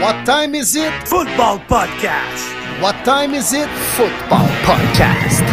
What time is it? Football Podcast. What time is it? Football Podcast.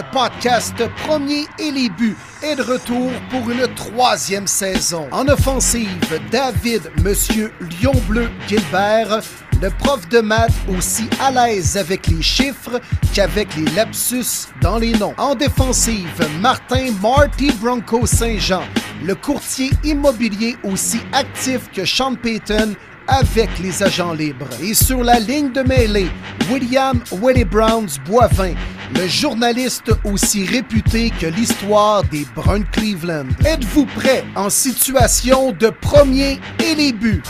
Le podcast Premier et les buts est de retour pour une troisième saison. En offensive, David Monsieur Lion Bleu Gilbert, le prof de maths aussi à l'aise avec les chiffres qu'avec les lapsus dans les noms. En défensive, Martin Marty Bronco Saint-Jean, le courtier immobilier aussi actif que Sean Payton avec les agents libres. Et sur la ligne de mêlée, William Willie Browns Boivin, le journaliste aussi réputé que l'histoire des Bruns Cleveland. Êtes-vous prêt en situation de premier et les buts?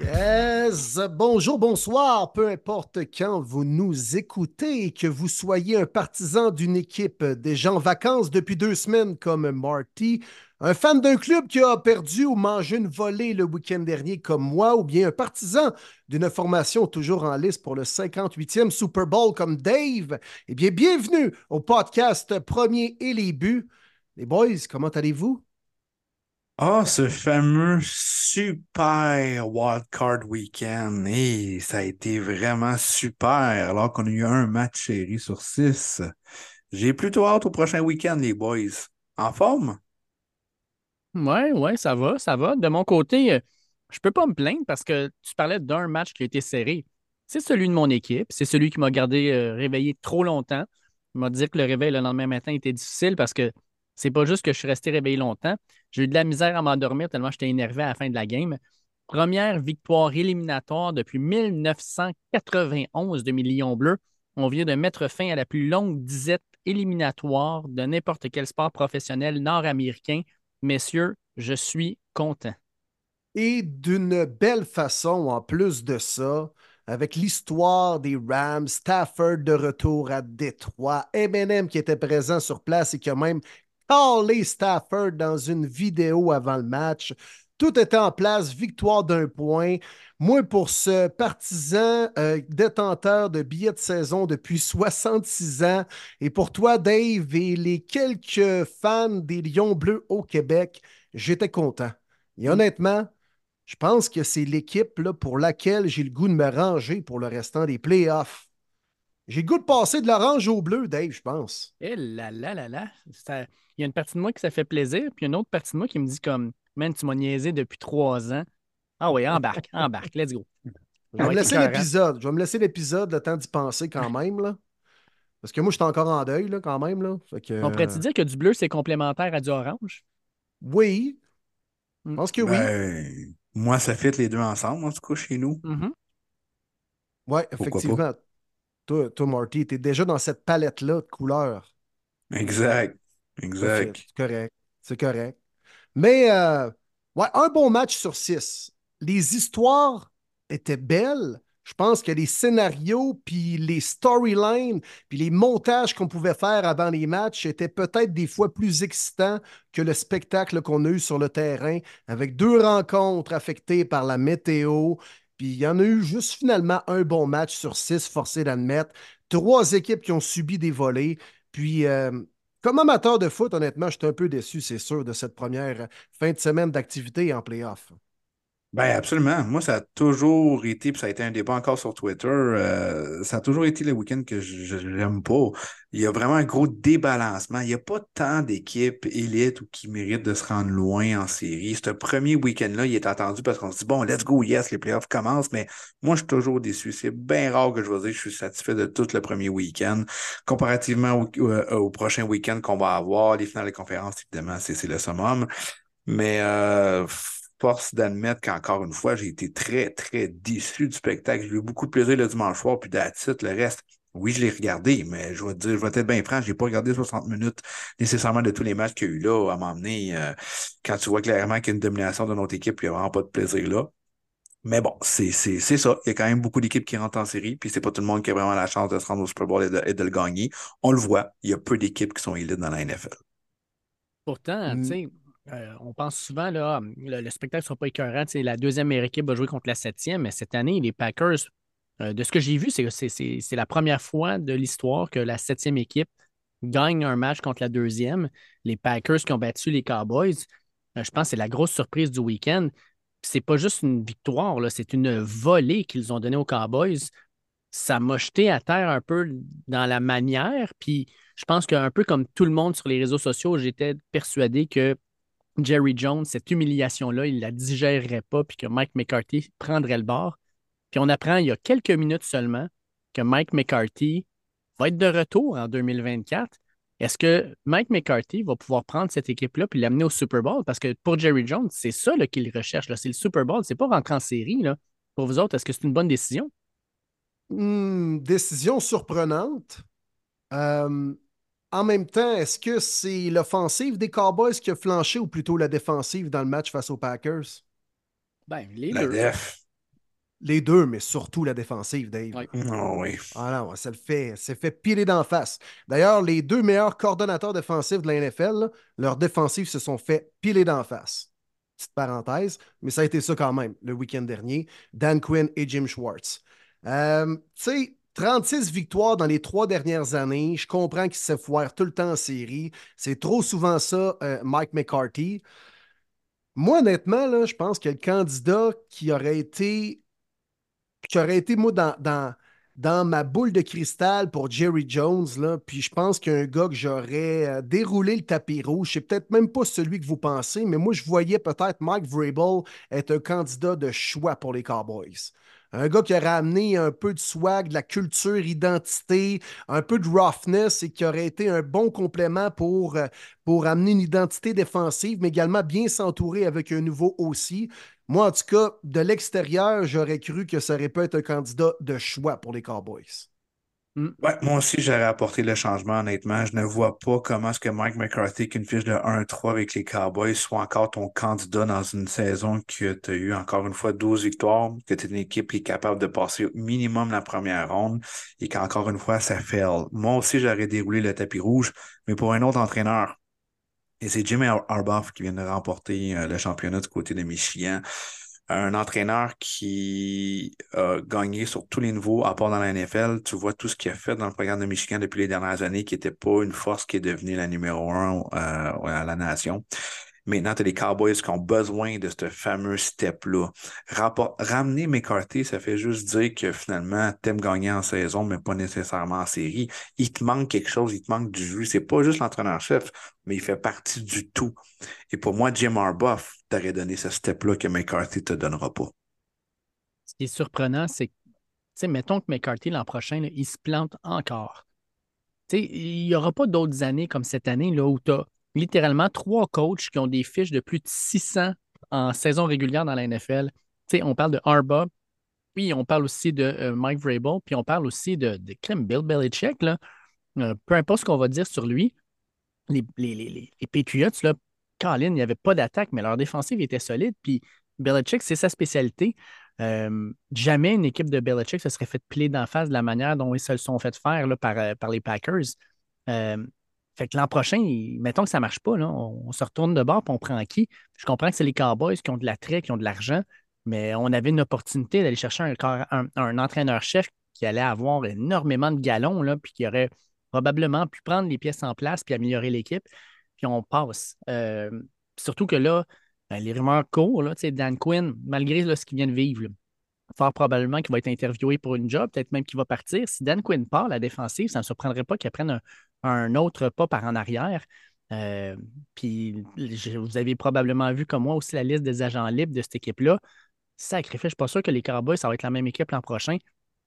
Yes, bonjour, bonsoir, peu importe quand vous nous écoutez et que vous soyez un partisan d'une équipe des gens en vacances depuis deux semaines comme Marty, un fan d'un club qui a perdu ou mangé une volée le week-end dernier comme moi, ou bien un partisan d'une formation toujours en liste pour le 58e Super Bowl comme Dave, eh bien, bienvenue au podcast Premier et les buts. Les boys, comment allez-vous? Ah, ce fameux super wildcard weekend. Et ça a été vraiment super, alors qu'on a eu un match série sur six. J'ai plutôt hâte au prochain week-end, les boys. En forme? Ouais, ouais, ça va, ça va. De mon côté, euh, je peux pas me plaindre parce que tu parlais d'un match qui a été serré. C'est celui de mon équipe. C'est celui qui m'a gardé euh, réveillé trop longtemps. Il m'a dit que le réveil le lendemain matin était difficile parce que c'est pas juste que je suis resté réveillé longtemps. J'ai eu de la misère à m'endormir tellement j'étais énervé à la fin de la game. Première victoire éliminatoire depuis 1991 de Millions Bleus. On vient de mettre fin à la plus longue disette éliminatoire de n'importe quel sport professionnel nord-américain. Messieurs, je suis content. Et d'une belle façon, en plus de ça, avec l'histoire des Rams, Stafford de retour à Détroit, Eminem qui était présent sur place et qui a même callé Stafford dans une vidéo avant le match. Tout était en place, victoire d'un point. Moi, pour ce partisan euh, détenteur de billets de saison depuis 66 ans, et pour toi, Dave, et les quelques fans des Lions Bleus au Québec, j'étais content. Et honnêtement, je pense que c'est l'équipe pour laquelle j'ai le goût de me ranger pour le restant des playoffs. J'ai le goût de passer de l'orange au bleu, Dave, je pense. Eh là là là là. Il y a une partie de moi qui ça fait plaisir, puis une autre partie de moi qui me dit comme Man, tu m'as niaisé depuis trois ans. Ah oui, embarque, embarque, let's go. Je vais me laisser l'épisode. Je vais me laisser l'épisode, le temps d'y penser quand même. Là. Parce que moi, je suis encore en deuil là, quand même. Là. Fait que, On pourrait-tu dire que du bleu, c'est complémentaire à du orange? Oui. Je Mm. pense que oui. Ben, moi, ça fit les deux ensemble, en tout cas, chez nous. Mhm. Oui, Pourquoi effectivement. Toi, toi, Marty, tu es déjà dans cette palette-là de couleurs. Exact. Exact. C'est correct. C'est correct. Mais, euh, ouais, un bon match sur six. Les histoires étaient belles. Je pense que les scénarios, puis les storylines, puis les montages qu'on pouvait faire avant les matchs étaient peut-être des fois plus excitants que le spectacle qu'on a eu sur le terrain, avec deux rencontres affectées par la météo. Puis il y en a eu juste finalement un bon match sur six, forcé d'admettre. Trois équipes qui ont subi des volées. Puis, euh, comme amateur de foot, honnêtement, j'étais un peu déçu, c'est sûr, de cette première fin de semaine d'activité en playoff. Ben absolument. Moi, ça a toujours été, puis ça a été un débat encore sur Twitter, euh, ça a toujours été le week-end que je n'aime pas. Il y a vraiment un gros débalancement. Il n'y a pas tant d'équipes élites ou qui méritent de se rendre loin en série. Ce premier week-end-là, il est attendu parce qu'on se dit, bon, let's go, yes, les playoffs commencent, mais moi, je suis toujours déçu. C'est bien rare que je vais dire que je suis satisfait de tout le premier week-end. Comparativement au, au- au prochain week-end qu'on va avoir, les finales de conférence, évidemment, c'est le summum. Mais euh, force d'admettre qu'encore une fois, j'ai été très, très déçu du spectacle. J'ai eu beaucoup de plaisir le dimanche soir, puis it, le reste. Oui, je l'ai regardé, mais je vais te dire, je vais être bien franc, j'ai pas regardé 60 minutes nécessairement de tous les matchs qu'il y a eu là à m'emmener. euh, quand tu vois clairement qu'il y a une domination de notre équipe, il n'y a vraiment pas de plaisir là. Mais bon, c'est c'est- c'est ça. Il y a quand même beaucoup d'équipes qui rentrent en série, puis c'est pas tout le monde qui a vraiment la chance de se rendre au Super Bowl et de, et de le gagner. On le voit, il y a peu d'équipes qui sont élites dans la NFL. Pourtant, Mm. tu sais, euh, on pense souvent, là, le, le spectacle ne sera pas écœurant. La deuxième équipe va jouer contre la septième, mais cette année, les Packers Euh, de ce que j'ai vu, c'est la première fois de l'histoire que la septième équipe gagne un match contre la deuxième. Les Packers qui ont battu les Cowboys. Euh, je pense que c'est la grosse surprise du week-end. C'est pas juste une victoire, c'est une volée qu'ils ont donnée aux Cowboys. Ça m'a jeté à terre un peu dans la manière. Puis je pense qu'un peu comme tout le monde sur les réseaux sociaux, j'étais persuadé que Jerry Jones, cette humiliation-là, il ne la digérerait pas, puis que Mike McCarthy prendrait le bord. Puis on apprend il y a quelques minutes seulement que Mike McCarthy va être de retour en 2024. Est-ce que Mike McCarthy va pouvoir prendre cette équipe-là et l'amener au Super Bowl? Parce que pour Jerry Jones, c'est ça qu'il recherche. C'est le Super Bowl. C'est pas rentrer en série. Pour vous autres, est-ce que c'est une bonne décision? Hmm, décision surprenante. Euh, en même temps, est-ce que c'est l'offensive des Cowboys qui a flanché ou plutôt la défensive dans le match face aux Packers? Ben, les La deux. def. Les deux, mais surtout la défensive, Dave. Oui. Oh, oui. Ah non, ça le fait, c'est fait piler d'en face. D'ailleurs, les deux meilleurs coordonnateurs défensifs de la NFL, là, leurs défensifs se sont fait piler d'en face. Petite parenthèse, mais ça a été ça quand même le week-end dernier. Dan Quinn et Jim Schwartz. Euh, tu sais, 36 victoires dans les trois dernières années. Je comprends qu'il se foire tout le temps en série. C'est trop souvent ça, euh, Mike McCarthy. Moi, honnêtement, là, je pense que le candidat qui aurait été, qui aurait été moi, dans, dans, ma boule de cristal pour Jerry Jones, puis je pense qu'un gars que j'aurais euh, déroulé le tapis rouge, c'est peut-être même pas celui que vous pensez, mais moi, je voyais peut-être Mike Vrabel être un candidat de choix pour les Cowboys. Un gars qui aurait amené un peu de swag, de la culture, identité, un peu de roughness et qui aurait été un bon complément pour, euh, pour amener une identité défensive, mais également bien s'entourer avec un nouveau aussi. Moi, en tout cas, de l'extérieur, j'aurais cru que ça aurait pu être un candidat de choix pour les Cowboys. Ouais, moi aussi, j'aurais apporté le changement, honnêtement. Je ne vois pas comment est-ce que Mike McCarthy, qui une fiche de 1-3 avec les Cowboys, soit encore ton candidat dans une saison que tu as eu encore une fois 12 victoires, que tu es une équipe qui est capable de passer au minimum la première ronde et qu'encore une fois, ça fail. Moi aussi, j'aurais déroulé le tapis rouge, mais pour un autre entraîneur. Et c'est Jimmy Harbaugh qui vient de remporter euh, le championnat du côté de Michigan un entraîneur qui a gagné sur tous les niveaux, à part dans la NFL. Tu vois tout ce qu'il a fait dans le programme de Michigan depuis les dernières années, qui n'était pas une force qui est devenue la numéro un euh, à la nation. Maintenant, tu as les Cowboys qui ont besoin de ce fameux step-là. Ramener McCarthy, ça fait juste dire que finalement, t'aimes gagner en saison, mais pas nécessairement en série. Il te manque quelque chose, il te manque du jus. C'est pas juste l'entraîneur-chef, mais il fait partie du tout. Et pour moi, Jim Harbaugh t'aurait donné ce step-là que McCarthy te donnera pas. Ce qui est surprenant, c'est que, mettons que McCarthy l'an prochain, il se plante encore. sais, il n'y aura pas d'autres années comme cette année là, où tu as littéralement trois coachs qui ont des fiches de plus de 600 en saison régulière dans la NFL. sais, on parle de Arba, puis on parle aussi de euh, Mike Vrabel, puis on parle aussi de, de Bill Belichick. Là. Euh, peu importe ce qu'on va dire sur lui, les, les, les, les Patriots, là, Colin, il n'y avait pas d'attaque, mais leur défensive était solide. Puis Belichick, c'est sa spécialité. Euh, jamais une équipe de Belichick se serait fait piler d'en face de la manière dont ils se sont fait faire là, par, par les Packers. Fait que l'an prochain, mettons que ça ne marche pas, là, on, se retourne de bord et on prend qui? Je comprends que c'est les Cowboys qui ont de l'attrait, qui ont de l'argent, mais on avait une opportunité d'aller chercher un, entraîneur-chef qui allait avoir énormément de galons, là, puis qui aurait probablement pu prendre les pièces en place puis améliorer l'équipe. Puis on passe. Euh, surtout que là, ben, les rumeurs courent, là, Dan Quinn, malgré ce qu'il vient de vivre, fort probablement qu'il va être interviewé pour une job, peut-être même qu'il va partir. Si Dan Quinn part, la défensive, ça ne surprendrait pas qu'il prenne un, un autre pas par en arrière. Euh, puis vous avez probablement vu comme moi aussi la liste des agents libres de cette équipe-là. Sacrifice, je ne suis pas sûr que les Cowboys, ça va être la même équipe l'an prochain.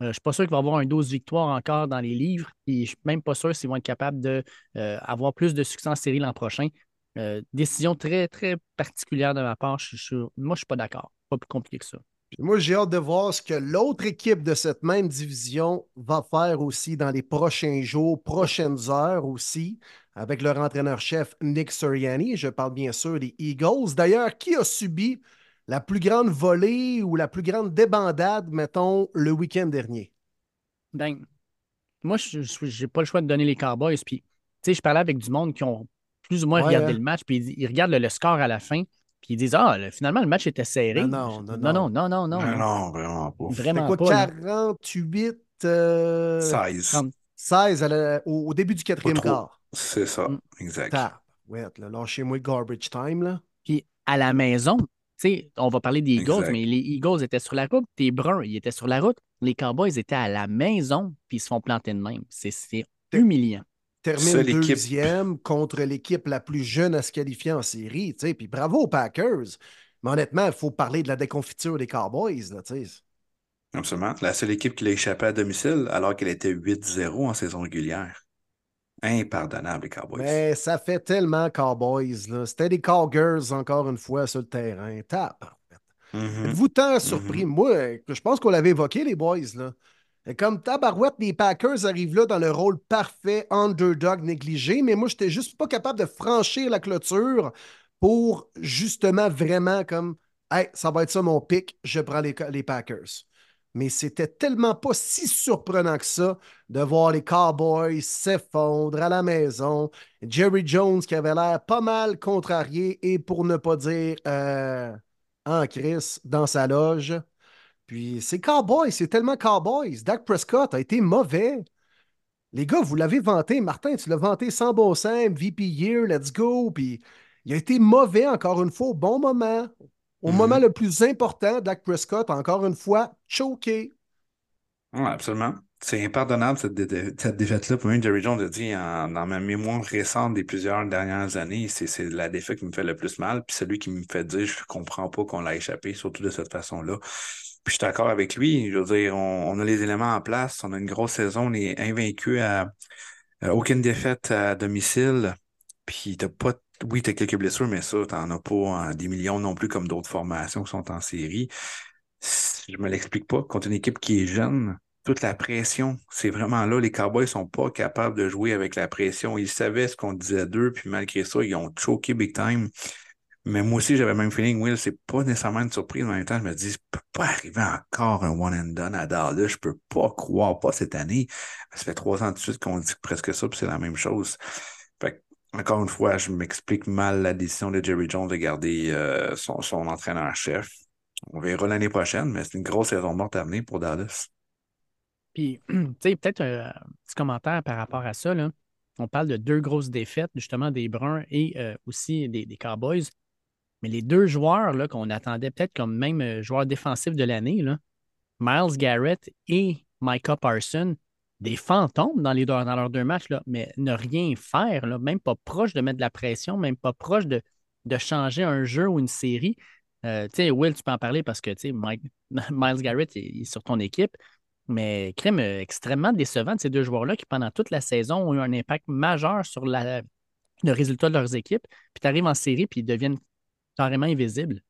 Euh, je ne suis pas sûr qu'il va avoir un 12 victoires encore dans les livres. Puis je ne suis même pas sûr s'ils vont être capables d'avoir euh, plus de succès en série l'an prochain. décision très, très particulière de ma part. moi, je ne suis pas d'accord. Pas plus compliqué que ça moi, j'ai hâte de voir ce que l'autre équipe de cette même division va faire aussi dans les prochains jours, prochaines heures aussi, avec leur entraîneur-chef Nick Sirianni. Je parle bien sûr des Eagles. D'ailleurs, qui a subi la plus grande volée ou la plus grande débandade, mettons, le week-end dernier? Ben, moi, je n'ai pas le choix de donner les Cowboys. Puis, tu sais, je parlais avec du monde qui ont plus ou moins regardé hein? le match, puis ils regardent le, score à la fin. Puis ils disent Ah, le- finalement, le match était serré. Non, non, non, non, non, non, non, non, Non, vraiment pas. Vraiment quoi, pas. là. 48, euh, 16. 30. 16 à la- au, au début du quatrième quart. C'est ça, Mm. exact. Ouais, là, lâchez-moi le garbage time, là. Puis à la maison, sais, on va parler des Eagles, Exact. mais les Eagles étaient sur la route, tes Bruns, ils étaient sur la route. Les Cowboys étaient à la maison, puis ils se font planter de même. C'est humiliant. Termine Seule équipe. deuxième contre l'équipe la plus jeune à se qualifier en série, tu sais. Puis bravo aux Packers. Mais honnêtement, il faut parler de la déconfiture des Cowboys, là, tu sais. Absolument. La seule équipe qui l'a échappé à domicile alors qu'elle était 8-0 en saison régulière. Impardonnable, les Cowboys. Mais ça fait tellement Cowboys, là. C'était des Cowgirls, encore une fois, sur le terrain. Tape. Mhm. Êtes-vous tant surpris? Moi, je pense qu'on l'avait évoqué, les boys, là. Et comme tabarouette, les Packers arrivent là dans le rôle parfait, underdog négligé, mais moi, j'étais juste pas capable de franchir la clôture pour justement vraiment comme, hey, ça va être ça mon pic, je prends les, les Packers. Mais c'était tellement pas si surprenant que ça de voir les Cowboys s'effondrer à la maison. Jerry Jones qui avait l'air pas mal contrarié et pour ne pas dire euh, en crise dans sa loge. Puis c'est Cowboys, c'est tellement Cowboys. Dak Prescott a été mauvais. Les gars, vous l'avez vanté. Martin, tu l'as vanté sans bon sens. VP Year, let's go. Puis il a été mauvais encore une fois au bon moment. Mhm. moment le plus important, Dak Prescott, encore une fois, choqué. Oui, absolument. C'est impardonnable cette, dé- cette défaite-là. Pour moi, Jerry Jones a dit en- dans ma mémoire récente des plusieurs dernières années, c'est c'est la défaite qui me fait le plus mal, puis celui qui me fait dire je comprends pas qu'on l'a échappé, surtout de cette façon-là. Puis je suis d'accord avec lui. Je veux dire, on, on a les éléments en place, on a une grosse saison, on est invaincu à, à aucune défaite à domicile. Puis t'as pas. Oui, t'as quelques blessures, mais ça, t'en as pas des millions non plus comme d'autres formations qui sont en série. Je me l'explique pas. Contre une équipe qui est jeune, toute la pression, c'est vraiment là. Les Cowboys sont pas capables de jouer avec la pression. Ils savaient ce qu'on disait d'eux, puis malgré ça, ils ont choqué big time. Mais moi aussi, j'avais le même feeling, Will, c'est pas nécessairement une surprise. En même temps, je me dis, ça peut pas arriver encore un one and done à Dallas. Je peux pas croire, pas cette année. Ça fait trois ans de suite qu'on dit presque ça, puis c'est la même chose. Fait encore une fois, je m'explique mal la décision de Jerry Jones de garder euh, son, entraîneur-chef. On verra l'année prochaine, mais c'est une grosse saison morte à venir pour Dallas. Puis, tu sais, peut-être un petit commentaire par rapport à ça. Là. On parle de deux grosses défaites, justement, des Bruns et euh, aussi des, des Cowboys. Mais les deux joueurs qu'on attendait peut-être comme même euh, joueurs défensifs de l'année, Miles Garrett et Micah Parson, des fantômes dans, les leurs deux matchs, mais ne rien faire, là, même pas proche de mettre de la pression, même pas proche de, changer un jeu ou une série. Euh, Will, tu peux en parler parce que Miles Garrett est sur ton équipe. Mais crème euh, extrêmement décevant de ces deux joueurs-là qui, pendant toute la saison, ont eu un impact majeur sur le résultat de leurs équipes. Puis tu arrives en série, puis ils deviennent carrément invisibles.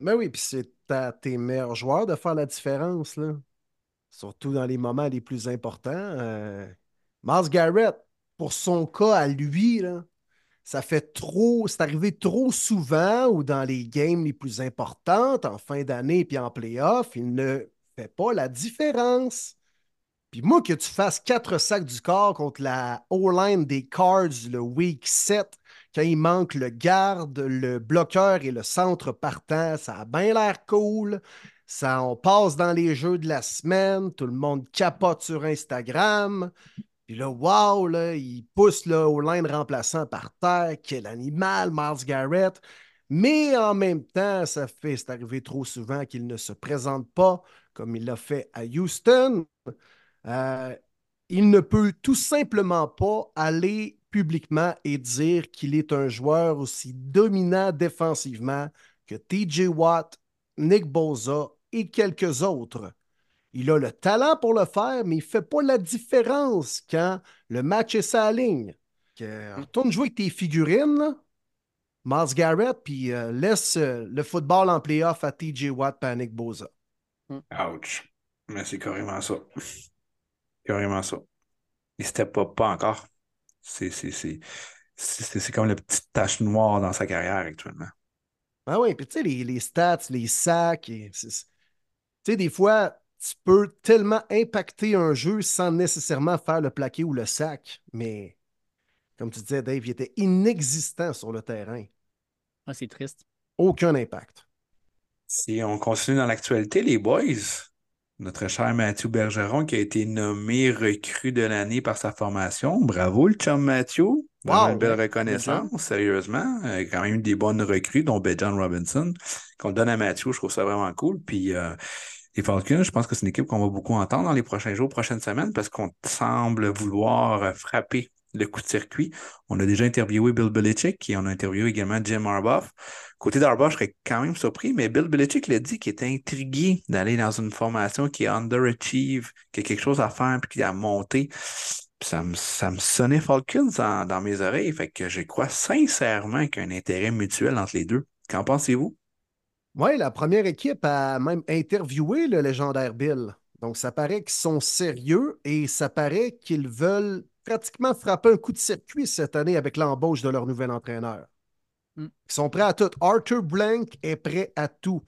Mais oui, puis c'est à tes meilleurs joueurs de faire la différence. Surtout dans les moments les plus importants. Euh, Miles Garrett, pour son cas à lui, ça fait trop, c'est arrivé trop souvent ou dans les games les plus importantes, en fin d'année puis en playoff, il ne fait pas la différence. Puis moi, que tu fasses quatre sacs du corps contre la O-line des Cards le week 7, quand il manque le garde, le bloqueur et le centre partant, ça a bien l'air cool. Ça, on passe dans les jeux de la semaine, tout le monde capote sur Instagram. Puis là, wow, il pousse au line remplaçant par terre. Quel animal, Miles Garrett. Mais en même temps, ça fait, c'est arrivé trop souvent qu'il ne se présente pas comme il l'a fait à Houston. Euh, il ne peut tout simplement pas aller publiquement et dire qu'il est un joueur aussi dominant défensivement que TJ Watt, Nick Boza et quelques autres. Il a le talent pour le faire, mais il ne fait pas la différence quand le match est sa ligne. Que, retourne jouer avec tes figurines, là, Miles Garrett, puis euh, laisse euh, le football en playoff à TJ Watt Nick Boza. Ouch. Mais c'est carrément ça. Carrément ça. Il ne step up pas encore. C'est comme la petite tache noire dans sa carrière actuellement. Ah oui, puis tu sais, les, les stats, les sacs, et tu sais, des fois, tu peux tellement impacter un jeu sans nécessairement faire le plaqué ou le sac, mais comme tu disais, Dave, il était inexistant sur le terrain. Ah, c'est triste. aucun impact. Si on continue dans l'actualité, les boys, notre cher Mathieu Bergeron qui a été nommé recrue de l'année par sa formation. Bravo, le chum Mathieu. Wow, une belle reconnaissance, sérieusement. Euh, quand même des bonnes recrues, dont John Robinson, qu'on donne à Mathieu. Je trouve ça vraiment cool. Puis euh, les Falcons, je pense que c'est une équipe qu'on va beaucoup entendre dans les prochains jours, prochaines semaines, parce qu'on semble vouloir frapper le coup de circuit. On a déjà interviewé Bill Belichick et on a interviewé également Jim Harbaugh. Côté d'Harbaugh, je serais quand même surpris, mais Bill Belichick l'a dit qu'il était intrigué d'aller dans une formation qui est underachieve, qui a quelque chose à faire puis qui a monté. Ça me, ça me, sonnait Falcons dans, mes oreilles. Fait que je crois sincèrement qu'il y a un intérêt mutuel entre les deux. Qu'en pensez-vous? Oui, la première équipe a même interviewé le légendaire Bill. Donc, ça paraît qu'ils sont sérieux et ça paraît qu'ils veulent pratiquement frapper un coup de circuit cette année avec l'embauche de leur nouvel entraîneur. Hmm. Ils sont prêts à tout. Arthur Blank est prêt à tout.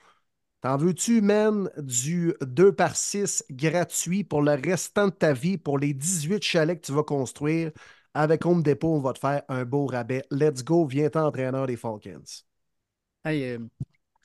T'en veux-tu, man, du 2 par 6 gratuit pour le restant de ta vie, pour les 18 chalets que tu vas construire? Avec Home Depot, on va te faire un beau rabais. Let's go, viens-t'en entraîneur des Falcons. Euh,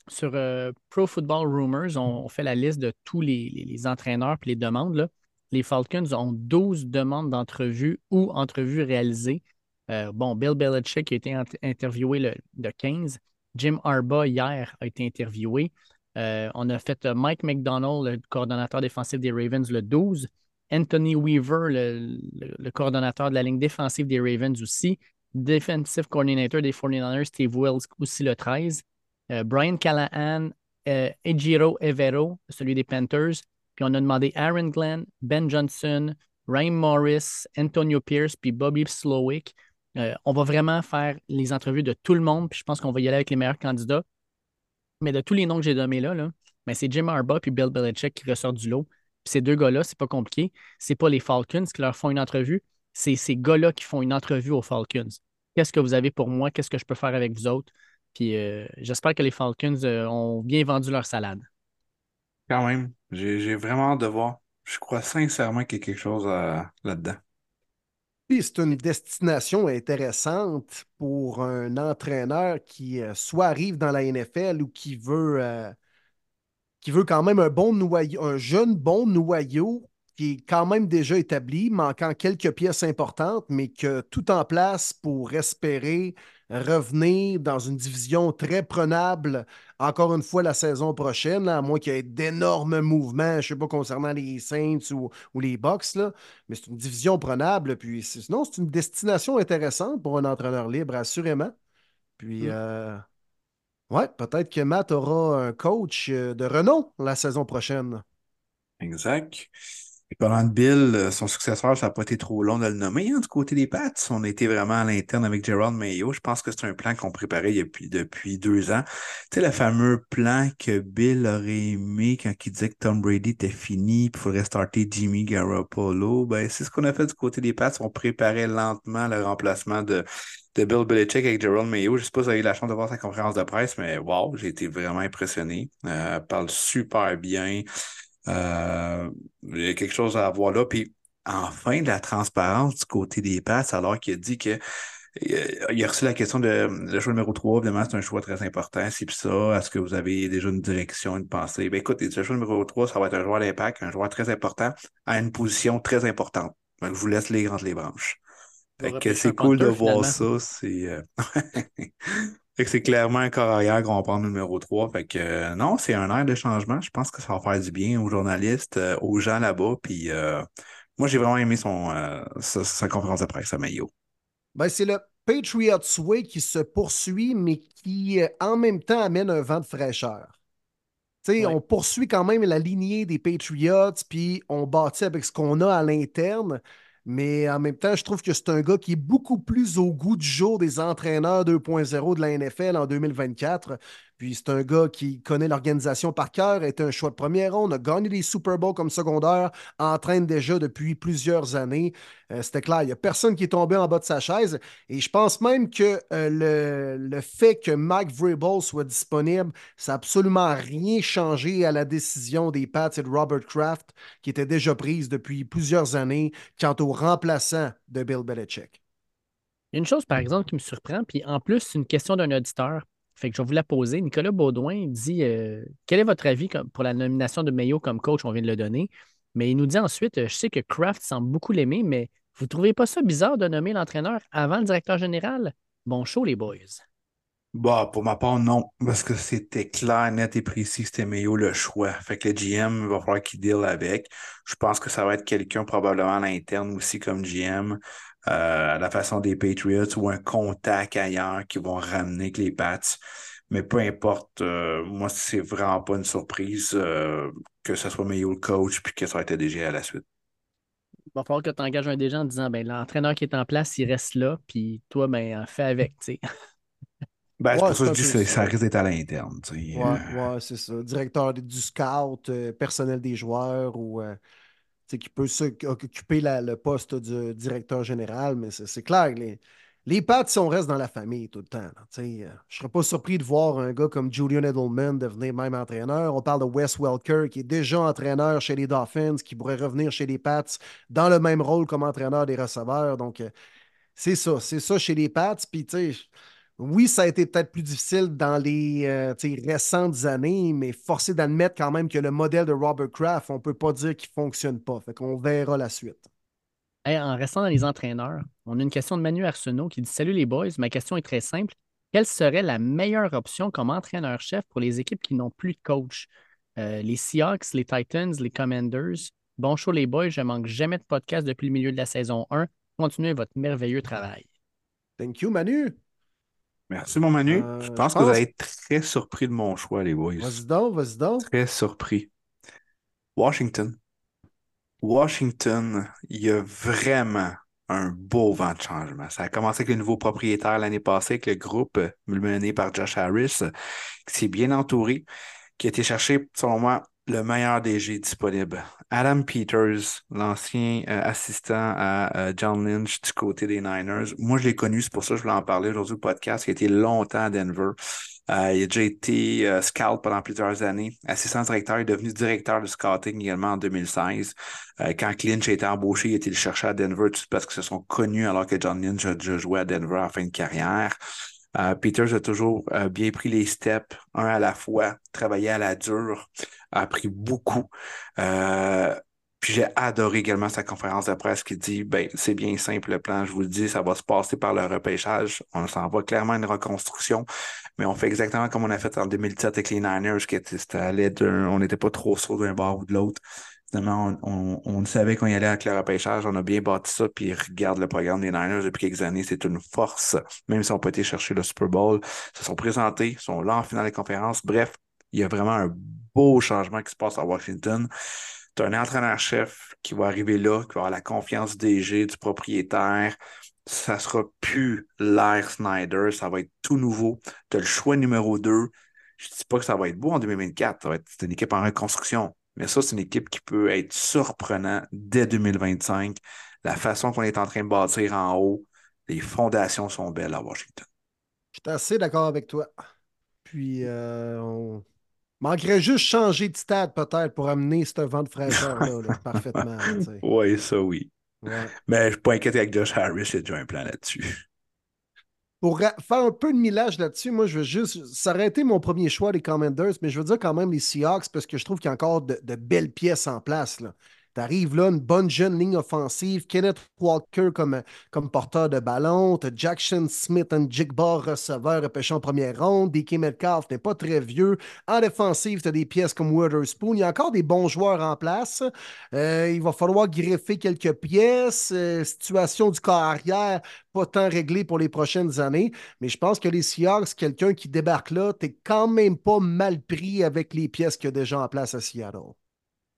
sur euh, Pro Football Rumors, on, fait la liste de tous les, entraîneurs et les demandes. Là. Les Falcons ont 12 demandes d'entrevue ou entrevues réalisées euh, bon, Bill Belichick a été interviewé le, 15. Jim Arba, hier, a été interviewé. Euh, on a fait Mike McDonald, le coordonnateur défensif des Ravens, le 12. Anthony Weaver, le, coordonnateur de la ligne défensive des Ravens aussi. Defensive coordinator des 49ers, Steve Wills, aussi le 13. Brian Callahan, Ejiro Evero, celui des Panthers. Puis on a demandé Aaron Glenn, Ben Johnson, Ryan Morris, Antonio Pierce, puis Bobby Slowick. Euh, on va vraiment faire les entrevues de tout le monde, puis je pense qu'on va y aller avec les meilleurs candidats. Mais de tous les noms que j'ai nommés là, là ben, c'est Jim Harbaugh puis Bill Belichick qui ressortent du lot. Puis ces deux gars-là, c'est pas compliqué. C'est pas les Falcons qui leur font une entrevue, c'est ces gars-là qui font une entrevue aux Falcons. Qu'est-ce que vous avez pour moi? Qu'est-ce que je peux faire avec vous autres? Puis euh, j'espère que les Falcons euh, ont bien vendu leur salade. Quand même, j'ai vraiment hâte de voir. Je crois sincèrement qu'il y a quelque chose là-dedans. Puis c'est une destination intéressante pour un entraîneur qui euh, soit arrive dans la NFL ou qui veut, euh, qui veut quand même un bon noyau, un jeune bon noyau qui est quand même déjà établi, manquant quelques pièces importantes, mais que tout en place pour espérer revenir dans une division très prenable, encore une fois, la saison prochaine, à moins qu'il y ait d'énormes mouvements, je ne sais pas, concernant les Saints ou, les Bucks, là, mais c'est une division prenable. Puis sinon, c'est une destination intéressante pour un entraîneur libre, assurément. Puis, mm. euh, ouais, peut-être que Matt aura un coach euh, de renom la saison prochaine. Exact. Et parlant de Bill, euh, son successeur, ça n'a pas été trop long de le nommer hein, du côté des Pats. On été vraiment à l'interne avec Gerald Mayo. Je pense que c'est un plan qu'on préparait depuis, depuis deux ans. Tu sais, le fameux plan que Bill aurait aimé quand il disait que Tom Brady était fini, qu'il faudrait starter Jimmy Garoppolo. Ben, c'est ce qu'on a fait du côté des Pats. On préparait lentement le remplacement de, de Bill Belichick avec Gerald Mayo. Je ne sais pas si vous avez eu la chance de voir sa conférence de presse, mais wow, j'ai été vraiment impressionné. Euh, parle super bien. Euh, il y a quelque chose à voir là. Puis enfin, de la transparence du côté des passes, alors qu'il a dit que il a reçu la question de le choix numéro 3, évidemment, c'est un choix très important. C'est ça. Est-ce que vous avez déjà une direction, une pensée? Ben, écoute, le choix numéro 3, ça va être un joueur d'impact, un joueur très important, à une position très importante. je vous laisse les grandes les branches. c'est cool de voir ça. C'est euh, c'est clairement un corps arrière qu'on va prendre numéro 3. Fait que euh, non, c'est un air de changement. Je pense que ça va faire du bien aux journalistes, euh, aux gens là-bas. Puis euh, moi, j'ai vraiment aimé son, sa, conférence de presse à Mayo. Ben, c'est le Patriots Way qui se poursuit, mais qui en même temps amène un vent de fraîcheur. On poursuit quand même la lignée des Patriots, puis on bâtit avec ce qu'on a à l'interne. Mais en même temps, je trouve que c'est un gars qui est beaucoup plus au goût du jour des entraîneurs 2.0 de la NFL en 2024. Puis c'est un gars qui connaît l'organisation par cœur, est un choix de première ronde, a gagné des Super Bowls comme secondaire, entraîne déjà depuis plusieurs années. Euh, c'était clair, il n'y a personne qui est tombé en bas de sa chaise. Et je pense même que euh, le, fait que Mike Vrabel soit disponible, ça n'a absolument rien changé à la décision des Pats et de Robert Kraft, qui était déjà prise depuis plusieurs années quant au remplaçant de Bill Belichick. Une chose, par exemple, qui me surprend, puis en plus, c'est une question d'un auditeur Fait que je la poser. Nicolas Baudouin dit euh, Quel est votre avis pour la nomination de Mayo comme coach? On vient de le donner. Mais il nous dit ensuite Je sais que Kraft semble beaucoup l'aimer, mais vous ne trouvez pas ça bizarre de nommer l'entraîneur avant le directeur général? Bon show, les boys. Bah, pour ma part, non, parce que c'était clair, net et précis c'était Mayo le choix. Fait que le GM va falloir qu'il deal avec. Je pense que ça va être quelqu'un probablement à l'interne aussi comme GM, euh, à la façon des Patriots ou un contact ailleurs qui vont ramener que les Pats. Mais peu importe, euh, moi, c'est vraiment pas une surprise euh, que ce soit Mayo le coach puis que ça être DG à la suite. Il va falloir que tu engages un DG en disant ben, l'entraîneur qui est en place, il reste là, puis toi, ben, fais avec, tu sais. Ben, c'est pour ça que je dis que ça risque d'être à l'interne. Oui, ouais, c'est ça. Directeur du scout, euh, personnel des joueurs ou euh, qui peut occuper le poste du directeur général, mais c'est clair. Les, les Pats, si on reste dans la famille tout le temps. Euh, je ne serais pas surpris de voir un gars comme Julian Edelman devenir même entraîneur. On parle de Wes Welker, qui est déjà entraîneur chez les Dolphins, qui pourrait revenir chez les Pats dans le même rôle comme entraîneur des receveurs. Donc, c'est ça. C'est ça chez les Pats. Puis, tu sais oui, ça a été peut-être plus difficile dans les euh, récentes années, mais forcé d'admettre quand même que le modèle de Robert Kraft, on ne peut pas dire qu'il ne fonctionne pas. Fait qu'on verra la suite. en restant dans les entraîneurs, on a une question de Manu Arsenault qui dit Salut les boys, ma question est très simple. Quelle serait la meilleure option comme entraîneur-chef pour les équipes qui n'ont plus de coach? Euh, Les Seahawks, les Titans, les Commanders. Bon show les boys, je manque jamais de podcast depuis le milieu de la saison 1. Continuez votre merveilleux travail. Thank you, Manu. Merci, mon Manu. Euh, je pense que vous allez être très surpris de mon choix, les boys. Vas-y donc, vas-y donc. Très surpris. Washington. Washington, il y a vraiment un beau vent de changement. Ça a commencé avec le nouveau propriétaire l'année passée, avec le groupe mené par Josh Harris, qui s'est bien entouré, qui a été cherché, selon moi, le meilleur DG disponible. Adam Peters, l'ancien euh, assistant à euh, John Lynch du côté des Niners. Moi, je l'ai connu, c'est pour ça que je voulais en parler aujourd'hui au podcast. Il a été longtemps à Denver. Euh, il a déjà été scout pendant plusieurs années. Assistant directeur, il est devenu directeur de scouting également en 2016. quand Lynch a été embauché, il a été le chercher à Denver parce qu'ils se sont connus alors que John Lynch a déjà joué à Denver en fin de carrière. Euh, Peters a toujours euh, bien pris les steps, un à la fois, travaillé à la dure, a appris beaucoup. Euh, puis j'ai adoré également sa conférence de presse qui dit ben c'est bien simple le plan, je vous le dis, ça va se passer par le repêchage. On s'en va clairement une reconstruction, mais on fait exactement comme on a fait en 2017 avec les Niners, qui était, on n'était pas trop sûr d'un bord ou de l'autre on, savait qu'on y allait avec le repêchage, on a bien bâti ça, puis regarde le programme des Niners depuis quelques années, c'est une force, même si on pas été chercher le Super Bowl, ils se sont présentés, ils sont là en finale des conférences, bref, il y a vraiment un beau changement qui se passe à Washington. Tu as un entraîneur-chef qui va arriver là, qui va avoir la confiance du DG, du propriétaire. Ça sera plus l'air Snyder, ça va être tout nouveau. Tu as le choix numéro 2. Je ne dis pas que ça va être beau en 2024, ça va être une équipe en reconstruction. Mais ça, c'est une équipe qui peut être surprenante dès 2025. La façon qu'on est en train de bâtir en haut, les fondations sont belles à Washington. Je suis assez d'accord avec toi. Puis, euh, on manquerait juste changer de stade peut-être pour amener ce vent de fraîcheur-là parfaitement. oui, ça oui. Mais je ne suis pas inquiété avec Josh Harris, il y a déjà un plan là-dessus. Pour faire un peu de millage là-dessus, moi, je veux juste. Ça aurait été mon premier choix, les Commanders, mais je veux dire quand même les Seahawks parce que je trouve qu'il y a encore de, belles pièces en place. Là. Tu arrives là, une bonne jeune ligne offensive, Kenneth Walker comme, porteur de ballon, tu Jackson Smith, un Jigbar receveur repêché en première ronde, DK Metcalf n'est pas très vieux. En défensive, tu as des pièces comme Witherspoon. Il y a encore des bons joueurs en place. Euh, il va falloir greffer quelques pièces. Euh, situation du corps arrière, pas tant réglée pour les prochaines années. Mais je pense que les Seahawks, quelqu'un qui débarque là, tu quand même pas mal pris avec les pièces qu'il y a déjà en place à Seattle.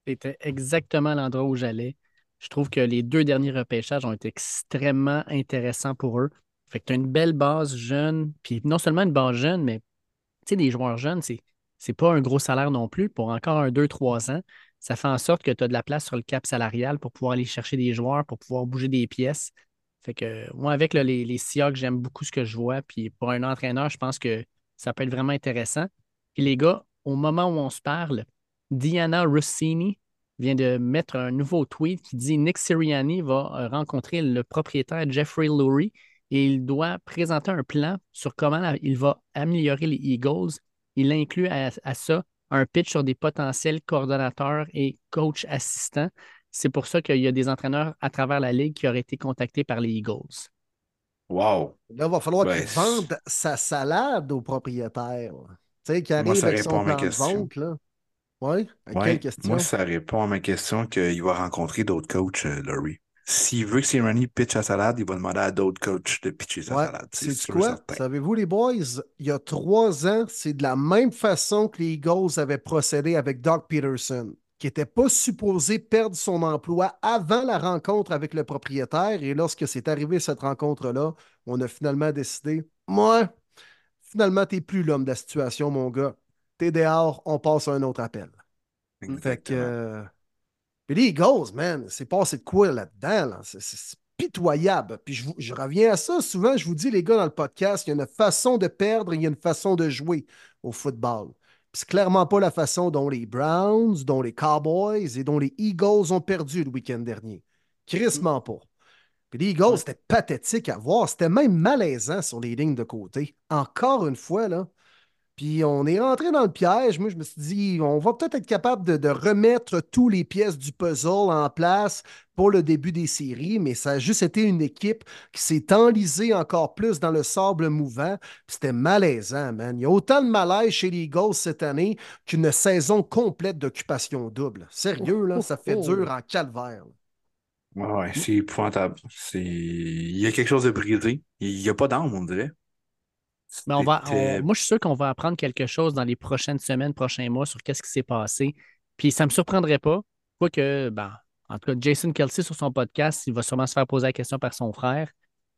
C'était exactement l'endroit où j'allais. Je trouve que les deux derniers repêchages ont été extrêmement intéressants pour eux. Fait que tu as une belle base jeune, puis non seulement une base jeune, mais tu sais, des joueurs jeunes, c'est, c'est pas un gros salaire non plus pour encore un 2-3 ans. Ça fait en sorte que tu as de la place sur le cap salarial pour pouvoir aller chercher des joueurs, pour pouvoir bouger des pièces. Fait que moi, avec les, les j'aime beaucoup ce que je vois. Puis pour un entraîneur, je pense que ça peut être vraiment intéressant. Puis les gars, au moment où on se parle, Diana Rossini vient de mettre un nouveau tweet qui dit Nick Sirianni va euh, rencontrer le propriétaire Jeffrey Lurie et il doit présenter un plan sur comment il va améliorer les Eagles. Il inclut à, à ça un pitch sur des potentiels coordonnateurs et coachs assistants. C'est pour ça qu'il y a des entraîneurs à travers la ligue qui auraient été contactés par les Eagles. Wow. Là, il va falloir qu'il vende sa salade au propriétaire. Tu sais, qu'il Moi, arrive ça avec répond son à ma plan de question. vente. Là. Oui? Ouais, quelle question? moi, ça répond à ma question qu'il va rencontrer d'autres coachs, euh, Laurie. S'il veut que Sirani pitch sa salade, il va demander à d'autres coachs de pitcher sa Ouais, salade. C'est quoi? Savez-vous, les boys, il y a trois ans, c'est de la même façon que les Eagles avaient procédé avec Doug Peterson, qui n'était pas supposé perdre son emploi avant la rencontre avec le propriétaire. Et lorsque c'est arrivé cette rencontre-là, on a finalement décidé, moi, finalement, tu n'es plus l'homme de la situation, mon gars. T'es dehors, on passe à un autre appel. Fait que. Exactement. euh, Puis les Eagles, man, c'est passé de quoi là-dedans? là? C'est- pitoyable. Puis je, reviens à ça. Souvent, je vous dis, les gars, dans le podcast, il y a une façon de perdre et il y a une façon de jouer au football. Puis c'est clairement pas la façon dont les Browns, dont les Cowboys et dont les Eagles ont perdu le week-end dernier. Crissement pas. Puis les Eagles, c'était pathétique à voir. C'était même malaisant sur les lignes de côté. Encore une fois, là. Puis on est rentré dans le piège. Moi, je me suis dit, on va peut-être être capable de, de remettre tous les pièces du puzzle en place pour le début des séries, mais ça a juste été une équipe qui s'est enlisée encore plus dans le sable mouvant. Puis C'était malaisant, man. Il y a autant de malaise chez les Eagles cette année qu'une saison complète d'occupation double. Sérieux, là, ça fait Oh, oh, oh. dur en calvaire. Ouais, ouais, c'est épouvantable. C'est... Il y a quelque chose de brisé. Il n'y a pas d'âme, on dirait. Mais on va, on- moi, je suis sûr qu'on va apprendre quelque chose dans les prochaines semaines, prochains mois sur qu'est-ce qui s'est passé. Puis ça ne me surprendrait pas. Quoique, ben, en tout cas, Jason Kelsey sur son podcast, il va sûrement se faire poser la question par son frère.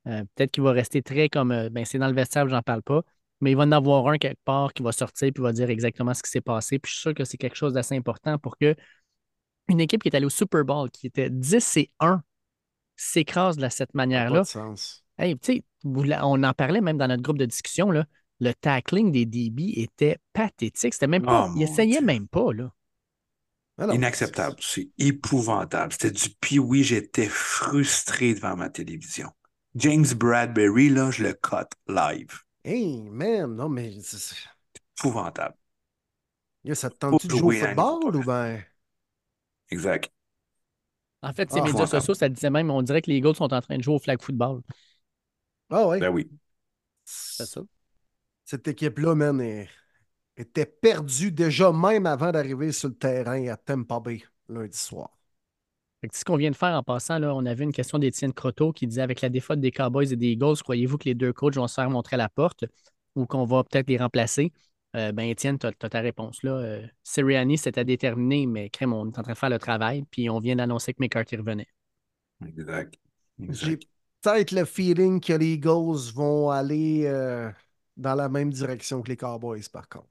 Euh, Peut-être qu'il va rester très comme euh, ben, c'est dans le vestiaire, j'en parle pas. Mais il va en avoir un quelque part qui va sortir puis va dire exactement ce qui s'est passé. Puis je suis sûr que c'est quelque chose d'assez important pour que une équipe qui est allée au Super Bowl, qui était 10 et 1, s'écrase de cette manière-là. Hey, on en parlait même dans notre groupe de discussion, là. Le tackling des DB était pathétique. C'était même pas. Oh, il essayait Dieu. même pas, là. Inacceptable. C'est épouvantable. C'était du pee J'étais frustré devant ma télévision. James Bradbury, là, je le cut live. Hey, man, non, mais c'est- c'est- Épouvantable. Yo, ça te tente-tu de jouer au football ou bien. Exact. En fait, ces Ah, médias sociaux, ça disait même, on dirait que les Eagles sont en train de jouer au flag football. Ah ouais. Ben oui. C'est ça. Cette équipe-là, man, est- était perdue déjà même avant d'arriver sur le terrain à Tampa Bay lundi soir. Fait que ce qu'on vient de faire en passant, là, on avait une question d'Étienne Croteau qui disait avec la défaite des Cowboys et des Eagles, croyez-vous que les deux coachs vont se faire montrer à la porte ou qu'on va peut-être les remplacer? Euh, ben, Étienne, tu as, ta réponse là. Euh, Sirianni, c'est à déterminer, mais crème, on est en train de faire le travail, puis on vient d'annoncer que McCarthy revenait. Exact. Exact. Peut-être le feeling que les Eagles vont aller euh, dans la même direction que les Cowboys, par contre.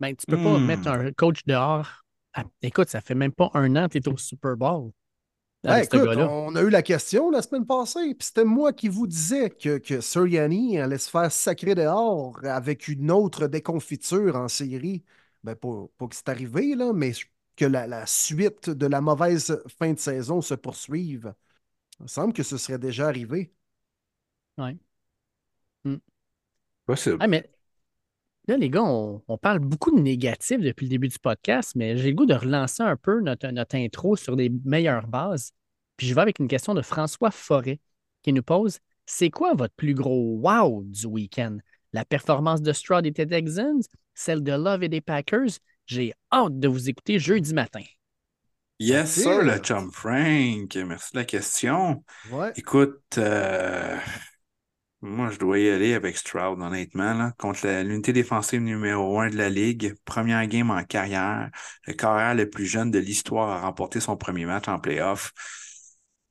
Ben, tu peux pas Hmm. mettre un coach dehors. Ah, écoute, ça fait même pas un an que tu es au Super Bowl. Ben, écoute, on a eu la question la semaine passée, puis c'était moi qui vous disais que, que Sirianni allait se faire sacrer dehors avec une autre déconfiture en série. Ben, pas, pas que c'est arrivé, là, mais que la, la suite de la mauvaise fin de saison se poursuive. Il me semble que ce serait déjà arrivé. Possible. Ah, mais là, les gars, on, on parle beaucoup de négatifs depuis le début du podcast, mais j'ai le goût de relancer un peu notre, notre intro sur des meilleures bases. Puis je vais avec une question de François Forêt qui nous pose C'est quoi votre plus gros wow du week-end? La performance de Stroud et des Texans Celle de Love et des Packers? J'ai hâte de vous écouter jeudi matin. Yes, sir, le chum Frank. Merci de la question. Ouais. Écoute, euh, moi, je dois y aller avec Stroud, honnêtement, là, contre l'unité défensive numéro un de la Ligue. Première game en carrière. Le carrière le plus jeune de l'histoire a remporté son premier match en playoff.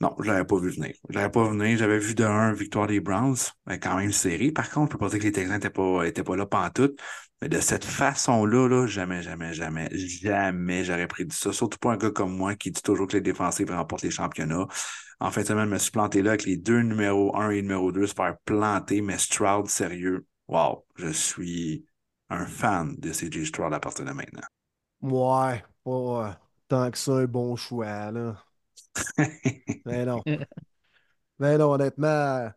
Non, je l'avais pas vu venir. Je l'avais pas vu venir. J'avais vu de 1 victoire des Browns, mais quand même série. Par contre, je peux pas dire que les Texans étaient pas, étaient pas là pantoute. Mais de cette façon-là, là, jamais, jamais, jamais, jamais j'aurais prédit ça. Surtout pas un gars comme moi qui dit toujours que les défensives remportent les championnats. En fin de semaine, je me suis planté là avec les deux numéros 1 et numéro 2 se faire planter, mais Stroud, sérieux. Wow, je suis un fan de CJ Stroud à partir de maintenant. Ouais, euh, tant que ça, un bon choix, là. Mais non. Mais non, honnêtement,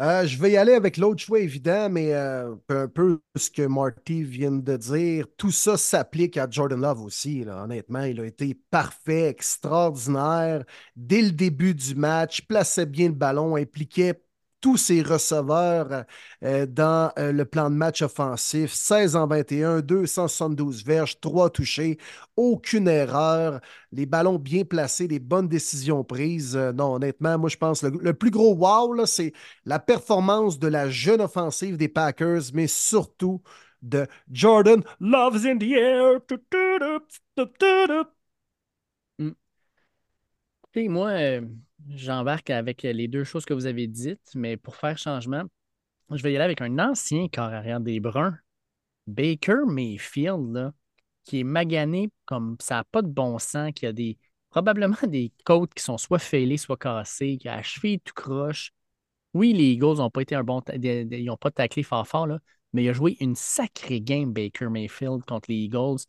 Euh, je vais y aller avec l'autre choix évident, mais euh, un peu ce que Marty vient de dire. Tout ça s'applique à Jordan Love aussi. Honnêtement, il a été parfait, extraordinaire. Dès le début du match, plaçait bien le ballon, impliquait tous ses receveurs euh, dans euh, le plan de match offensif. 16 en 21, 272 verges, 3 touchés, aucune erreur, les ballons bien placés, les bonnes décisions prises. Euh, non, honnêtement, moi, je pense le, le plus gros wow, c'est la performance de la jeune offensive des Packers, mais surtout de Jordan Love's in the air. Tu, sais, moi, euh, j'embarque avec les deux choses que vous avez dites, mais pour faire changement, je vais y aller avec un ancien corps arrière des Bruns, Baker Mayfield, là, qui est magané comme ça n'a pas de bon sens, qui a des probablement des côtes qui sont soit fêlées, soit cassées, qui a la tout croche. Oui, les Eagles n'ont pas été un bon. Ils n'ont pas taclé fort fort, là, mais il a joué une sacrée game, Baker Mayfield, contre les Eagles.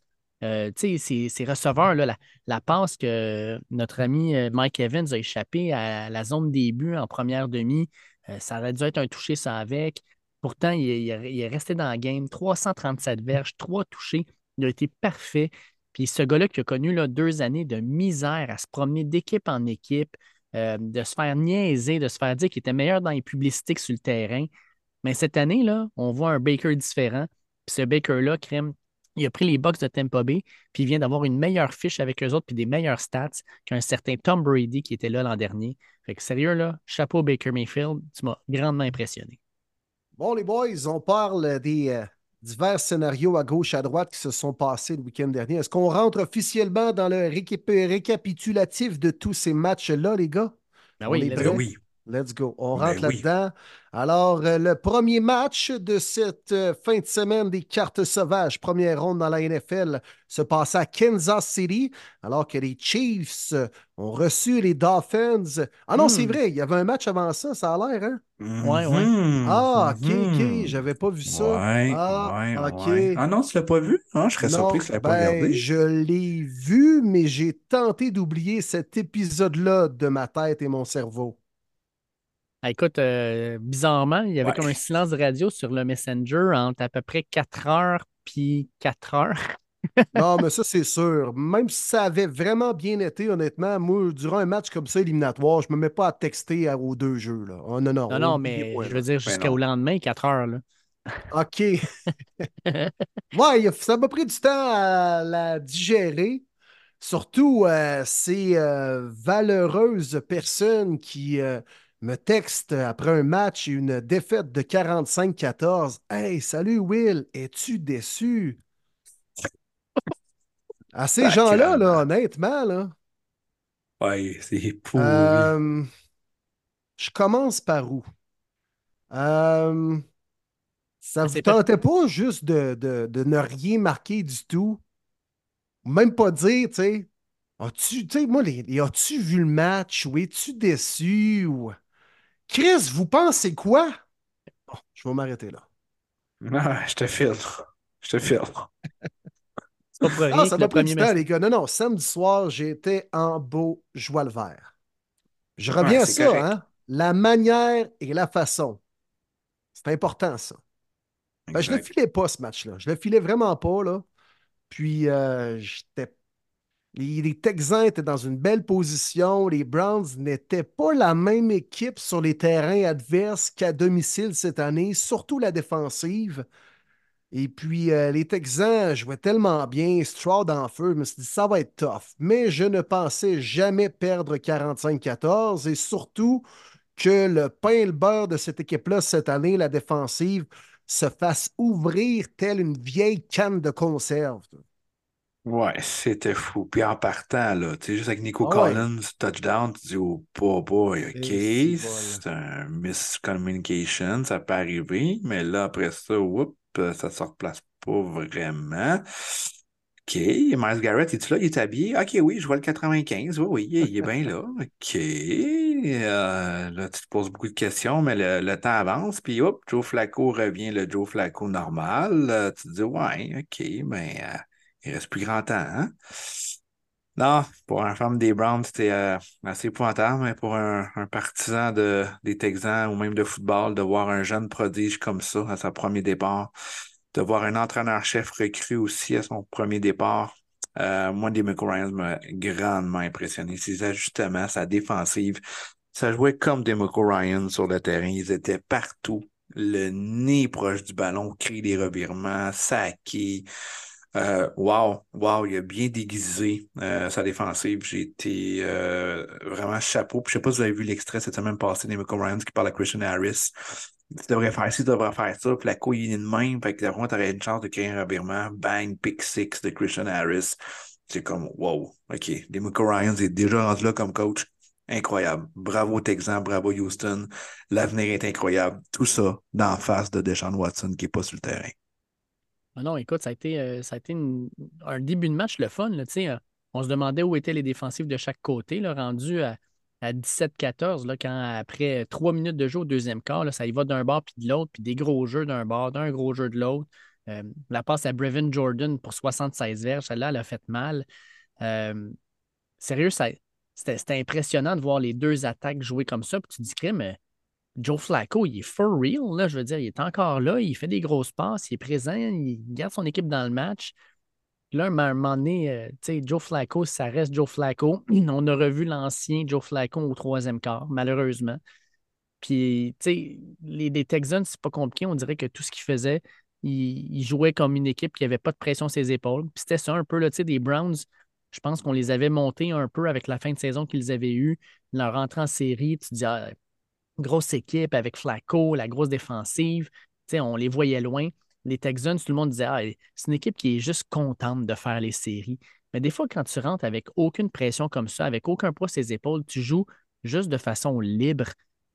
Euh, tu sais, ces, receveurs, là, la, la passe que notre ami euh, Mike Evans a échappé à la zone début en première demi, euh, ça aurait dû être un touché ça avec. Pourtant, il, est- resté dans le game. 337 verges, 3 touchés. Il a été parfait. Puis ce gars-là qui a connu deux années de misère à se promener d'équipe en équipe, de se faire niaiser, de se faire dire qu'il était meilleur dans les publicités que sur le terrain. Mais cette année, là, on voit un Baker différent. Puis ce Baker-là, crème, il a pris les Bucks de Tampa Bay, puis il vient d'avoir une meilleure fiche avec eux autres, puis des meilleurs stats qu'un certain Tom Brady qui était là l'an dernier. Fait que sérieux, là, chapeau Baker Mayfield, tu m'as grandement impressionné. Bon, les boys, on parle des euh, divers scénarios à gauche, à droite qui se sont passés le week-end dernier. Est-ce qu'on rentre officiellement dans le récap- récapitulatif de tous ces matchs-là, les gars? Ben On oui, est? Ben go. oui. Let's go. On Ben rentre oui. là-dedans. Alors, euh, le premier match de cette euh, fin de semaine des cartes sauvages, première ronde dans la NFL, se passe à Kansas City, alors que les Chiefs ont reçu les Dolphins. Ah non, c'est Hmm. vrai, il y avait un match avant ça, ça a l'air, hein? Ouais, ouais. Mhm, Ah, ok, ok, mhm. j'avais pas vu ça. Ouais, Ah, ouais, ok. ouais. Ah non, tu l'as pas vu? Ah, je serais Non, surpris que tu l'aies pas ben, regardé. je l'ai vu, mais j'ai tenté d'oublier cet épisode-là de ma tête et mon cerveau. Ah, écoute, euh, bizarrement, il y avait Ouais. comme un silence de radio sur le Messenger entre à peu près 4 heures puis 4 heures. Non, mais ça, c'est sûr. Même si ça avait vraiment bien été, honnêtement, moi, durant un match comme ça, éliminatoire, je me mets pas à texter à- aux deux jeux. Là. Oh, non, non, Non, non, mais je là. veux dire Ben jusqu'au lendemain, 4 heures. Là. OK. ouais, ça m'a pris du temps à la digérer. Surtout euh, ces euh, valeureuses personnes qui euh, me textent après un match et une défaite de 45-14. Hey, salut Will, es-tu déçu? À ces gens-là, là, honnêtement, là, Ouais, c'est pourri. euh, je commence par où? Euh, ça Ah, vous c'est pas- tentait pas juste de, de- de ne rien marquer du tout? Même pas dire, tu sais, as-tu, tu sais, moi, les, les as-tu vu le match? Ou es-tu déçu? Ou... Chris, vous pensez quoi? Bon, je vais m'arrêter là. Ah, je te file. Je te file. C'est pas pour rien Ah, ça le pris premier du temps, les gars. Non, non, samedi soir, j'étais en beau joie le vert. Je reviens Ouais, à ça, correct. hein? La manière et la façon. C'est important, ça. Ben, je le Exact. filais pas, ce match-là. Je le filais vraiment pas, là. Puis, euh, j'étais... Les, Texans étaient dans une belle position. Les Browns n'étaient pas la même équipe sur les terrains adverses qu'à domicile cette année, surtout la défensive. Et puis, euh, les Texans jouaient tellement bien, Stroud en feu, je me suis dit, ça va être tough. Mais je ne pensais jamais perdre 45-14 et surtout que le pain et le beurre de cette équipe-là cette année, la défensive, se fasse ouvrir telle une vieille canne de conserve. Ouais, c'était fou. Puis en partant, là, tu sais, juste avec Nico Ah ouais. Collins, touchdown, tu dis, oh, boy, boy, OK, c'est un miscommunication, ça peut arriver, mais là, après ça, whoop, ça se replace pas vraiment. OK, Miles Garrett, es-tu là? Il est habillé? OK, oui, je vois le 95. Oui, oui, il est, il est bien là. OK. Euh, là, tu te poses beaucoup de questions, mais le, le temps avance, puis hop, Joe Flacco revient, le Joe Flacco normal. Euh, tu te dis, ouais, OK, mais euh, il reste plus grand temps, hein? Non, pour un fan des Browns, c'était euh, assez épouvantable, mais pour un, partisan de, des Texans ou même de football, de voir un jeune prodige comme ça à son premier départ, de voir un entraîneur-chef recru aussi à son premier départ, euh, moi, Demico Ryans m'a grandement impressionné. Ses ajustements, sa défensive, ça jouait comme Demico Ryan sur le terrain. Ils étaient partout. Le nez proche du ballon, créer des revirements, saquer. Euh, wow, wow, il a bien déguisé euh, sa défensive. J'ai été euh, vraiment chapeau. Puis, je sais pas si vous avez vu l'extrait cette semaine passée d'Emico Ryans qui parle à Christian Harris. Tu devrais faire ci, tu devrais faire ça. Puis la couille est de même. Fait que tu aurais une chance de créer un revirement. Bang, pick six de Christian Harris. C'est comme, wow, OK. Demico Ryans est déjà rendu là comme coach. Incroyable. Bravo Texan, bravo Houston. L'avenir est incroyable. Tout ça d'en face de Deshaun Watson qui n'est pas sur le terrain. Ah non, écoute, ça a été, euh, ça a été un début de match le fun. là, euh, on se demandait où étaient les défensifs de chaque côté, là, rendu à, à 17-14, là, quand après trois minutes de jeu au deuxième quart, là, ça y va d'un bord puis de l'autre, puis des gros jeux d'un bord, d'un gros jeu de l'autre. Euh, la passe à Brevin Jordan pour 76 verges, celle-là, elle a fait mal. Euh, sérieux, c'était impressionnant de voir les deux attaques jouer comme ça. Puis tu te dis, euh, Joe Flacco, il est for real, là, je veux dire, il est encore là, il fait des grosses passes, il est présent, il garde son équipe dans le match. Là, à un moment donné, euh, Joe Flacco, ça reste Joe Flacco. On a revu l'ancien Joe Flacco au troisième quart, malheureusement. Puis, tu sais, les, Texans, c'est pas compliqué. On dirait que tout ce qu'ils faisaient, ils, ils jouaient comme une équipe qui n'avait pas de pression sur ses épaules. Puis c'était ça un peu, tu sais, des Browns. Je pense qu'on les avait montés un peu avec la fin de saison qu'ils avaient eue. Leur entrée en série, tu te dis, ah, grosse équipe avec Flacco, la grosse défensive. On les voyait loin. Les Texans, tout le monde disait, ah, c'est une équipe qui est juste contente de faire les séries. Mais des fois, quand tu rentres avec aucune pression comme ça, avec aucun poids sur ses épaules, tu joues juste de façon libre,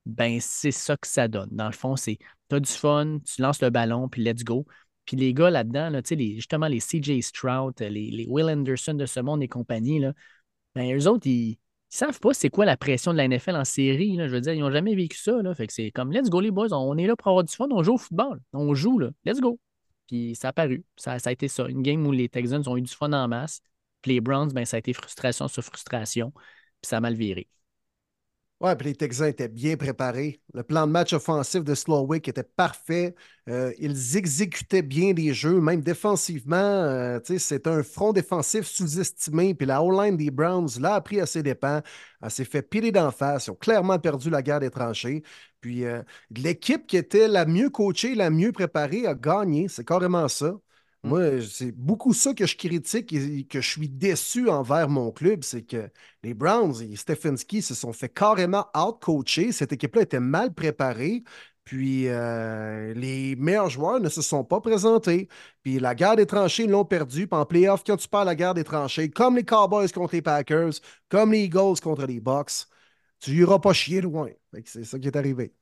ben c'est ça que ça donne. Dans le fond, c'est tu as du fun, tu lances le ballon, puis let's go. Puis les gars là-dedans, les- justement, les CJ Stroud, les, les Will Anderson de ce monde et compagnie, là, ben, eux autres, ils, ils savent pas c'est quoi la pression de la NFL en série. Je veux dire, ils n'ont jamais vécu ça. Là. Fait c'est comme let's go les boys, on est là pour avoir du fun, on joue au football. On joue là. Let's go. Puis ça a paru. Ça, ça a été ça. Une game où les Texans ont eu du fun en masse. Puis les Browns, ben, ça a été frustration sur frustration. Puis ça a mal viré. Ouais, puis les Texans étaient bien préparés. Le plan de match offensif de Slowick était parfait. Euh, ils exécutaient bien les jeux, même défensivement. euh, c'est un front défensif sous-estimé. Puis la O-line des Browns l'a appris à ses dépens. Elle s'est fait piler d'en face. Ils ont clairement perdu la guerre des tranchées. Puis euh, l'équipe qui était la mieux coachée, la mieux préparée a gagné. C'est carrément ça. Moi, c'est beaucoup ça que je critique et que je suis déçu envers mon club, c'est que les Browns et Stefanski se sont fait carrément out-coacher. Cette équipe-là était mal préparée. Puis euh, les meilleurs joueurs ne se sont pas présentés. Puis la guerre des tranchées, l'ont perdu. Puis en playoff, quand tu de la guerre des tranchées, comme les Cowboys contre les Packers, comme les Eagles contre les Bucks, tu n'iras pas chier loin. C'est ça qui est arrivé.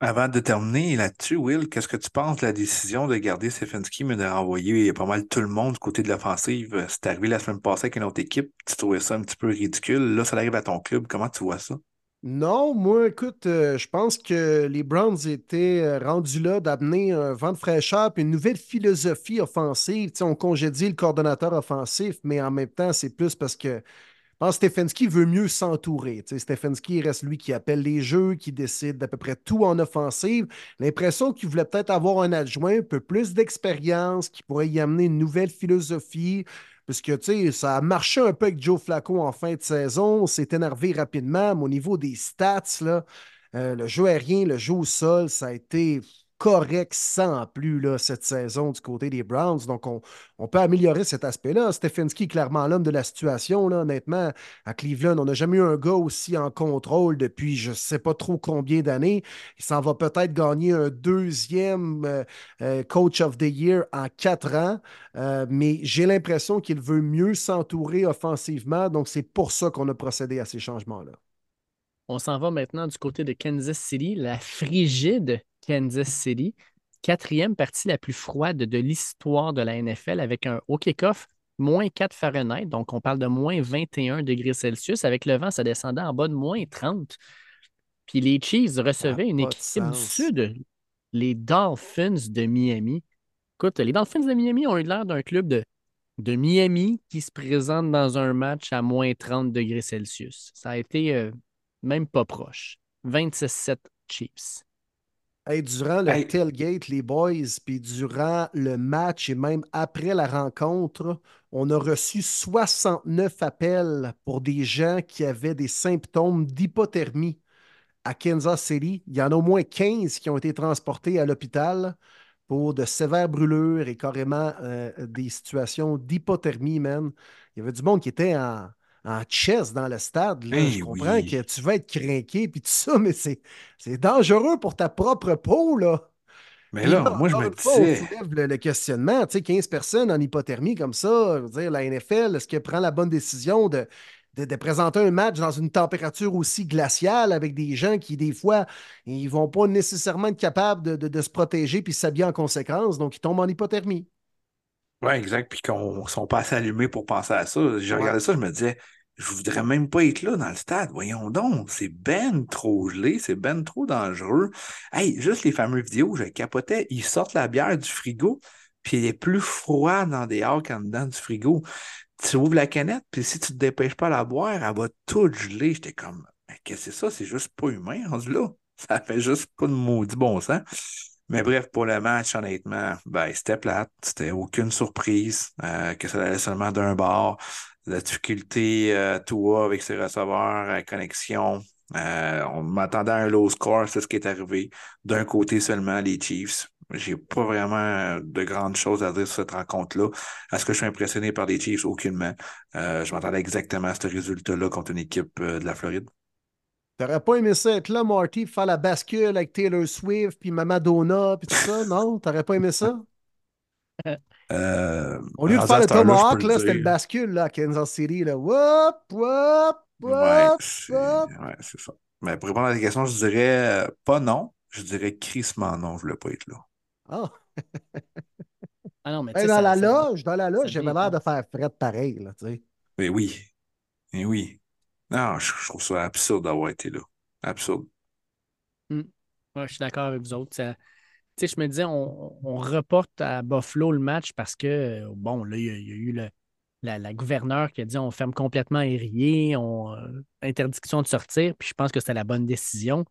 Avant de terminer là-dessus, Will, qu'est-ce que tu penses de la décision de garder Stefanski, mais de renvoyer pas mal tout le monde du côté de l'offensive? C'est arrivé la semaine passée avec une autre équipe. Tu trouvais ça un petit peu ridicule. Là, ça arrive à ton club. Comment tu vois ça? Non, moi, écoute, euh, je pense que les Browns étaient euh, rendus là d'amener un vent de fraîcheur puis une nouvelle philosophie offensive. On congédie le coordonnateur offensif, mais en même temps, c'est plus parce que je pense que Stefanski veut mieux s'entourer. Stefanski reste lui qui appelle les jeux, qui décide d'à peu près tout en offensive. L'impression qu'il voulait peut-être avoir un adjoint un peu plus d'expérience, qui pourrait y amener une nouvelle philosophie. Parce que, tu sais, ça a marché un peu avec Joe Flacco en fin de saison. On s'est énervé rapidement, mais au niveau des stats, euh, le jeu aérien, le jeu au sol, ça a été correct sans plus là, cette saison du côté des Browns. Donc, on, peut améliorer cet aspect-là. Stefanski est clairement l'homme de la situation. Là, honnêtement, à Cleveland, on n'a jamais eu un gars aussi en contrôle depuis je ne sais pas trop combien d'années. Il s'en va peut-être gagner un deuxième euh, euh, Coach of the Year en quatre ans. Euh, mais j'ai l'impression qu'il veut mieux s'entourer offensivement. Donc, c'est pour ça qu'on a procédé à ces changements-là. On s'en va maintenant du côté de Kansas City, la frigide Kansas City. Quatrième partie la plus froide de l'histoire de la NFL avec un au kick-off moins 4 Fahrenheit. Donc, on parle de moins 21 degrés Celsius. Avec le vent, ça descendait en bas de moins 30. Puis les Chiefs recevaient une équipe du. Sud, les Dolphins de Miami. Écoute, les Dolphins de Miami ont eu l'air d'un club de de Miami qui se présente dans un match à moins 30 degrés Celsius. Ça a été euh, même pas proche. 26-7 Chiefs. Hey, durant le Hey. tailgate, les boys, puis durant le match et même après la rencontre, on a reçu 69 appels pour des gens qui avaient des symptômes d'hypothermie à Kansas City. Il y en a au moins 15 qui ont été transportés à l'hôpital pour de sévères brûlures et carrément euh, des situations d'hypothermie, man. Il y avait du monde qui était en, en chess dans le stade. Là. Eh Je comprends oui. que tu vas être craqué puis tout ça, mais c'est, c'est dangereux pour ta propre peau, là. Mais là, là, moi, je me disais. le, le questionnement. Tu sais, 15 personnes en hypothermie comme ça, je veux dire, la NFL, est-ce qu'elle prend la bonne décision de, de, de présenter un match dans une température aussi glaciale avec des gens qui, des fois, ils vont pas nécessairement être capables de, de- de se protéger puis s'habiller en conséquence, donc ils tombent en hypothermie? Oui, exact. Puis qu'on ne sont pas assez allumés pour penser à ça. J'ai Ouais. regardé ça, je me disais, je voudrais même pas être là dans le stade. Voyons donc, c'est ben trop gelé, c'est ben trop dangereux. Hey, juste les fameuses vidéos, je capotais, ils sortent la bière du frigo, puis elle est plus froide dans des arcs en dedans du frigo. Tu ouvres la canette, puis si tu te dépêches pas à la boire, elle va toute geler. J'étais comme, mais qu'est-ce que c'est ça? C'est juste pas humain rendu là. Ça fait juste pas de maudit bon sens. Mais bref, pour le match, honnêtement, ben, c'était plate. C'était aucune surprise euh, que ça allait seulement d'un bord. La difficulté, euh, Tua avec ses receveurs, la connexion. Euh, on m'attendait à un low score, c'est ce qui est arrivé. D'un côté seulement, les Chiefs. J'ai pas vraiment euh, de grandes choses à dire sur cette rencontre-là. Est-ce que je suis impressionné par les Chiefs? Aucunement. Euh, je m'attendais exactement à ce résultat-là contre une équipe euh, de la Floride. T'aurais pas aimé ça être là, Marty, faire la bascule avec Taylor Swift puis Mamadonna puis tout ça, non? T'aurais pas aimé ça? Euh, Au lieu de faire le Tomahawk, là, c'était le dire. bascule là, à Kansas City. Là. Whoop, whoop, Ouais, whoop, c'est ouais, c'est ça. Mais pour répondre à la question, je dirais euh, pas non. Je dirais crissement non, je voulais pas être là. Ah. Ah non, mais dans ça- la ça- loge, dans la loge, j'avais l'air de faire fret pareil, là, tu sais. Mais oui. Mais oui. Non, je, je trouve ça absurde d'avoir été là. Absurde. Ouais, je suis d'accord avec vous autres. Ça- je me disais, on, reporte à Buffalo le match parce que, bon, là, il y a, eu le- la, gouverneure qui a dit on ferme complètement Érié, on, euh, interdiction de sortir, puis je pense que c'était la bonne décision.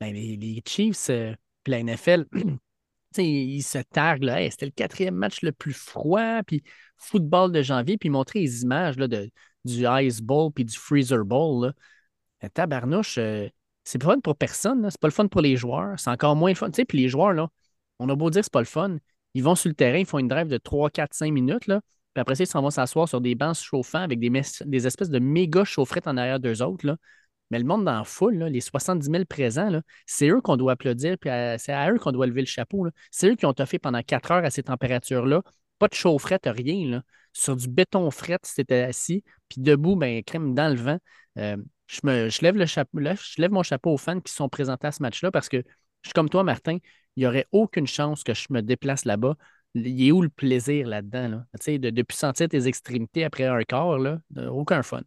Ben, les, Chiefs, euh, puis la NFL, ils se targuent, là, c'était le quatrième match le plus froid, puis football de janvier, puis montrer les images de, du Ice Bowl puis du Freezer Bowl. Là. Tabarnouche, euh, c'est pas fun pour personne, c'est pas le fun pour les joueurs, c'est encore moins le fun. Tu sais, puis les joueurs, là, on a beau dire que c'est pas le fun, ils vont sur le terrain, ils font une drive de 3, 4, 5 minutes, là, puis après ça, ils s'en vont s'asseoir sur des bancs chauffants avec des, des espèces de méga chaufferettes en arrière d'eux autres. Là. Mais le monde dans la foule, là, les 70 000 présents, c'est eux qu'on doit applaudir, puis c'est à eux qu'on doit lever le chapeau. C'est eux qui ont toffé pendant 4 heures à ces températures-là. Pas de chaufferette, rien. Là. Sur du béton fret, c'était assis, puis debout, ben, crème dans le vent. Euh, je, me, je, lève le chapeau, là, je lève mon chapeau aux fans qui sont présentés à ce match-là parce que je suis comme toi, Martin, il n'y aurait aucune chance que je me déplace là-bas. Il est où le plaisir là-dedans? Là? Tu sais, de, de plus sentir tes extrémités après un quart, là, aucun fun.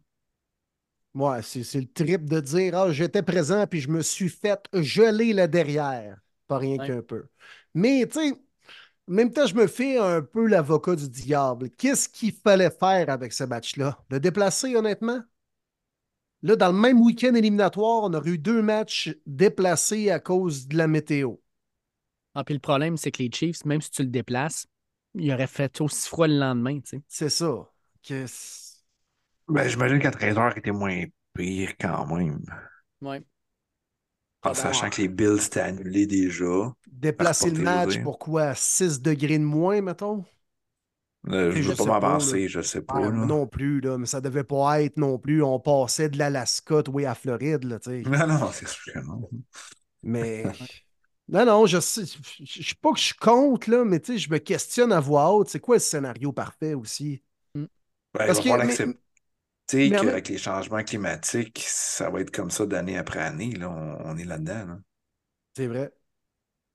Ouais, c'est le trip de dire Ah, j'étais présent puis je me suis fait geler le derrière. Pas rien Ouais. qu'un peu. Mais, tu sais, en même temps, je me fais un peu l'avocat du diable. Qu'est-ce qu'il fallait faire avec ce match-là? Le déplacer, honnêtement? Là, dans le même week-end éliminatoire, on aurait eu deux matchs déplacés à cause de la météo. Ah, puis le problème, c'est que les Chiefs, même si tu le déplaces, il aurait fait aussi froid le lendemain. tu sais. C'est ça. Que Ben, j'imagine qu'à 13h était moins pire quand même. Ouais. En ben, sachant que les Bills étaient annulés déjà. déplacer le match Transporter, pour quoi? 6 degrés de moins, mettons? Euh, Je je veux sais pas m'avancer, je sais pas. Ah, là. non plus, là, mais ça devait pas être non plus. On passait de l'Alaska, oui, à Floride, là, tu sais. Non, non, c'est sûr que non. Mais. Non, non, je sais. Je sais pas que je compte, là, mais tu sais, je me questionne à voix haute. C'est quoi le scénario parfait aussi? Ben, Parce il va falloir l'accepter mais qu'avec les changements climatiques, ça va être comme ça d'année après année. Là. On, on est là-dedans. là. C'est vrai.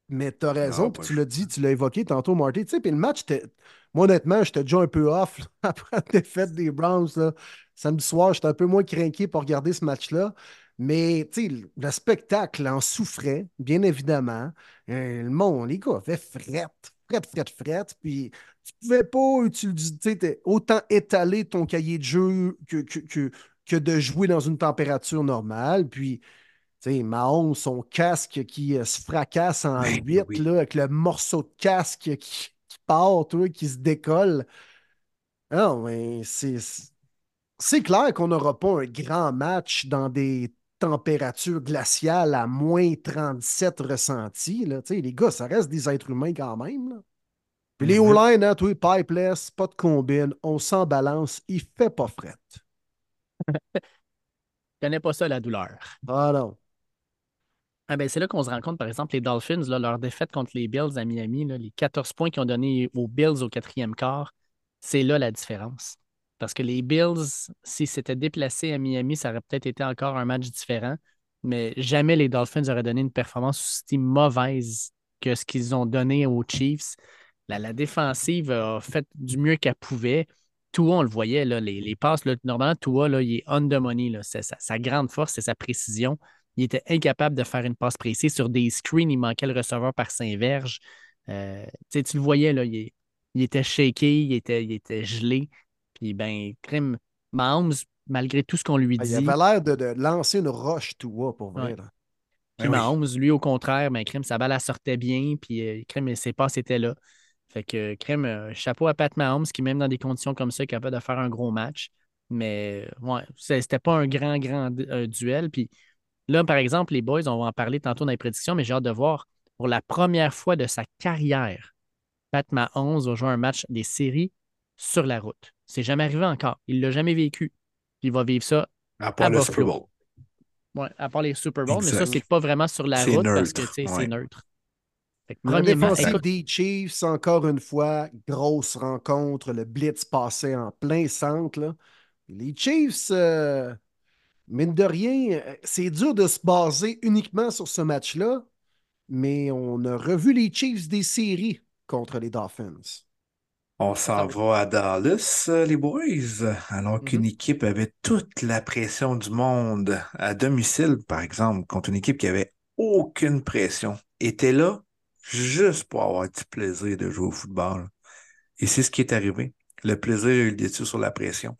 Mais t'as raison, Non, puis tu l'as dit, tu l'as évoqué tantôt, Marty. Tu sais, puis le match, était- moi, honnêtement, j'étais déjà un peu off là, après la défaite des Browns. là. Samedi soir, j'étais un peu moins craqué pour regarder ce match-là. Mais, tu sais, le- le spectacle en souffrait, bien évidemment. Euh, le monde, les gars, avaient frette, fret, fret, fret. Puis tu pouvais pas utiliser, autant étaler ton cahier de jeu que, que, que, de jouer dans une température normale. Puis, tu sais, Mahon, son casque qui euh, se fracasse en Ben huit, là, avec le morceau de casque qui part, toi, qui se décolle. Non, mais c'est. C'est clair qu'on n'aura pas un grand match dans des températures glaciales à moins 37 ressentis. Là. Les gars, ça reste des êtres humains quand même. Là. Puis les Mhm. O-line, hein, toi, pipeless, pas de combine, on s'en balance, il fait pas fret. Je connais pas ça, la douleur. Ah non. Ah ben, c'est là qu'on se rend compte, par exemple, les Dolphins, leur défaite contre les Bills à Miami, les 14 points qu'ils ont donnés aux Bills au quatrième quart, c'est là la différence. Parce que les Bills, s'ils s'étaient déplacés à Miami, ça aurait peut-être été encore un match différent, mais jamais les Dolphins auraient donné une performance aussi mauvaise que ce qu'ils ont donné aux Chiefs. La, la défensive a fait du mieux qu'elle pouvait. Tua, on le voyait, là, les, les passes, là, normalement, Tua, là, il est on the money. C'est sa grande force, c'est sa précision. Il était incapable de faire une passe précise. Sur des screens, il manquait le receveur par Saint-Verge. Euh, tu le voyais, là, il, il était shaky, il était, il était gelé. Puis, ben, crime, Mahomes, malgré tout ce qu'on lui Ah, dit, Il avait l'air de, de lancer une roche, tout pour vrai. Ouais. puis Ben oui. Mahomes, lui, au contraire, ben, crime, sa balle, elle sortait bien. Puis, euh, crime, ses passes étaient là. Fait que, crime, euh, chapeau à Pat Mahomes, qui, même dans des conditions comme ça, est capable de faire un gros match. Mais, ouais, c'était pas un grand, grand euh, duel. Puis, là, par exemple, les boys, on va en parler tantôt dans les prédictions, mais j'ai hâte de voir, pour la première fois de sa carrière, Pat Mahomes va jouer un match des séries sur la route. C'est jamais arrivé encore. Il l'a jamais vécu. Puis il va vivre ça, À part à le. Super Bowl. ouais, à part les Super Bowls, mais ça, c'est pas vraiment sur la route parce que ouais. c'est neutre. La écoute, des Chiefs, encore une fois, grosse rencontre. Le blitz passait en plein centre. là. Les Chiefs, euh, mine de rien, euh, c'est dur de se baser uniquement sur ce match-là, mais on a revu les Chiefs des séries contre les Dolphins. On s'en va à Dallas, euh, les boys, alors qu'une Mhm. équipe avait toute la pression du monde à domicile, par exemple, contre une équipe qui avait aucune pression, était là juste pour avoir du plaisir de jouer au football. Et c'est ce qui est arrivé. Le plaisir a eu le dessus sur la pression.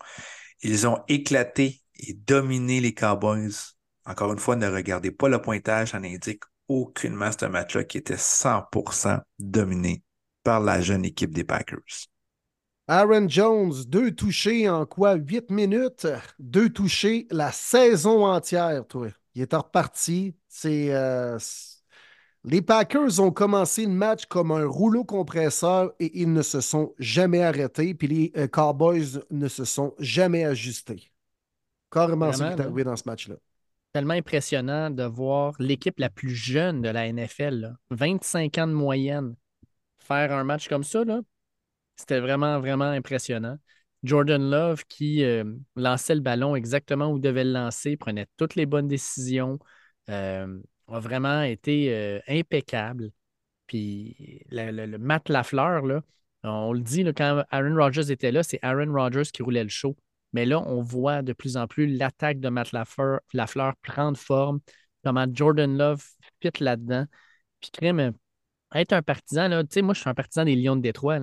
Ils ont éclaté et dominé les Cowboys. Encore une fois, ne regardez pas le pointage, ça n'indique aucunement ce match-là qui était 100% dominé par la jeune équipe des Packers. Aaron Jones, deux touchés en quoi? Huit minutes? Deux touchés la saison entière, toi. Il est reparti. C'est, euh, les Packers ont commencé le match comme un rouleau compresseur et ils ne se sont jamais arrêtés. Puis les euh, Cowboys ne se sont jamais ajustés. Carrément qui là. arrivé dans ce match-là. tellement impressionnant de voir l'équipe la plus jeune de la NFL, là, 25 ans de moyenne, faire un match comme ça. C'était vraiment, vraiment impressionnant. Jordan Love qui euh, lançait le ballon exactement où il devait le lancer, prenait toutes les bonnes décisions, euh, a vraiment été euh, impeccable. Puis le, le- le Matt Lafleur, là, on le dit là, quand Aaron Rodgers était là, c'est Aaron Rodgers qui roulait le show. Mais là, on voit de plus en plus l'attaque de Matt Lafleur, prendre forme, comment Jordan Love fit là-dedans. Puis crime, euh, être un partisan, tu sais, moi, je suis un partisan des Lions de Détroit.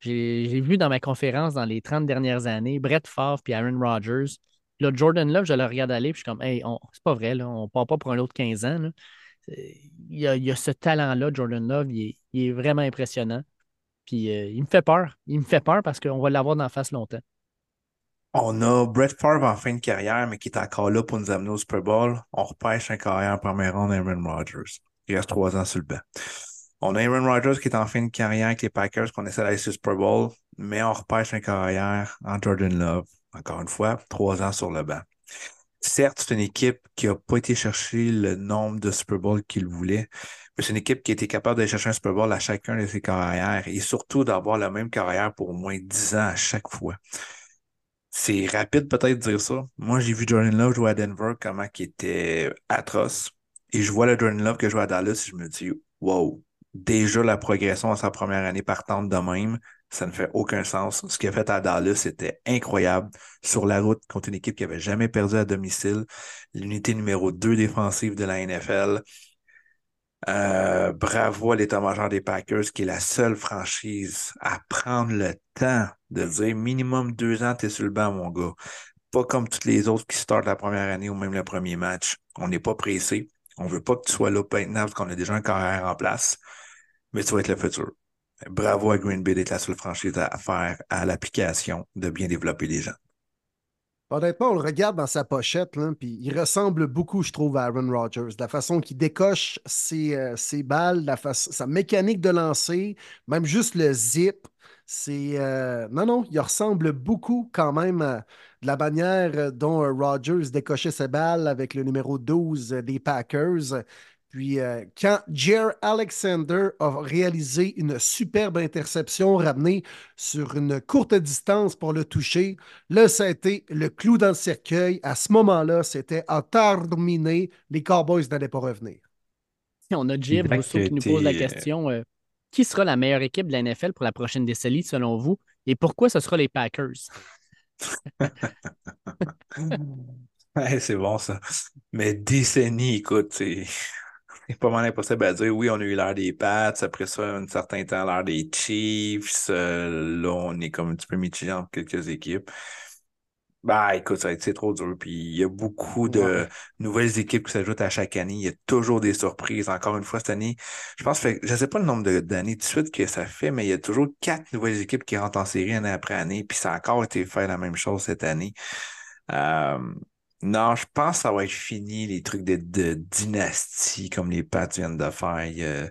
J'ai vu dans ma conférence dans les 30 dernières années Brett Favre puis Aaron Rodgers. Là, Jordan Love, je le regarde aller, puis je suis comme, hey, c'est pas vrai, là, on part pas pour un autre 15 ans. Il y a, il y a ce talent-là, Jordan Love, il est, il est vraiment impressionnant. Puis euh, il me fait peur. Il me fait peur parce qu'on va l'avoir d'en face longtemps. On a Brett Favre en fin de carrière, mais qui est encore là pour nous amener au Super Bowl. On repêche un carrière en première ronde Aaron Rodgers. Il reste trois ans sur le banc. On a Aaron Rodgers qui est en fin de carrière avec les Packers, qu'on essaie d'aller sur le Super Bowl, mais on repêche un carrière en Jordan Love. Encore une fois, trois ans sur le banc. Certes, c'est une équipe qui n'a pas été chercher le nombre de Super Bowl qu'il voulait, mais c'est une équipe qui a été capable d'aller chercher un Super Bowl à chacun de ses carrières et surtout d'avoir la même carrière pour au moins 10 ans à chaque fois. C'est rapide peut-être de dire ça. Moi, j'ai vu Jordan Love jouer à Denver, comment il était atroce. Et je vois le Jordan Love que joue à Dallas et je me dis, wow, déjà la progression à sa première année partante de même, ça ne fait aucun sens. Ce qu'il a fait à Dallas, c'était incroyable. Sur la route contre une équipe qui avait jamais perdu à domicile, l'unité numéro 2 défensive de la NFL. Euh, bravo à l'état-major des Packers, qui est la seule franchise à prendre le temps de dire minimum deux ans, t'es sur le banc, mon gars. Pas comme toutes les autres qui startent la première année ou même le premier match. On n'est pas pressé. On veut pas que tu sois là maintenant parce qu'on a déjà un carrière en place, mais tu vas être le futur. Bravo à Green Bay d'être la seule franchise à faire à l'application de bien développer les gens. Honnêtement, on le regarde dans sa pochette, puis il ressemble beaucoup, je trouve, à Aaron Rodgers. La façon qu'il décoche ses, euh, ses balles, la sa mécanique de lancer, même juste le zip. C'est. euh, Non, non, il ressemble beaucoup quand même à de la manière dont euh, Rodgers décochait ses balles avec le numéro 12 des Packers. Puis euh, quand Jer Alexander a réalisé une superbe interception ramenée sur une courte distance pour le toucher, là, ça a été le clou dans le cercueil. À ce moment-là, c'était à terminé. Les Cowboys n'allaient pas revenir. On a Jim qui nous pose la euh, question euh, qui sera la meilleure équipe de la NFL pour la prochaine décennie, selon vous, et pourquoi ce sera les Packers? C'est bon ça. Mais décennie, écoute, c'est pas mal impossible à dire. Oui, on a eu l'ère des Pats, après ça, un certain temps, l'ère des Chiefs. Euh, là, on est comme un petit peu mitigé entre quelques équipes. Bah, écoute, ça va être- c'est trop dur. Puis il y a beaucoup de Ouais. nouvelles équipes qui s'ajoutent à chaque année. Il y a toujours des surprises. Encore une fois, cette année, je pense, fait, je sais pas le nombre de- d'années de suite que ça fait, mais il y a toujours quatre nouvelles équipes qui rentrent en série année après année. Puis ça a encore été fait la même chose cette année. Euh, non, je pense que ça va être fini, les trucs de, de dynastie comme les Pats viennent de faire. Il y a-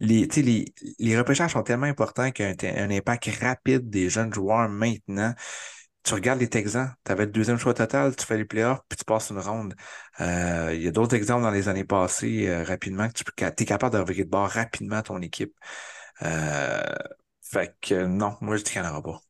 les, les, les repêchages sont tellement importants qu'il y a un, un impact rapide des jeunes joueurs maintenant. Tu regardes les Texans, tu avais le deuxième choix total, tu fais les playoffs, puis tu passes une ronde. Euh, il y a d'autres exemples dans les années passées, euh, rapidement, que tu es capable de revirer de bord rapidement ton équipe. Euh, fait que non, moi je dis qu'il n'y en aura pas.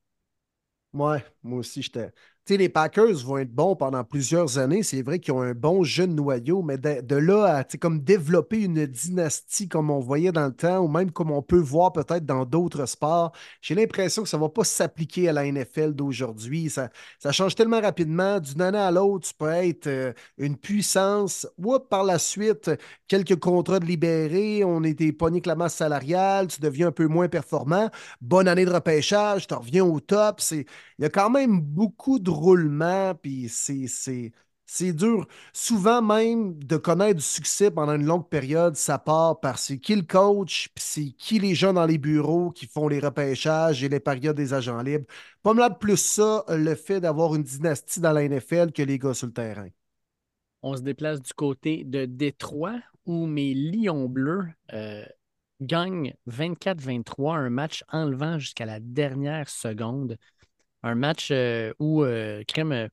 Ouais, moi aussi, j'étais. Les Packers vont être bons pendant plusieurs années. C'est vrai qu'ils ont un bon jeune noyau, mais de, là à comme développer une dynastie comme on voyait dans le temps, ou même comme on peut voir peut-être dans d'autres sports, j'ai l'impression que ça ne va pas s'appliquer à la NFL d'aujourd'hui. Ça, change tellement rapidement. D'une année à l'autre, tu peux être euh, une puissance. Oups, par la suite, quelques contrats de libérés, on était pogné avec la masse salariale, tu deviens un peu moins performant. Bonne année de repêchage, tu reviens au top. C'est il y a quand même beaucoup de roulements, puis c'est, dur. Souvent même de connaître du succès pendant une longue période, ça part par c'est qui le coach, puis c'est qui les gens dans les bureaux qui font les repêchages et les périodes des agents libres. Pas mal plus ça, le fait d'avoir une dynastie dans la NFL que les gars sur le terrain. On se déplace du côté de Détroit où mes Lions bleus euh, gagnent 24-23, un match enlevant jusqu'à la dernière seconde. Un match euh, où, euh, crème, euh,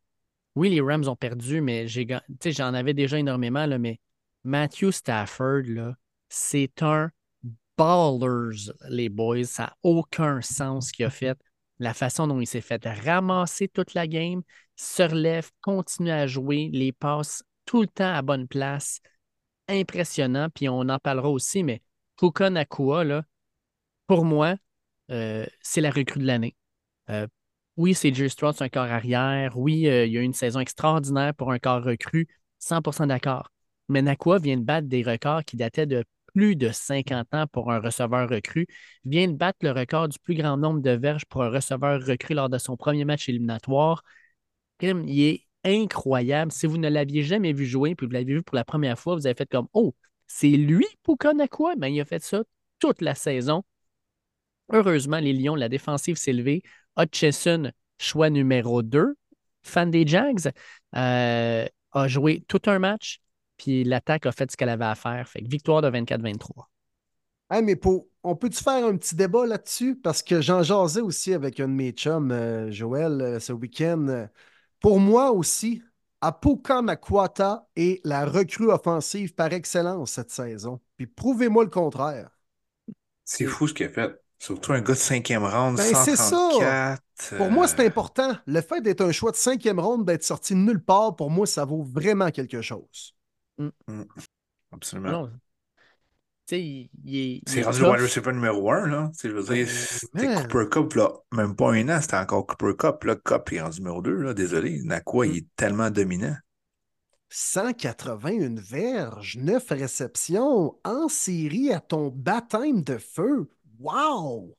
oui, les Rams ont perdu, mais j'en avais déjà énormément, là, mais Matthew Stafford, c'est un ballers, les boys. Ça n'a aucun sens ce qu'il a fait. La façon dont il s'est fait ramasser toute la game, se relève, continue à jouer, les passes tout le temps à bonne place. Impressionnant. Puis on en parlera aussi, mais Puka Nakua, là, pour moi, euh, c'est la recrue de l'année. Euh, oui, c'est J. Stroud, un corps arrière. Oui, euh, il y a eu une saison extraordinaire pour un corps recru. 100% d'accord. Mais Nakua vient de battre des records qui dataient de plus de 50 ans pour un receveur recru. Vient de battre le record du plus grand nombre de verges pour un receveur recru lors de son premier match éliminatoire. Il est incroyable. Si vous ne l'aviez jamais vu jouer, puis vous l'avez vu pour la première fois, vous avez fait comme Oh, c'est lui, Puka Nakua? Ben, il a fait ça toute la saison. Heureusement, les Lions, la défensive s'est levée. Hutchison, choix numéro 2, fan des Jags, euh, a joué tout un match, puis l'attaque a fait ce qu'elle avait à faire. Fait que victoire de 24-23. Hey, mais pour, on peut-tu faire un petit débat là-dessus? Parce que j'en jasais aussi avec un de mes chums, euh, Joël, euh, ce week-end. Pour moi aussi, Apoka Nakwata est la recrue offensive par excellence cette saison. Puis prouvez-moi le contraire. C'est fou ce qu'il a fait. Surtout un gars de cinquième round, Ben, c'est ça. 134. Pour moi, c'est euh, important. Le fait d'être un choix de cinquième ronde, d'être sorti de nulle part, pour moi, ça vaut vraiment quelque chose. Absolument. Non. Tu sais, il, il est. il C'est est rendu le wide receiver numéro un, là. Tu sais, je veux dire, Ben, c'était. Cooper Cup, là. Même pas un an, c'était encore Cooper Cup. Là, Cup est rendu numéro deux, là. Désolé. Nakua, il est tellement dominant. 181 verges, 9 réceptions en série à ton baptême de feu. Wow!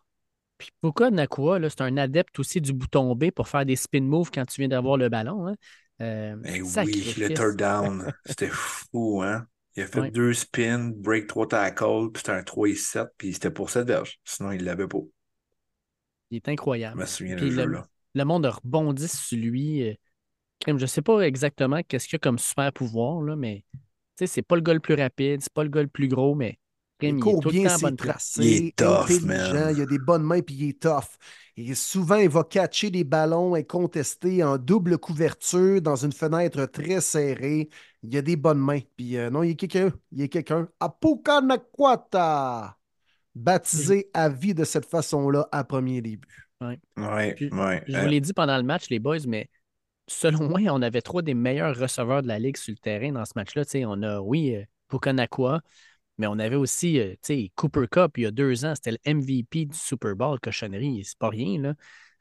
Puis Puka Nakua, c'est un adepte aussi du bouton B pour faire des spin moves quand tu viens d'avoir le ballon. Hein. Euh, Eh oui, le third down, c'était fou, hein? Il a fait Ouais. deux spins, break trois tackles, puis c'était un 3 et 7, puis c'était pour cette verge. Sinon, il l'avait pas. Il est Je incroyable. me souviens Puis du le, le monde a rebondi sur lui. euh, Je ne sais pas exactement qu'est-ce qu'il y a comme super pouvoir, là, mais tu sais, c'est pas le gars le plus rapide, c'est pas le gars le plus gros, mais crime, Il il, est le bien temps bonne tracés, Il est tough, man. il a des bonnes mains puis il est tough. Et souvent, il va catcher des ballons incontestés en double couverture dans une fenêtre très serrée. Il a des bonnes mains. Puis euh, non, il est quelqu'un. Il est quelqu'un. Apuka Nakwata, baptisé à vie de cette façon-là à premier début. Ouais, Puis, ouais. Je euh, vous l'ai dit pendant le match, les boys, mais selon moi, on avait trois des meilleurs receveurs de la ligue sur le terrain dans ce match-là. Tu sais, On a, oui, euh, Pukanakwa, mais on avait aussi euh, tu sais, Cooper Cup il y a deux ans. C'était le MVP du Super Bowl, cochonnerie. C'est pas rien, là.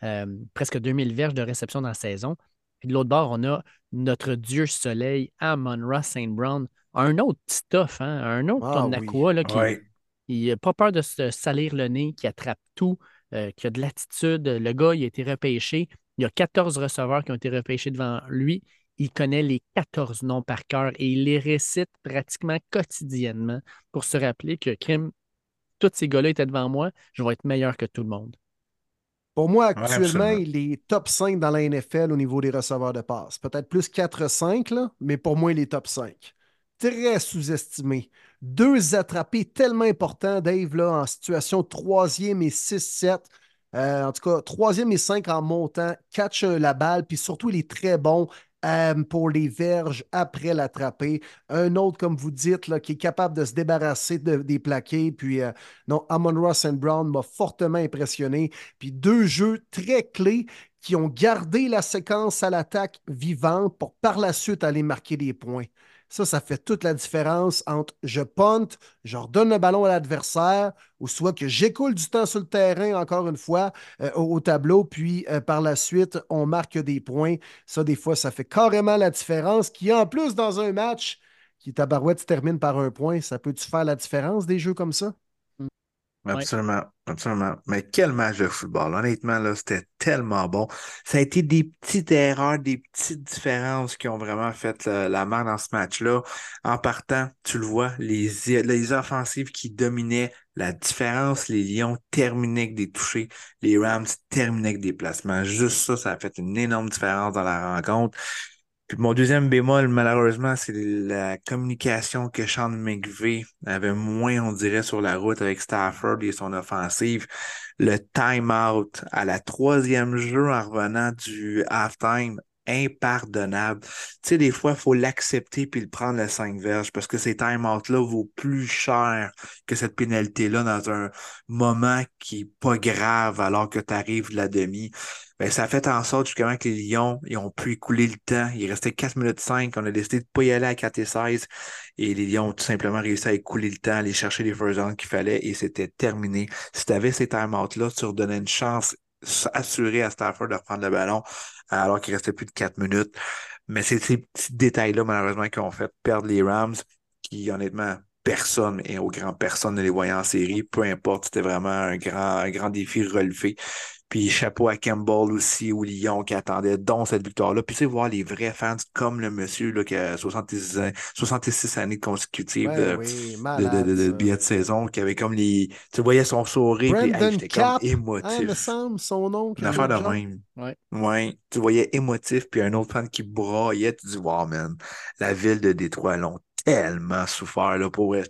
Euh, presque 2000 verges de réception dans la saison. Puis de l'autre bord, on a notre dieu soleil, Amon-Ra St. Brown. Un autre stuff, hein? un autre Ah comme oui. Là, qui, ouais. n'a pas peur de se salir le nez, qui attrape tout, euh, qui a de l'attitude. Le gars, il a été repêché. Il y a 14 receveurs qui ont été repêchés devant lui. Il connaît les 14 noms par cœur et il les récite pratiquement quotidiennement pour se rappeler que crime, tous ces gars-là étaient devant moi, je vais être meilleur que tout le monde. Pour moi, actuellement, il est top 5 dans la NFL au niveau des receveurs de passe. Peut-être plus 4-5, là, mais pour moi, il est top 5. Très sous-estimé. Deux attrapés tellement importants, Dave, là, en situation troisième et 6-7. Euh, en tout cas, troisième et 5 en montant, catch la balle, puis surtout, il est très bon pour les verges après l'attraper. Un autre, comme vous dites, là, qui est capable de se débarrasser de- des plaqués. Puis, euh, non, Amon Ross Brown m'a fortement impressionné. Puis deux jeux très clés qui ont gardé la séquence à l'attaque vivante pour par la suite aller marquer des points. Ça, ça fait toute la différence entre je punt, je redonne le ballon à l'adversaire, ou soit que j'écoule du temps sur le terrain, encore une fois, euh, au, au tableau, puis euh, par la suite, on marque des points. Ça, des fois, ça fait carrément la différence. Qui, en plus, dans un match qui, tabarouette, se termine par un point, ça peut-tu faire la différence des jeux comme ça? Absolument, Mais quel match de football. Honnêtement, là, c'était tellement bon. Ça a été des petites erreurs, des petites différences qui ont vraiment fait la, la main dans ce match-là. En partant, tu le vois, les, les offensives qui dominaient la différence, les Lions terminaient avec des touchés, les Rams terminaient avec des placements. Juste ça, ça a fait une énorme différence dans la rencontre. Mon deuxième bémol, malheureusement, c'est la communication que Sean McVay avait moins, on dirait, sur la route avec Stafford et son offensive. Le time-out à la troisième jeu en revenant du halftime, impardonnable. Tu sais, des fois, il faut l'accepter puis le prendre le 5 verges parce que ces time-out-là vaut plus cher que cette pénalité-là dans un moment qui est pas grave alors que tu arrives la demi. Ben, ça a fait en sorte justement que les Lions ils ont pu écouler le temps. Il restait 4 minutes 5. On a décidé de pas y aller à 4 et 16. Et les Lions ont tout simplement réussi à écouler le temps, aller chercher les first downs qu'il fallait et c'était terminé. Si tu avais ces time-out-là, tu redonnais une chance assurée à Stafford de reprendre le ballon alors qu'il restait plus de 4 minutes. Mais c'est ces petits détails-là, malheureusement, qui ont fait perdre les Rams, qui, honnêtement, personne et au grand personne ne les voyait en série. Peu importe, c'était vraiment un grand, un grand défi relevé. Puis chapeau à Campbell aussi, au Lyon, qui attendait donc cette victoire-là. Puis tu sais, voir les vrais fans comme le monsieur là, qui a 66, ans- 66 années consécutives Ouais, de, oui, de, de, malade, de- de ça. billets de saison, qui avait comme les. Tu voyais son sourire, puis hey, j'étais Cap, comme hein, émotif. me semble, son nom. Une affaire de même. Ouais. Ouais. Tu voyais émotif, puis un autre fan qui braillait, tu dis, wow, man, la ville de Détroit, l'ont tellement souffert, là, pour vrai.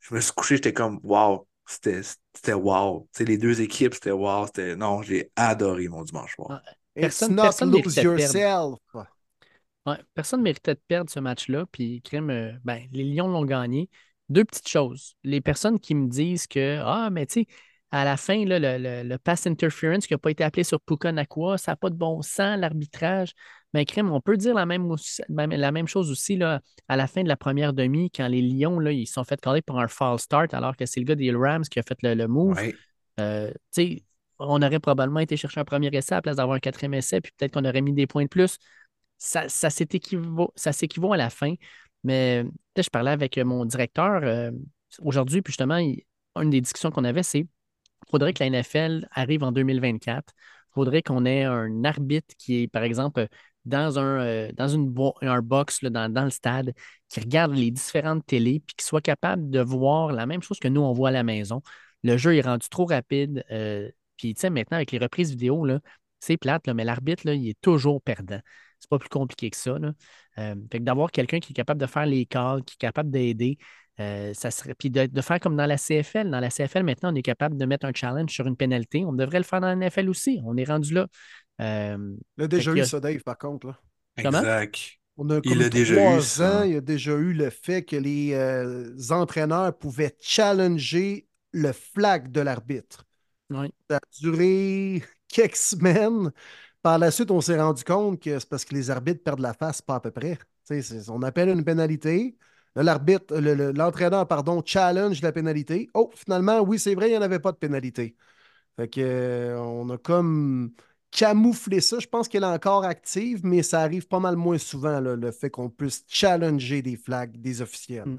Je me suis couché, j'étais comme, wow, c'était, c'était wow. Tu sais, les deux équipes, c'était wow. C'était, non, j'ai adoré mon dimanche soir. It's Personne- not personne lose yourself. Ouais, personne ne méritait de perdre ce match-là. Puis, crime, euh, ben, les Lions l'ont gagné. Deux petites choses. Les personnes qui me disent que, ah, mais tu sais, à la fin, là, le, le- le pass interference qui n'a pas été appelé sur Puka Nakua, ça n'a pas de bon sens, l'arbitrage. Mais crime, on peut dire la même, la même chose aussi là, à la fin de la première demi, quand les Lions là, ils sont fait caler pour un false start, alors que c'est le gars des Rams qui a fait le, le move. Ouais. Euh, on aurait probablement été chercher un premier essai à la place d'avoir un quatrième essai, puis peut-être qu'on aurait mis des points de plus. ça, ça s'équivaut à la fin. Mais je parlais avec mon directeur euh, aujourd'hui, puis justement, il- une des discussions qu'on avait, c'est faudrait que la NFL arrive en 2024. Il faudrait qu'on ait un arbitre qui est, par exemple, dans un, euh, dans une bo- un box dans, le stade, qui regarde les différentes télés, puis qui soit capable de voir la même chose que nous, on voit à la maison. Le jeu est rendu trop rapide. euh, puis, tu sais, maintenant, avec les reprises vidéo, c'est plate, mais l'arbitre, il est toujours perdant. C'est pas plus compliqué que ça. Euh, d'avoir quelqu'un qui est capable de faire les calls, qui est capable d'aider, euh, ça serait. Puis de, de faire comme dans la CFL. Dans la CFL, maintenant, on est capable de mettre un challenge sur une pénalité. On devrait le faire dans la NFL aussi. On est rendu là. Euh, Il a déjà eu ça, Dave, par contre. Là. Comment? Exact. On a Il a déjà eu ça. ans, il y a déjà eu le fait que les euh, entraîneurs pouvaient challenger le flag de l'arbitre. Oui. Ça a duré quelques semaines. Par la suite, on s'est rendu compte que c'est parce que les arbitres perdent la face, pas à peu près. On appelle une pénalité. L'arbitre, le- le- l'entraîneur, pardon, challenge la pénalité. Oh, finalement, oui, c'est vrai, il n'y en avait pas de pénalité. Fait euh, on a comme camouflé ça. Je pense qu'elle est encore active, mais ça arrive pas mal moins souvent, le fait qu'on puisse challenger des flags des officiels. Mm.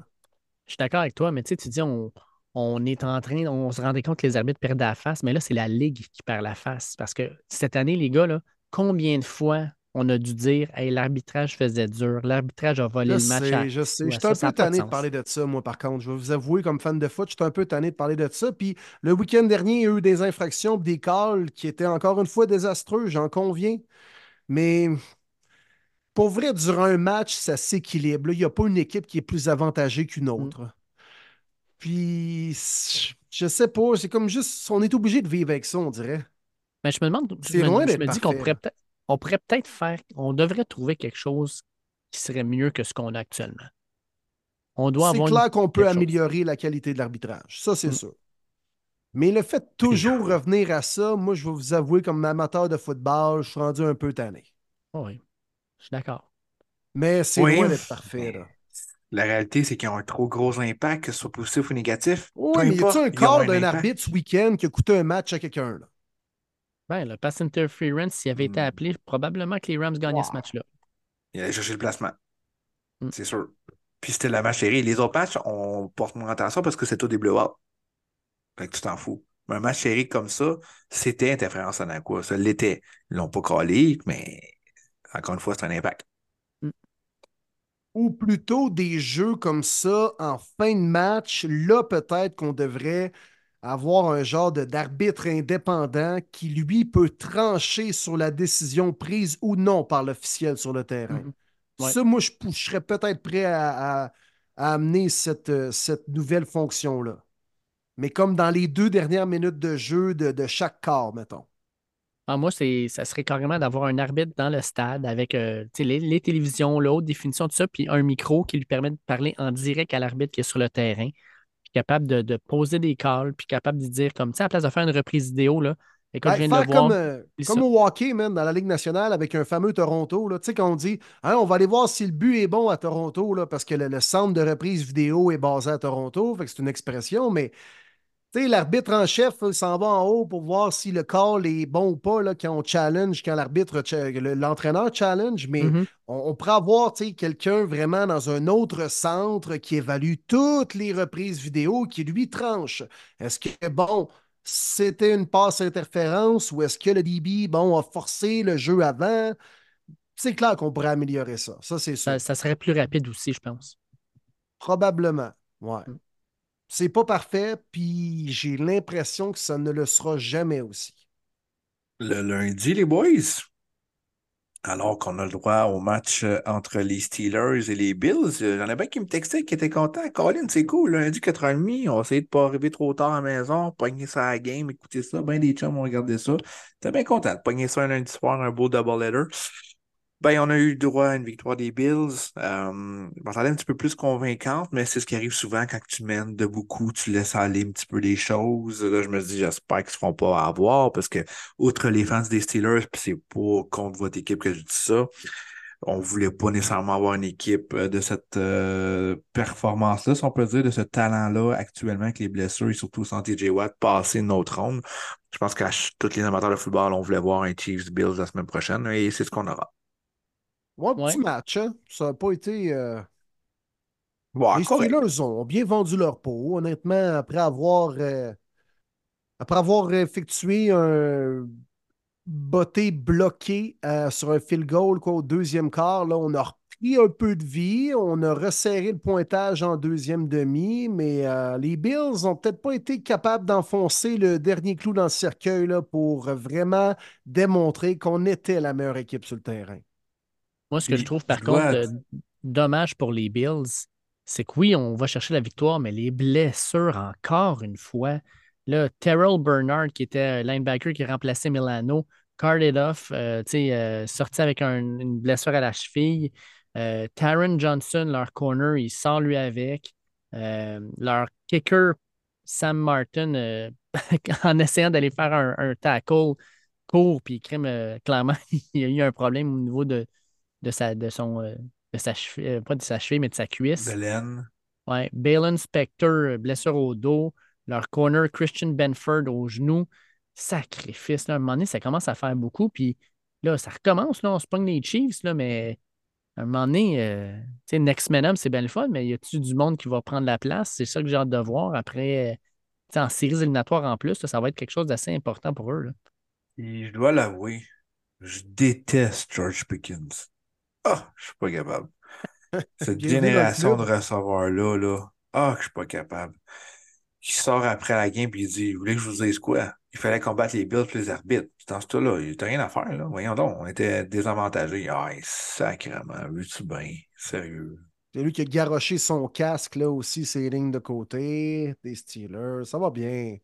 Je suis d'accord avec toi, mais tu dis, on, on est en train, on se rendait compte que les arbitres perdaient la face, mais là, c'est la Ligue qui perd la face. Parce que cette année, les gars, là, combien de fois on a dû dire, hey, l'arbitrage faisait dur, l'arbitrage a volé Je le match sais, à. je sais. Ouais, Je suis un ça peu de tanné de parler de ça, moi, par contre. Je vais vous avouer, comme fan de foot, je suis un peu tanné de parler de ça. Puis le week-end dernier, il y a eu des infractions, des calls qui étaient encore une fois désastreux, j'en conviens. Mais pour vrai, durant un match, ça s'équilibre. Il n'y a pas une équipe qui est plus avantagée qu'une Mm. autre. Puis, je sais pas, c'est comme juste, on est obligé de vivre avec ça, on dirait. Mais je me demande, je C'est me, je me dis qu'on pourrait peut-être on pourrait peut-être faire, on devrait trouver quelque chose qui serait mieux que ce qu'on a actuellement. On doit C'est clair qu'on peut chose. améliorer la qualité de l'arbitrage. Ça, c'est Mm. sûr. Mais le fait de toujours revenir à ça, moi, je vais vous avouer, comme amateur de football, je suis rendu un peu tanné. Oh oui, je suis d'accord. Mais c'est Oui, loin d'être parfait, là. La réalité, c'est qu'ils ont un trop gros impact, que ce soit positif ou négatif. Oui, mais y a-tu importe, un call d'un arbitre ce week-end qui a coûté un match à quelqu'un, là? Ben, le pass interference, s'il avait été Hmm. appelé, probablement que les Rams gagnaient ce match-là. Il allait chercher le placement. Mm. C'est sûr. Puis c'était la match série. Les autres matchs, on porte moins attention parce que c'est tout des blowouts. Fait que tu t'en fous. Mais un match série comme ça, c'était interférence en quoi. Ça l'était. Ils l'ont pas collé, mais encore une fois, c'est un impact. Ou plutôt des jeux comme ça en fin de match, là, peut-être qu'on devrait avoir un genre d'arbitre indépendant qui, lui, peut trancher sur la décision prise ou non par l'officiel sur le terrain. Mhm. Ouais. Ça, moi, je, je serais peut-être prêt à, à- à amener cette, euh, cette nouvelle fonction-là. Mais comme dans les deux dernières minutes de jeu de, de chaque quart, mettons. Ah, moi, c'est, ça serait carrément d'avoir un arbitre dans le stade avec euh, les télévisions, la haute définition, tout ça, puis un micro qui lui permet de parler en direct à l'arbitre qui est sur le terrain, puis capable de, de poser des calls, puis capable de dire comme, tu sais, à la place de faire une reprise vidéo, là, et comme Ouais, je viens de faire le voir, comme, euh, puis comme au hockey, même, dans la Ligue nationale, avec un fameux Toronto. là. Tu sais, quand on dit Hein, on va aller voir si le but est bon à Toronto, là, parce que le, le centre de reprise vidéo est basé à Toronto. Fait que c'est une expression, mais l'arbitre en chef, s'en va en haut pour voir si le call est bon ou pas là, quand on challenge, quand l'arbitre, l'entraîneur challenge, mais Mhm. on, on pourrait avoir quelqu'un vraiment dans un autre centre qui évalue toutes les reprises vidéo, qui lui tranche. Est-ce que, bon, c'était une passe interférence ou est-ce que le DB, bon, a forcé le jeu avant? C'est clair qu'on pourrait améliorer ça. Ça, c'est sûr. Ça, ça serait plus rapide aussi, je pense. Probablement. Ouais. Mm. C'est pas parfait, puis j'ai l'impression que ça ne le sera jamais aussi. Le lundi, les boys, alors qu'on a le droit au match euh, entre les Steelers et les Bills, euh, j'en ai bien qui me textaient, qui étaient contents. Colin, c'est cool, lundi 4h30, on va essayer de pas arriver trop tard à la maison, pogner ça à la game, écouter ça. Ben des chums ont regardé ça. T'es bien content de pogner ça un lundi soir, un beau double-header. Ben, on a eu droit à une victoire des Bills. Euh, je m'attendais un petit peu plus convaincante, mais c'est ce qui arrive souvent quand tu mènes de beaucoup, tu laisses aller un petit peu les choses. Là, je me dis, j'espère qu'ils ne se feront pas avoir parce que, outre les fans des Steelers, puis c'est pas contre votre équipe que je dis ça, on voulait pas nécessairement avoir une équipe euh, de cette euh, performance-là, si on peut dire, de ce talent-là actuellement avec les blessures et surtout sans TJ Watt passer notre ronde. Je pense que tous les amateurs de football, on voulait voir un Chiefs Bills la semaine prochaine et c'est ce qu'on aura. Ouais, Ouais. petit match, hein? Ça n'a pas été. euh, Ouais, Les. Steelers ont bien vendu leur peau, honnêtement, après avoir, euh, après avoir effectué un botté bloqué euh, sur un field goal quoi, au deuxième quart. Là, on a repris un peu de vie, on a resserré le pointage en deuxième demi, mais euh, les Bills ont peut-être pas été capables d'enfoncer le dernier clou dans le cercueil là, pour vraiment démontrer qu'on était la meilleure équipe sur le terrain. Moi, ce que je trouve, par contre, euh, dommage pour les Bills, c'est que oui, on va chercher la victoire, mais les blessures, encore une fois. Là, Terrell Bernard, qui était linebacker qui remplaçait Milano, carded off, euh, euh, sorti avec un- une blessure à la cheville. Euh, Taron Johnson, leur corner, il sort lui avec. Euh, leur kicker, Sam Martin, euh, en essayant d'aller faire un, un tackle court, puis crime, euh, clairement, il y a eu un problème au niveau de, de sa, de son, euh, de sa cheville, euh, pas de sa cheville, mais de sa cuisse. De laine. Ouais. Balin Spector, euh, blessure au dos. Leur corner, Christian Benford au genou. Sacrifice. Là, à un moment donné, ça commence à faire beaucoup. Puis là, ça recommence. Là, on se pogne les Chiefs, là, mais à un moment donné, euh, tu sais, Next Man Up, c'est bien le fun, mais y a-tu du monde qui va prendre la place? C'est ça que j'ai hâte de voir. Après, tu sais, en séries éliminatoires en plus, là, ça va être quelque chose d'assez important pour eux. là. Et je dois l'avouer, je déteste George Pickens. Ah, je suis pas capable. Cette génération de receveurs-là, là, ah, que je suis pas capable. Qui sort après la game et il dit, vous voulez que je vous dise quoi? Il fallait combattre les Bills et les arbitres. Puis dans ce temps-là, il n'y a rien à faire, là. Voyons donc, on était désavantagés. Ah, sacrément, veux-tu bien? Sérieux. C'est lui qui a garoché son casque, là aussi, ses lignes de côté des Steelers. Ça va bien.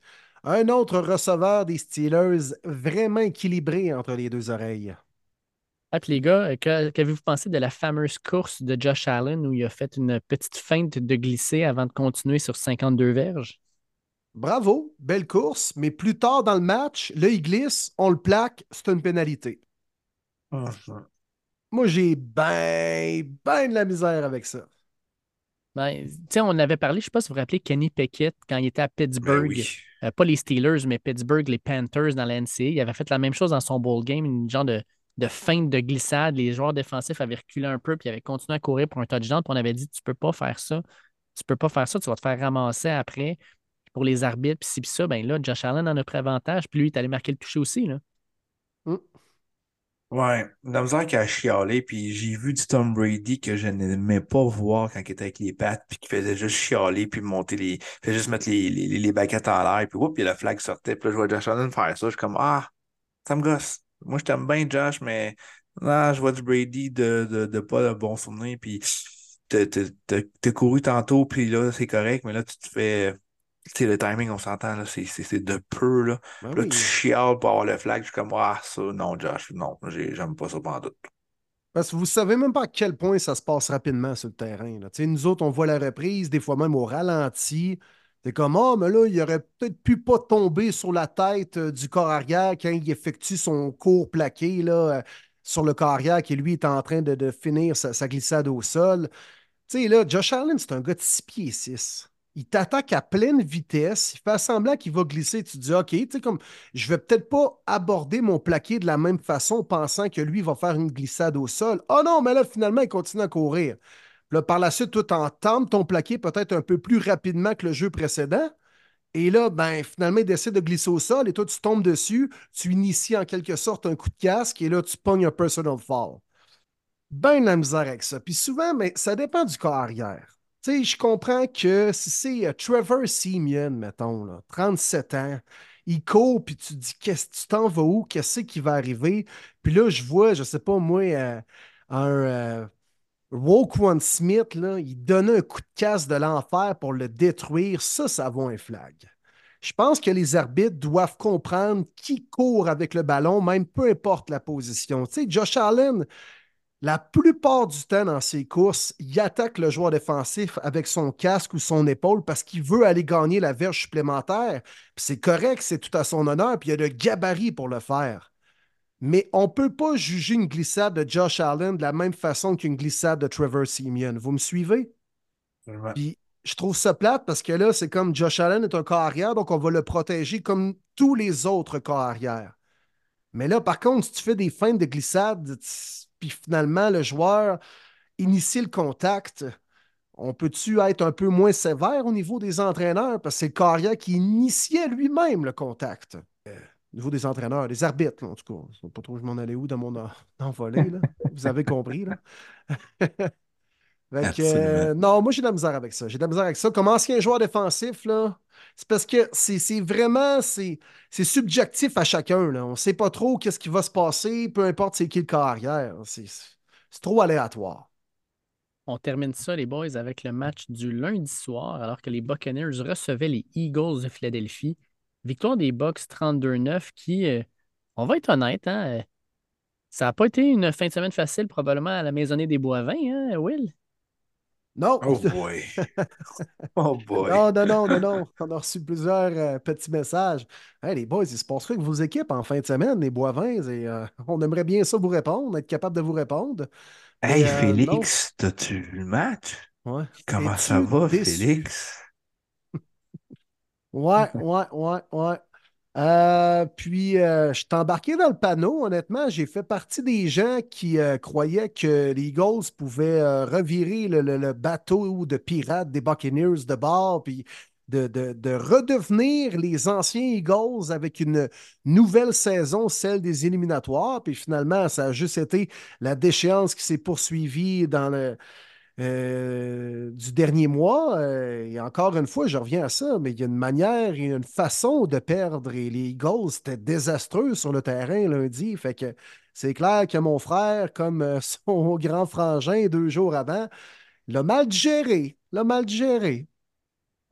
Un autre receveur des Steelers vraiment équilibré entre les deux oreilles. Puis les gars, euh, que- qu'avez-vous pensé de la fameuse course de Josh Allen où il a fait une petite feinte de glisser avant de continuer sur 52 verges? Bravo, belle course, mais plus tard dans le match, là, il glisse, on le plaque, c'est une pénalité. Ah, Moi, j'ai ben, ben de la misère avec ça. Ben, tu sais, on avait parlé, je ne sais pas si vous vous rappelez Kenny Pickett quand il était à Ben Pittsburgh. oui. Euh, pas les Steelers, mais Pittsburgh, les Panthers dans la NCA. Il avait fait la même chose dans son bowl game, une genre de, de feinte de glissade. Les joueurs défensifs avaient reculé un peu puis avaient continué à courir pour un touchdown. Puis on avait dit Tu peux pas faire ça. Tu peux pas faire ça, tu vas te faire ramasser après. Pour les arbitres, puis ci, puis ça, ben là, Josh Allen en a pris avantage, puis lui, il est allé marquer le toucher aussi. Là. Ouais, la misère qu'il a chialé, puis j'ai vu du Tom Brady que je n'aimais pas voir quand il était avec les pattes, puis qu'il faisait juste chialer, puis monter les. faisait juste mettre les, les, les baguettes en l'air, puis puis la flag sortait, puis là, je vois Josh Allen faire ça, je suis comme Ah, ça me gosse. Moi, je t'aime bien, Josh, mais là, je vois du Brady de, de, de pas de bons souvenirs, puis t'as couru tantôt, puis là, c'est correct, mais là, tu te fais. Tu sais, le timing, on s'entend, là, c'est de peu, là. Ben là, oui. tu chiales pour avoir le flag. Je suis comme, ah, ça, non, Josh, non, j'ai- j'aime pas ça pendant tout. Parce que vous savez même pas à quel point ça se passe rapidement sur le terrain. là. Tu sais, Nous autres, on voit la reprise, des fois même au ralenti. C'est comme, ah, mais là, il aurait peut-être pu pas tomber sur la tête euh, du corps arrière quand il effectue son cours plaqué là, euh, sur le corps arrière qui, lui, est en train de, finir sa, sa glissade au sol. Tu sais, là, Josh Allen, c'est un gars de 6 pieds 6. Il t'attaque à pleine vitesse. Il fait semblant qu'il va glisser. Tu te dis, OK, tu sais, comme, je vais peut-être pas aborder mon plaqué de la même façon, pensant que lui va faire une glissade au sol. Oh non, mais là, finalement, il continue à courir. Là, par la suite, toi, t'entends ton plaqué peut-être un peu plus rapidement que le jeu précédent. Et là, ben, finalement, il décide de glisser au sol et toi, tu tombes dessus. Tu inities en quelque sorte un coup de casque et là, tu pognes un personal fall. Ben de la misère avec ça. Puis souvent, mais ça dépend du corps arrière. Tu sais, je comprends que si c'est euh, Trevor Simeon, mettons, là, 37 ans, il court, puis tu te dis, qu'est-ce tu t'en vas où? Qu'est-ce qui va arriver? Puis là, je vois, je sais pas moi, euh, un euh, Roquan Smith, il donnait un coup de casse de l'enfer pour le détruire. Ça, ça vaut un flag. Je pense que les arbitres doivent comprendre qui court avec le ballon, même peu importe la position. Tu sais, Josh Allen, la plupart du temps dans ses courses, il attaque le joueur défensif avec son casque ou son épaule parce qu'il veut aller gagner la verge supplémentaire. C'est correct, c'est tout à son honneur, puis il y a le gabarit pour le faire. Mais on ne peut pas juger une glissade de Josh Allen de la même façon qu'une glissade de Trevor Simeon. Vous me suivez? Puis je trouve ça plate parce que là, c'est comme Josh Allen est un corps arrière, donc on va le protéger comme tous les autres corps arrière. Mais là, par contre, si tu fais des feintes de glissade, puis finalement le joueur initie le contact, on peut-tu être un peu moins sévère au niveau des entraîneurs? Parce que c'est le carrière qui initiait lui-même le contact? Au niveau des entraîneurs, des arbitres, en tout cas. Je ne sais pas trop je m'en allais où dans mon envolé. Là. Vous avez compris. Là. euh, non, moi j'ai de la misère avec ça. J'ai de la misère avec ça. Comme ancien joueur défensif, là, c'est parce que c'est vraiment c'est subjectif à chacun. Là. On ne sait pas trop qu'est-ce qui va se passer, peu importe c'est qui le carrière. C'est trop aléatoire. On termine ça, les boys, avec le match du lundi soir, alors que les Buccaneers recevaient les Eagles de Philadelphie. Victoire des Bucks 32-9 qui, euh, on va être honnête, hein, euh, ça n'a pas été une fin de semaine facile, probablement à la maisonnée des Boivins, hein, Will? Non. Oh boy. oh boy. Non, non, non, non, non. On a reçu plusieurs euh, petits messages. Hey, les boys, il se passe quoi avec vos équipes en fin de semaine, les Boivins? Et, on aimerait bien ça vous répondre, être capable de vous répondre. Hey, euh, Félix, t'as-tu vu le match? Ouais. Comment ça va, Félix? Ouais, ouais, ouais, ouais. Euh, puis, euh, je embarqué dans le panneau. Honnêtement, j'ai fait partie des gens qui croyaient que les Eagles pouvaient revirer le, le, bateau de pirates des Buccaneers de bord, puis de, redevenir les anciens Eagles avec une nouvelle saison, celle des éliminatoires. Puis finalement, ça a juste été la déchéance qui s'est poursuivie dans le. Euh, du dernier mois, euh, et encore une fois, je reviens à ça, mais il y a une manière et une façon de perdre. Et les Eagles étaient désastreux sur le terrain lundi. Fait que c'est clair que mon frère, comme euh, son grand frangin deux jours avant, l'a mal géré. L'a mal géré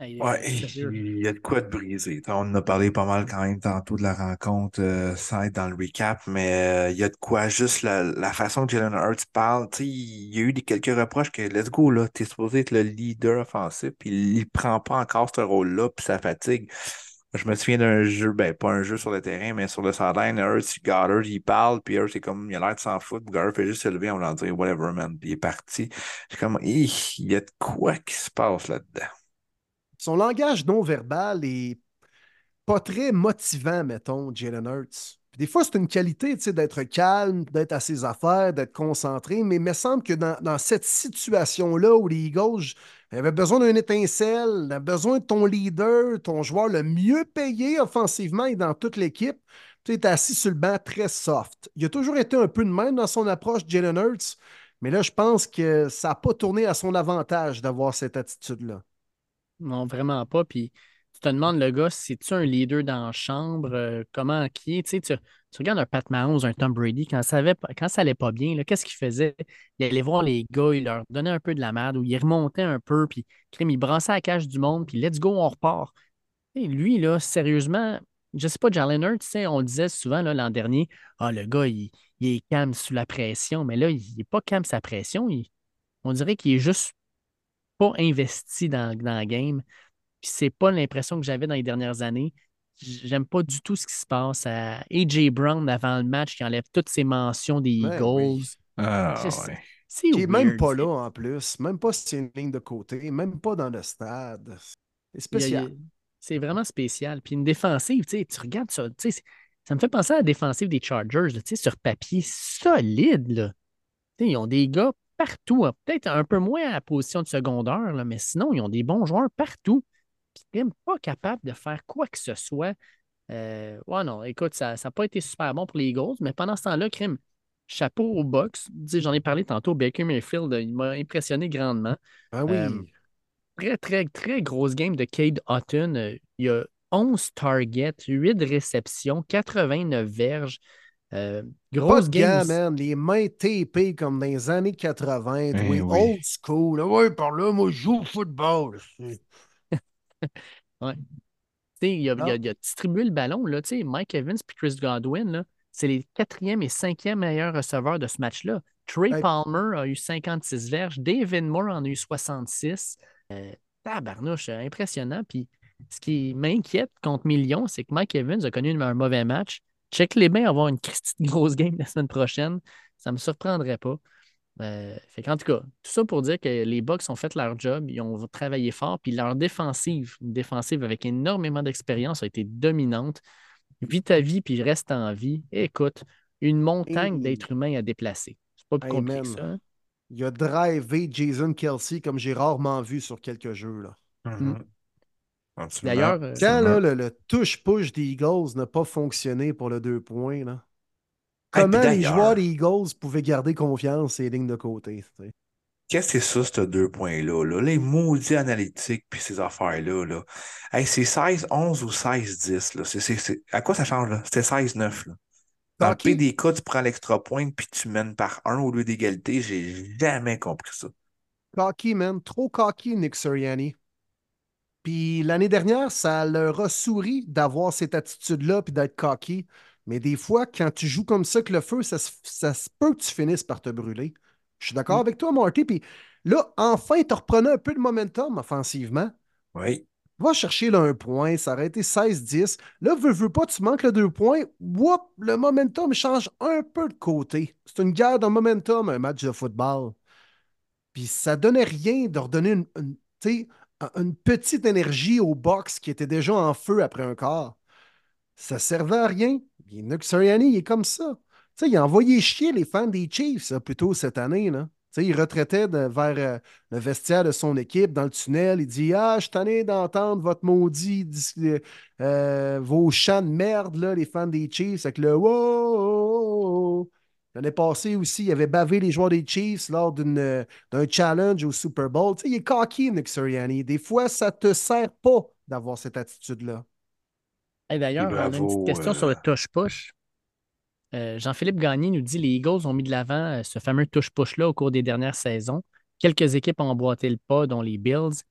ouais, il y a de quoi de briser. On en a parlé pas mal quand même tantôt de la rencontre euh, sans être dans le recap, mais euh, il y a de quoi juste la, façon que Jalen Hurts parle. Il y a eu des, quelques reproches que let's go, là, t'es supposé être le leader offensif, puis il prend pas encore ce rôle-là, puis ça fatigue. Je me souviens d'un jeu, ben pas un jeu sur le terrain, mais sur le sideline, Hurts, Goddard, il parle, puis Hurts, c'est comme, il a l'air de s'en foutre, Goddard fait juste se lever, on va dire whatever, man, puis il est parti. C'est comme, il y a de quoi qui se passe là-dedans? Son langage non verbal est pas très motivant, mettons, Jalen Hurts. des fois, c'est une qualité d'être calme, d'être à ses affaires, d'être concentré, mais il me semble que dans, cette situation-là où les Eagles avaient besoin d'une étincelle, avaient besoin de ton leader, ton joueur le mieux payé offensivement et dans toute l'équipe, tu es assis sur le banc très soft. Il a toujours été un peu de même dans son approche, Jalen Hurts, mais là, je pense que ça n'a pas tourné à son avantage d'avoir cette attitude-là. Non, vraiment pas. Puis tu te demandes, le gars, si tu un leader dans la chambre, euh, comment qui est? Tu, sais, tu, regardes un Pat Mahomes, un Tom Brady, quand ça, avait, quand ça allait pas bien, qu'est-ce qu'il faisait? Il allait voir les gars, il leur donnait un peu de la merde, ou il remontait un peu, puis il brassait la cage du monde, puis let's go, on repart. Et lui, là, sérieusement, je sais pas, Jalen Hurts, tu sais, on le disait souvent l'an dernier, ah, le gars, il, est calme sous la pression, mais là, il n'est pas calme sa pression. on dirait qu'il est juste pas investi dans, dans le game. Puis c'est pas l'impression que j'avais dans les dernières années. J'aime pas du tout ce qui se passe à AJ Brown avant le match qui enlève toutes ses mentions des ben Eagles. Ah, c'est ouais. même pas là en plus, même pas si c'est une ligne de côté, même pas dans le stade. C'est spécial. C'est vraiment spécial. Puis une défensive, tu regardes ça, ça me fait penser à la défensive des Chargers, sur papier solide. Là. Ils ont des gars partout. Hein. Peut-être un peu moins à la position de secondaire, là, mais sinon, ils ont des bons joueurs partout. Puis même pas capables de faire quoi que ce soit. Euh, ouais, non, écoute, ça n'a pas été super bon pour les Eagles, mais pendant ce temps-là, crime, chapeau au box. J'en ai parlé tantôt, Baker Mayfield, il m'a impressionné grandement. Ah oui. Euh, très, très, très grosse game de Cade Hutton. Euh, il y a 11 targets, 8 réceptions, 89 verges. Euh, grosse man. Les mains tapées comme dans les années 80. Eh oui, old school. Oui, par là, moi, je joue au football. ouais. Il a, il, a, il a, distribué le ballon. Là, Mike Evans et Chris Godwin, c'est les quatrième et cinquième meilleurs receveurs de ce match-là. Trey Palmer a eu 56 verges. David Moore en a eu 66. Euh, tabarnouche, impressionnant. Puis ce qui m'inquiète contre Million, c'est que Mike Evans a connu un mauvais match. Check les bains avoir une grosse game la semaine prochaine. Ça ne me surprendrait pas. Euh, fait en tout cas, tout ça pour dire que les Bucks ont fait leur job, ils ont travaillé fort, puis leur défensive, une défensive avec énormément d'expérience, a été dominante. Vis ta vie, puis reste en vie. Écoute, une montagne d'êtres humains à déplacer. C'est pas plus Hey, compliqué que ça. hein. Il a drivé Jason Kelsey comme j'ai rarement vu sur quelques jeux. Là. Mhm. Absolument. D'ailleurs, euh, Quand là, le, le touche-push des Eagles n'a pas fonctionné pour le deux points, là, Hey, comment les joueurs des Eagles pouvaient garder confiance ces lignes de côté? tu sais? Qu'est-ce que c'est ça, ces deux points-là? Là? Les maudits analytiques puis ces affaires-là. Là. Hey, c'est 16-11 ou 16-10. là. C'est- c'est- c'est- À quoi ça change? là? C'était 16-9. là. Dans le des cas, tu prends l'extra point puis tu mènes par un au lieu d'égalité. J'ai jamais compris ça. Cocky, man. Trop cocky, Nick Sirianni. Puis l'année dernière, ça leur a souri d'avoir cette attitude-là puis d'être cocky. Mais des fois, quand tu joues comme ça que le feu, ça, se- ça se peut que tu finisses par te brûler. Je suis d'accord Mm. avec toi, Marty. Puis là, enfin, tu reprenais un peu de momentum offensivement. Oui. Va chercher là, un point, ça aurait été 16-10. Là, veux, veux pas, tu manques le deux points. Whoop, le momentum change un peu de côté. C'est une guerre de momentum, un match de football. Puis ça donnait rien de redonner une, une, tu sais, une petite énergie au box qui était déjà en feu après un quart. Ça servait à rien. Puis Nick il est comme ça. Il a envoyé chier les fans des Chiefs là, plutôt cette année. Là. Il retraitait vers euh, le vestiaire de son équipe dans le tunnel. Il dit Ah, je suis tanné d'entendre votre maudit, dis- euh, vos chants de merde, les fans des Chiefs, avec le wow. L'année passée aussi, il avait bavé les joueurs des Chiefs lors euh, d'un challenge au Super Bowl. Tu sais, il est cocky, Nick Sirianni. Des fois, ça te sert pas d'avoir cette attitude-là. Hey, D'ailleurs, on a une petite question euh, sur le touche-push. Euh, Jean-Philippe Gagné nous dit les Eagles ont mis de l'avant euh, ce fameux touche-push-là au cours des dernières saisons. Quelques équipes ont emboîté le pas, dont les Bills.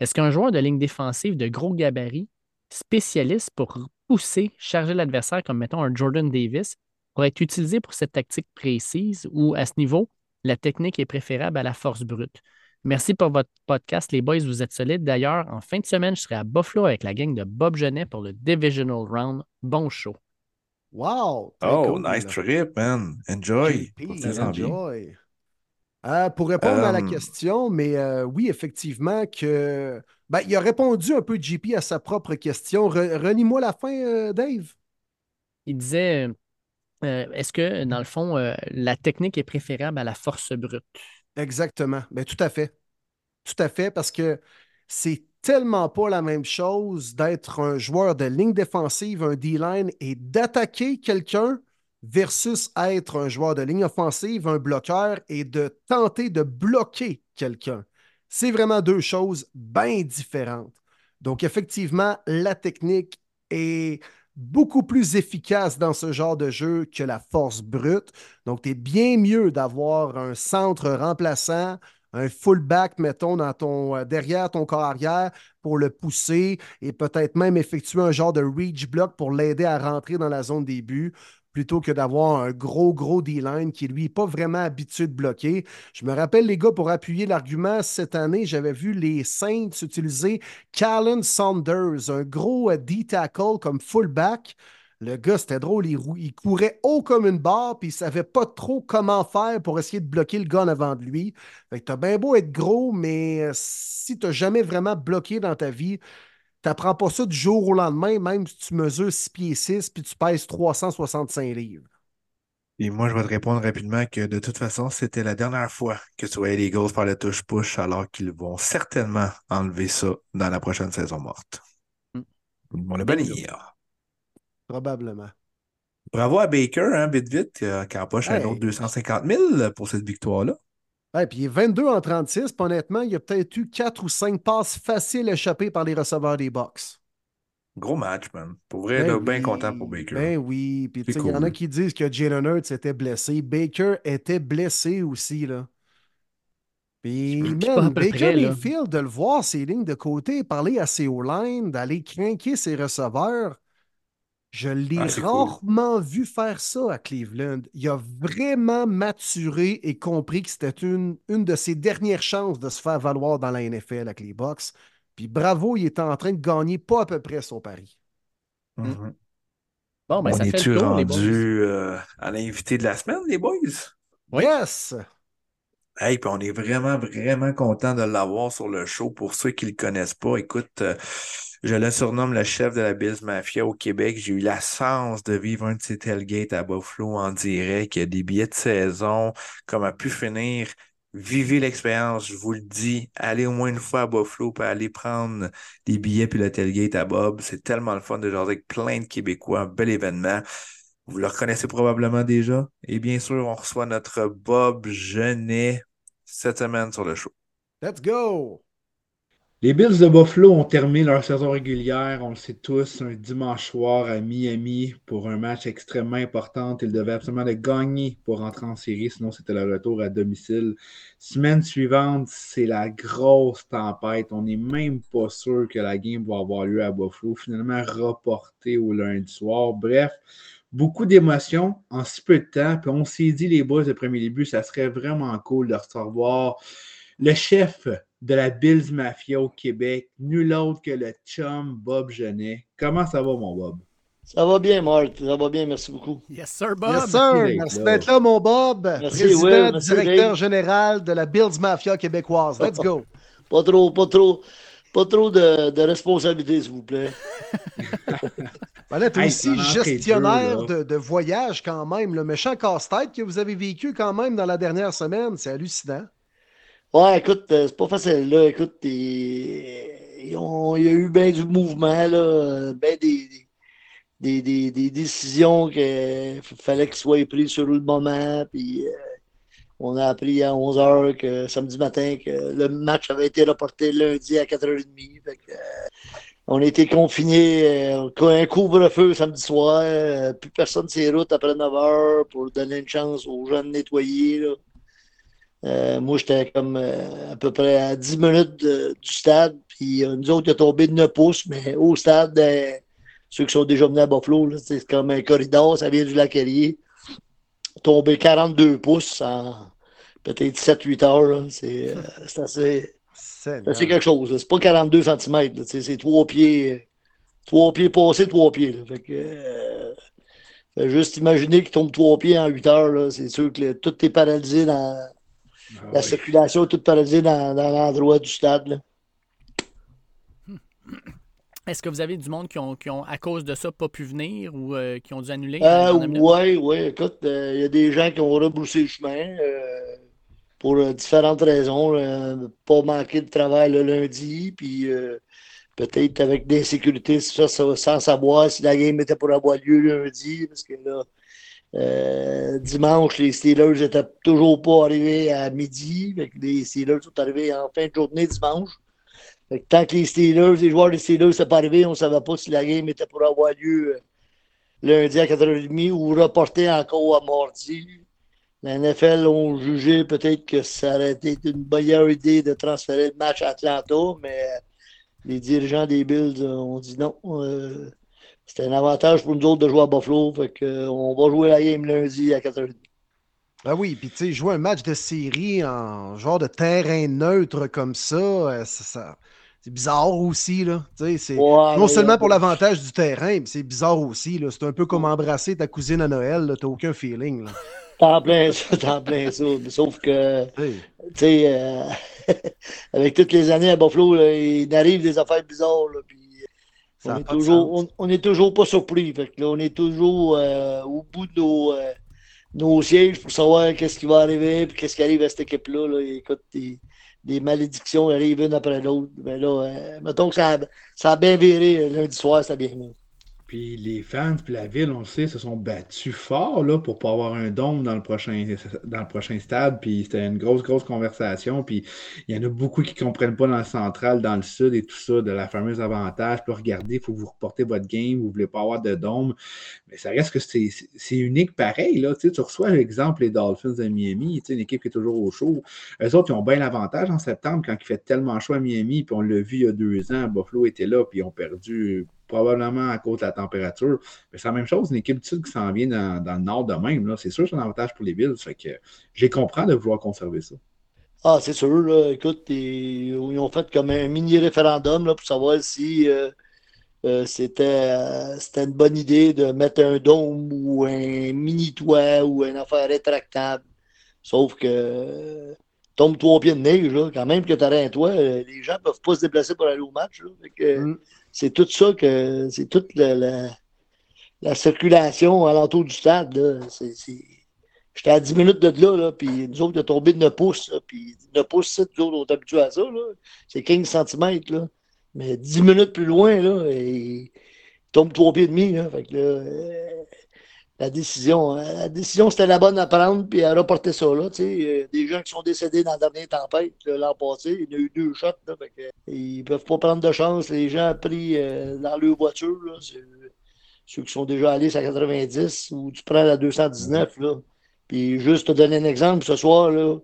Est-ce qu'un joueur de ligne défensive de gros gabarit, spécialiste pour pousser, charger l'adversaire, comme mettons un Jordan Davis, pourrait être utilisé pour cette tactique précise ou à ce niveau, la technique est préférable à la force brute? Merci pour votre podcast, les boys, vous êtes solides. D'ailleurs, en fin de semaine, je serai à Buffalo avec la gang de Bob Genet pour le Divisional Round. Bon show. Wow! Oh, cool. nice trip, man. Enjoy. Bien. enjoy. Euh, pour répondre à la Euh, question, mais euh, oui, effectivement, que ben, il a répondu un peu JP à sa propre question. Re- Relis-moi la fin, euh, Dave. Il disait euh, est-ce que, dans le fond, euh, la technique est préférable à la force brute? Exactement. Ben, tout à fait. Tout à fait, parce que c'est tellement pas la même chose d'être un joueur de ligne défensive, un D-line, et d'attaquer quelqu'un versus être un joueur de ligne offensive, un bloqueur, et de tenter de bloquer quelqu'un. C'est vraiment deux choses bien différentes. Donc, effectivement, la technique est beaucoup plus efficace dans ce genre de jeu que la force brute. Donc, tu es bien mieux d'avoir un centre remplaçant, un fullback, mettons, dans ton, euh, derrière ton corps arrière pour le pousser et peut-être même effectuer un genre de reach block pour l'aider à rentrer dans la zone des buts plutôt que d'avoir un gros, gros D-line qui, lui, n'est pas vraiment habitué de bloquer. Je me rappelle, les gars, pour appuyer l'argument, cette année, j'avais vu les Saints utiliser Callan Saunders, un gros euh, D-tackle comme fullback. Le gars, c'était drôle, il, il courait haut comme une barre, puis il savait pas trop comment faire pour essayer de bloquer le gars en avant de lui. Fait que t'as bien beau être gros, mais euh, si t'as jamais vraiment bloqué dans ta vie, t'apprends pas ça du jour au lendemain, même si tu mesures 6 pieds 6 puis tu pèses 365 livres. Et moi, je vais te répondre rapidement que de toute façon, c'était la dernière fois que tu voyais les Eagles faire le touche-push, alors qu'ils vont certainement enlever ça dans la prochaine saison morte. Mm. Ils vont le bannir. Probablement. Bravo à Baker, hein, vite vite, euh, qui empoche un Hey. autre 250 000 pour cette victoire-là. Ouais, puis il est 22 en 36, puis honnêtement, il y a peut-être eu 4 ou 5 passes faciles échappées par les receveurs des box. Gros match, man. Pour vrai, Ben là, bien content pour Baker. Ben oui. Puis il y en a qui disent que Jalen Hurts était blessé. Baker était blessé aussi, là. Puis, man, Baker près. Mayfield, de le voir, ses lignes de côté, parler à ses O-line, d'aller craquer ses receveurs, je l'ai Ah, cool. rarement vu faire ça à Cleveland. Il a vraiment maturé et compris que c'était une, une de ses dernières chances de se faire valoir dans la NFL avec les Bucks. Puis bravo, il était en train de gagner pas à peu près son pari. Mhm. Bon, ben, On ça fait est-tu le tour, rendu euh, à l'invité de la semaine, les boys? Oui. Yes! Hey, puis on est vraiment, vraiment content de l'avoir sur le show. Pour ceux qui ne le connaissent pas, écoute, euh, Je le surnomme le chef de la Bills Mafia au Québec. J'ai eu la chance de vivre un de ces tailgates à Buffalo en direct. Il y a des billets de saison, comme a pu finir? Vivez l'expérience, je vous le dis. Allez au moins une fois à Buffalo pour aller prendre des billets puis le tailgate à Bob. C'est tellement le fun de jaser avec plein de Québécois. Un bel événement. Vous le reconnaissez probablement déjà. Et bien sûr, on reçoit notre Bob Genet cette semaine sur le show. Let's go! Les Bills de Buffalo ont terminé leur saison régulière, on le sait tous, un dimanche soir à Miami pour un match extrêmement important. Ils devaient absolument le gagner pour rentrer en série, sinon c'était le retour à domicile. Semaine suivante, c'est la grosse tempête. On n'est même pas sûr que la game va avoir lieu à Buffalo. Finalement, reporté au lundi soir. Bref, beaucoup d'émotions en si peu de temps. Puis on s'est dit, les boys, de premier début, ça serait vraiment cool de recevoir le chef de la Bills Mafia au Québec, nul autre que le chum Bob Genet. Comment ça va, mon Bob? Ça va bien, Marc. Ça va bien, merci beaucoup. Yes, sir, Bob. Yes, sir. Merci d'être là, mon Bob. Merci, Président, Will. Merci, directeur Dave. général de la Bills Mafia québécoise. Let's go. Pas trop, pas trop, pas trop de, de responsabilité, s'il vous plaît. Ben là, t'es Hey, aussi gestionnaire deux, de, de voyage quand même. Le méchant casse-tête que vous avez vécu quand même dans la dernière semaine. C'est hallucinant. Ouais, écoute, euh, c'est pas facile, là. Écoute, il y a eu bien du mouvement, là. Ben des, des, des, des décisions qu'il fallait qu'ils soient prises sur le moment. Puis euh, on a appris à 11h que samedi matin que le match avait été reporté lundi à 4h30. Fait que, euh, on été confinés, euh, un couvre-feu samedi soir. euh, plus personne sur après 9h pour donner une chance aux gens de nettoyer. là. Euh, moi, j'étais comme euh, à peu près à 10 minutes de- du stade. Puis euh, nous autres, il a tombé de 9 pouces, mais au stade, euh, ceux qui sont déjà venus à Buffalo, c'est comme un corridor, ça vient du lac Erie. Tombé 42 pouces en peut-être 7-8 heures. C'est assez, c'est quelque chose. C'est pas 42 cm. C'est trois pieds. Trois pieds passés, trois pieds. là. Fait que, fait juste imaginer qu'il tombe trois pieds en 8 heures. C'est sûr que tout est paralysé dans Ah la oui. circulation est toute paralysée dans, dans l'endroit du stade. là. Est-ce que vous avez du monde qui ont, qui ont à cause de ça, pas pu venir ou euh, qui ont dû annuler? Euh, oui, oui, écoute, euh, il y a des gens qui ont rebroussé le chemin euh, pour euh, différentes raisons. pas manquer de travail le lundi, puis euh, peut-être avec des sécurités, ça, ça, sans savoir si la game était pour avoir lieu lundi, parce que là, euh, dimanche, les Steelers n'étaient toujours pas arrivés à midi. Fait que les Steelers sont arrivés en fin de journée dimanche. Fait que tant que les Steelers, les joueurs des Steelers sont pas arrivés, on ne savait pas si la game était pour avoir lieu euh, lundi à 4h30 ou reporté encore à mardi. La NFL ont jugé peut-être que ça aurait été une meilleure idée de transférer le match à Atlanta, mais les dirigeants des Bills ont dit non. euh, c'était un avantage pour nous autres de jouer à Buffalo. Fait que, euh, on va jouer la game lundi à 4h30. Ah oui, puis tu sais, jouer un match de série en genre de terrain neutre comme ça, euh, ça- c'est bizarre aussi, là. Tu Ouais, non seulement pour l'avantage du terrain, mais c'est bizarre aussi. C'est un peu comme embrasser ta cousine à Noël. T'as aucun feeling. T'en plein ça, t'en plein ça. Sauf que, Tu sais, tu sais, euh, avec toutes les années à Buffalo, là, il arrive des affaires bizarres. là, puis ça on, est toujours, on, on est toujours pas surpris. Fait que là, on est toujours euh, au bout de nos, euh, nos sièges pour savoir qu'est-ce qui va arriver puis qu'est-ce qui arrive à cette équipe-là. là. Écoute, des, des malédictions arrivent une après l'autre. Mais là, euh, mettons que ça a, ça a bien viré euh, lundi soir, ça a bien mis. Puis les fans, puis la ville, on le sait, se sont battus fort là, pour pas avoir un dôme dans le prochain, dans le prochain stade. Puis c'était une grosse, grosse conversation. Puis il y en a beaucoup qui comprennent pas dans le central, dans le sud et tout ça, de la fameuse avantage. Puis regardez, il faut que vous reportez votre game, vous voulez pas avoir de dôme. Mais ça reste que c'est unique pareil. Là. Tu, reçois l'exemple les Dolphins de Miami, tu sais, une équipe qui est toujours au chaud. Eux autres, ils ont bien l'avantage en septembre quand il fait tellement chaud à Miami. Puis on l'a vu il y a deux ans, Buffalo était là, puis ils ont perdu probablement à cause de la température. Mais c'est la même chose, une équipe du Sud qui s'en vient dans, le nord de même. C'est sûr que c'est un avantage pour les Bills. Fait que je de vouloir conserver ça. Ah, c'est sûr, là. Écoute, ils, ont fait comme un mini-référendum là, pour savoir si euh, euh, c'était euh, c'était une bonne idée de mettre un dôme ou un mini-toit ou une affaire rétractable. Sauf que tombe trois pieds de neige, là, quand même que tu un toit, euh, les gens ne peuvent pas se déplacer pour aller au match. Mm. C'est tout ça que c'est toute la, la- la circulation alentour du stade. J'étais à 10 minutes de là, là puis nous autres, est tombé de 9 pouces. là, Puis 9 pouces, c'est, nous autres, on est habitués à ça. là. C'est 15 cm. Là. Mais 10 minutes plus loin, là, et il tombe trois pieds et demi. Là. Fait que là, euh, la décision, hein, la décision, c'était la bonne à prendre, puis à reporter ça. Là, des gens qui sont décédés dans la dernière tempête l'an passé, il y a eu deux shots. Là, ils peuvent pas prendre de chance. Les gens pris euh, dans leur voiture. Ceux qui sont déjà allés à 90 ou tu prends la 219. Là. Puis juste te donner un exemple, ce soir, là,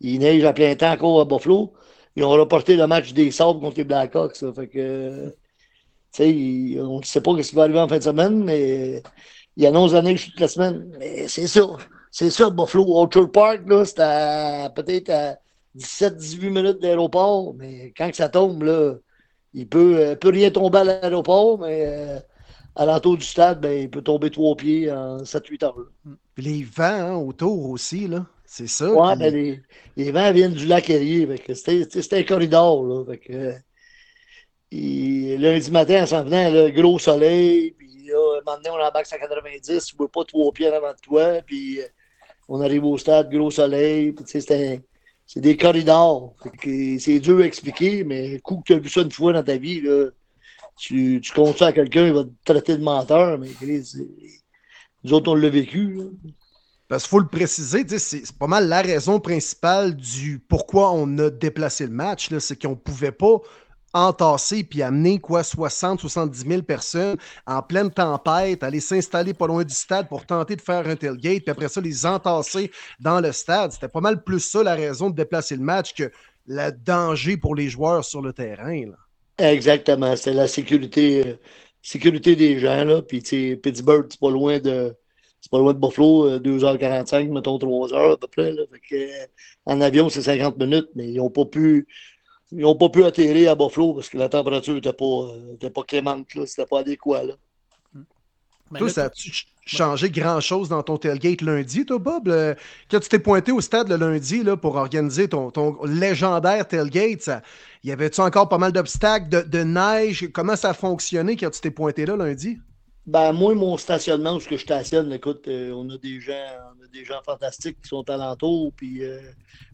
il neige à plein temps encore à Buffalo. Ils ont reporté le match des Sabres contre les Blackhawks. Fait que, on ne sait pas ce qui va arriver en fin de semaine, mais il annonce la neige toute la semaine. Mais c'est ça. C'est ça, Buffalo. Orchard Park, là, c'est à peut-être à 17-18 minutes d'aéroport. Mais quand que ça tombe, là, il peut, euh, peut rien tomber à l'aéroport, mais euh, à l'entour du stade, ben, il peut tomber trois pieds en 7-8 heures. les vents hein, autour aussi, là. C'est ça. Ouais, qui- ben, les, les vents viennent du lac Erie. que C'était un corridor. Là, fait que, euh, lundi matin, en s'en venant, là, gros soleil. Puis là, un moment donné, on embarque à 90. Tu ne pas trois pieds avant de toi. Puis euh, on arrive au stade, gros soleil. Puis c'est des corridors. C'est dur à expliquer, mais coup que tu as vu ça une fois dans ta vie, là, tu, comptes ça à quelqu'un, il va te traiter de menteur. Mais nous autres, on l'a vécu. Parce qu'il faut le préciser, c'est pas mal la raison principale du pourquoi on a déplacé le match. C'est qu'on pouvait pas entasser puis amener quoi 60-70 000 personnes en pleine tempête, aller s'installer pas loin du stade pour tenter de faire un tailgate, puis après ça, les entasser dans le stade. C'était pas mal plus ça la raison de déplacer le match que le danger pour les joueurs sur le terrain. Exactement. C'était la sécurité, euh, sécurité des gens. Là. Puis, Pittsburgh, c'est pas loin de. C'est pas loin de Buffalo, euh, 2h45, mettons 3h à peu près. Euh, en avion, c'est 50 minutes, mais ils n'ont pas pu. Ils n'ont pas pu atterrir à Buffalo parce que la température n'était pas, euh, était pas clémente. là. C'était pas adéquat. Là. Ben Toi, là, ça a-tu ch- changé grand-chose dans ton tailgate lundi, toi, Bob? Le- Quand tu t'es pointé au stade le lundi là, pour organiser ton, ton légendaire tailgate, ça- y avait-tu encore pas mal d'obstacles, de, de neige? Comment ça a fonctionné quand tu t'es pointé là lundi? Ben, moi, mon stationnement où ce que je stationne, écoute, euh, on a des gens, on a des gens fantastiques qui sont alentour, puis euh,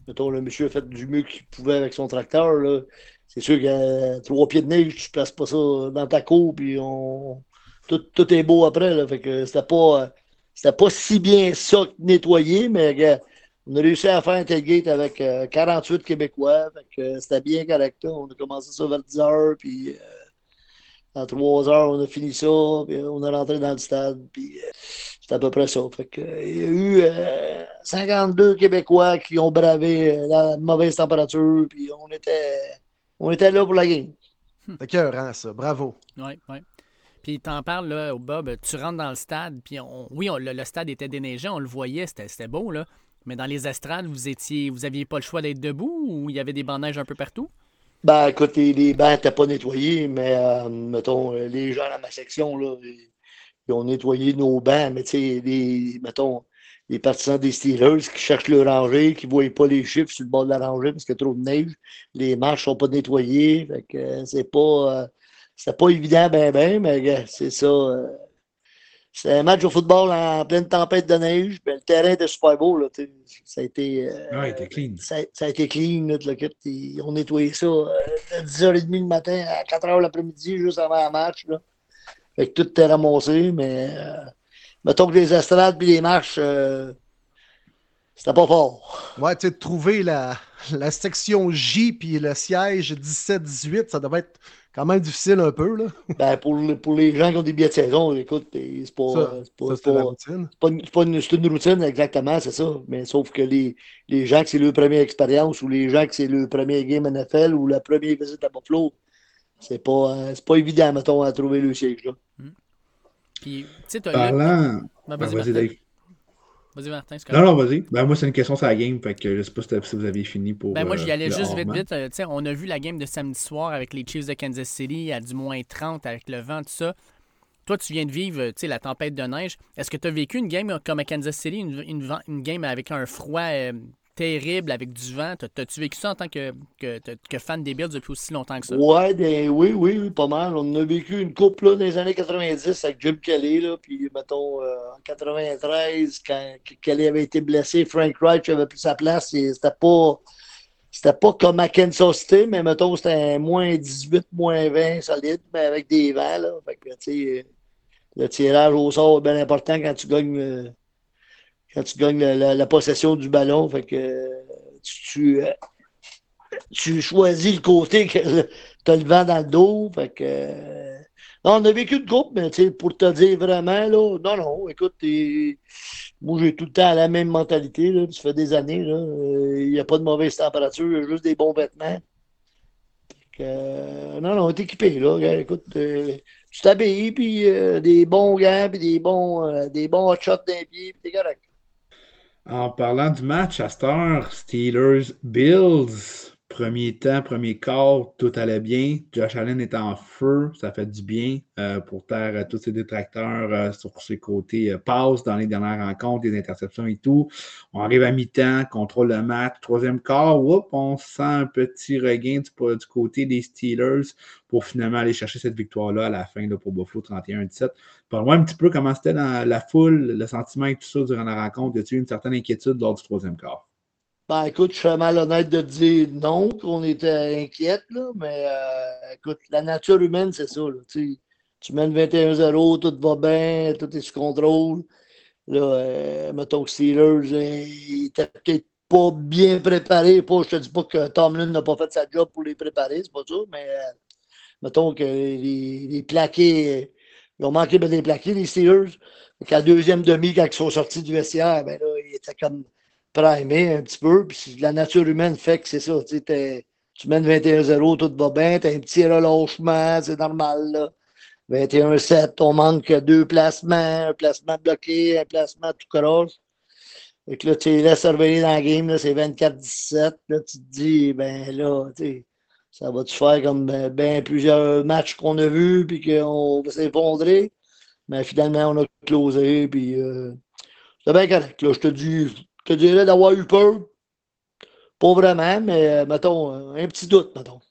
mettons, le monsieur a fait du mieux qu'il pouvait avec son tracteur, là. C'est sûr qu'à trois pieds de neige, tu places pas ça dans ta cour, puis on... tout, tout est beau après, là. Fait que c'était pas, euh, c'était pas si bien ça nettoyé, mais on a réussi à faire un tailgate avec euh, 48 Québécois, fait que euh, c'était bien correct. On a commencé ça vers 10 heures, puis... euh, à 3 heures, on a fini ça, puis on est rentré dans le stade, puis euh, c'est à peu près ça. Fait que, euh, il y a eu euh, 52 Québécois qui ont bravé euh, la mauvaise température, puis on était, on était là pour la game. C'est écœurant, ça. Bravo. Oui, oui. Puis t'en parles, là, au Bob, tu rentres dans le stade, puis on- oui, on- le, le stade était déneigé, on le voyait, c'était c'était beau, là. Mais dans les estrades, vous étiez, vous aviez pas le choix d'être debout ou il y avait des bancs de neige un peu partout? Ben, écoute, les, les bancs n'étaient pas nettoyés, mais euh, mettons, euh, les gens dans ma section, là, ils, ont nettoyé nos bancs, mais tu sais, les, mettons, les partisans des Steelers qui cherchent le rangée, qui ne voient pas les chiffres sur le bord de la rangée parce qu'il y a trop de neige, les marches sont pas nettoyées, fait que euh, c'est pas, euh, pas évident, ben, ben, mais c'est ça. Euh, c'est un match au football en pleine tempête de neige, ben, le terrain était super beau, là, sais, ça a été. euh, Ouais, il était clean. ça, ça a été clean, là, tout le kit. Ils ont nettoyé ça euh, de 10h30 le matin à 4h l'après-midi, juste avant le match. Là. Fait que tout était ramassé, mais euh, mettons que les estrades et les marches, euh, c'était pas fort. Ouais, tu sais, de trouver la, la section J puis le siège 17-18, ça devait être quand même difficile un peu, là. Ben, pour, pour les gens qui ont des billets de saison, écoute, c'est pas. Ça, c'est pas- Ça, la pas- routine. c'est pas pas une- c'est une routine exactement, c'est ça. Mais sauf que les, les gens que c'est leur première expérience ou les gens que c'est leur premier game NFL ou la première visite à Buffalo, c'est pas, euh, c'est pas évident, mettons, à trouver le siège. Là. Puis, tu sais, Parlant. Ben, Ben, vas-y. Vas-y, Martin, Non, non, vas-y. Ben, moi, c'est une question sur la game. Fait que je sais pas si vous avez fini pour. Ben, moi, euh, j'y allais juste vite, vite. Euh, on a vu la game de samedi soir avec les Chiefs de Kansas City à du moins 30 avec le vent, tout ça. Toi, tu viens de vivre euh, tu sais, la tempête de neige. Est-ce que tu as vécu une game comme à Kansas City, une, une game avec un froid euh, terrible avec du vent. T'as- T'as-tu vécu ça en tant que, que, fan des Bills depuis aussi longtemps que ça? Ouais, ben, oui, oui, oui, pas mal. On a vécu une coupe là, dans les années 90 avec Jim Kelly, là, puis mettons euh, en 93, quand Kelly avait été blessé, Frank Wright avait pris sa place, c'était pas. C'était pas comme à Kansas City, mais mettons, c'était moins 18, moins 20 solide, mais avec des vents. Là. Que, le tirage au sort est bien important quand tu gagnes, euh, quand tu gagnes la, possession du ballon. Fait que euh, tu, euh, tu choisis le côté que tu as le vent dans le dos. Fait que, euh, non, on a vécu une coupe, mais pour te dire vraiment, là, non, non, écoute, moi j'ai tout le temps la même mentalité. Là, ça fait des années. Il n'y a pas de mauvaise température, juste des bons vêtements. Non, non, on est équipé. Là, écoute, tu t'habilles, puis des bons gants, puis des bons, des bons d'un pied, puis t'es correct. En parlant du match, à heure, Steelers-Bills, premier temps, premier quart, tout allait bien. Josh Allen est en feu, ça fait du bien euh, pour taire euh, tous ses détracteurs euh, sur ses côtés euh, passes dans les dernières rencontres, des interceptions et tout. On arrive à mi-temps, contrôle le match, troisième quart, whoop, on sent un petit regain du, du côté des Steelers pour finalement aller chercher cette victoire-là à la fin là, pour Buffalo 31-17. Parle-moi un petit peu comment c'était dans la foule, le sentiment et tout ça durant la rencontre. Y a-t-il une certaine inquiétude lors du troisième quart? Ben, écoute, je serais malhonnête de dire non, qu'on était inquiète, là, mais euh, écoute, la nature humaine, c'est ça. Là, tu mènes 21-0, tout va bien, tout est sous contrôle. Là, euh, mettons que Steelers, euh, ils étaient peut-être pas bien préparés. Pas, je te dis pas que Tomlin n'a pas fait sa job pour les préparer, c'est pas ça, mais euh, mettons que les, plaqués, ils ont manqué de les plaquer, les Steelers. Qu'à deuxième demi, quand ils sont sortis du vestiaire, ben là, ils étaient comme primés un petit peu. Puis la nature humaine fait que c'est ça. Tu mènes 21-0, tout va bien, tu as un petit relâchement, c'est normal. Là. 21-7, on manque deux placements, un placement bloqué, un placement tout croche. Fait que là, tu laisses surveiller dans la game, là, c'est 24-17. Là, tu te dis, ben là, ça va-tu faire comme ben, ben plusieurs matchs qu'on a vus, puis qu'on va s'effondrer? Mais finalement, on a closé, puis euh, c'est bien correct. Là, je te dis, te dirais d'avoir eu peur? Pas vraiment, mais euh, mettons, euh, un petit doute, mettons.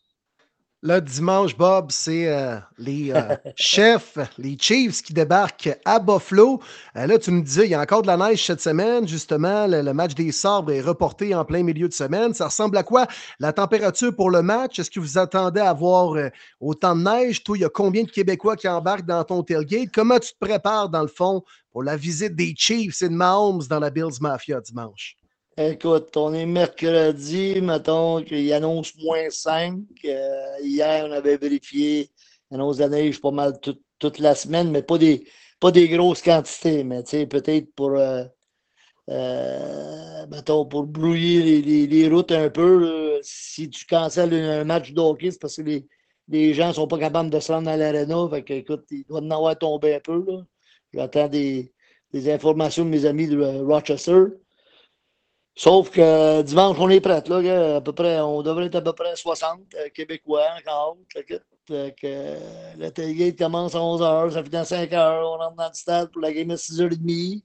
Là, dimanche, Bob, c'est euh, les euh, chefs, les Chiefs qui débarquent à Buffalo. Euh, là, tu me disais, il y a encore de la neige cette semaine. Justement, le, le match des sabres est reporté en plein milieu de semaine. Ça ressemble à quoi la température pour le match? Est-ce que vous attendez à avoir autant de neige? Toi, il y a combien de Québécois qui embarquent dans ton tailgate? Comment tu te prépares, dans le fond, pour la visite des Chiefs et de Mahomes dans la Bills Mafia dimanche? Écoute, on est mercredi, mettons qu'il annonce moins 5. Euh, hier, on avait vérifié, annonce de neige pas mal toute, la semaine, mais pas des, grosses quantités, mais peut-être pour, euh, euh, mettons, pour brouiller les, routes un peu. si tu cancelles un match de hockey, c'est parce que les, gens ne sont pas capables de se rendre dans l'aréna. Fait que, écoute, il doit en avoir tombé un peu. là. J'attends des, des informations de mes amis de Rochester. Sauf que dimanche, on est prêts, là, peu près, on devrait être à peu près 60 euh, Québécois encore. Euh, le tailgate commence à 11h, ça finit à 5h, on rentre dans le stade pour la game à 6h30.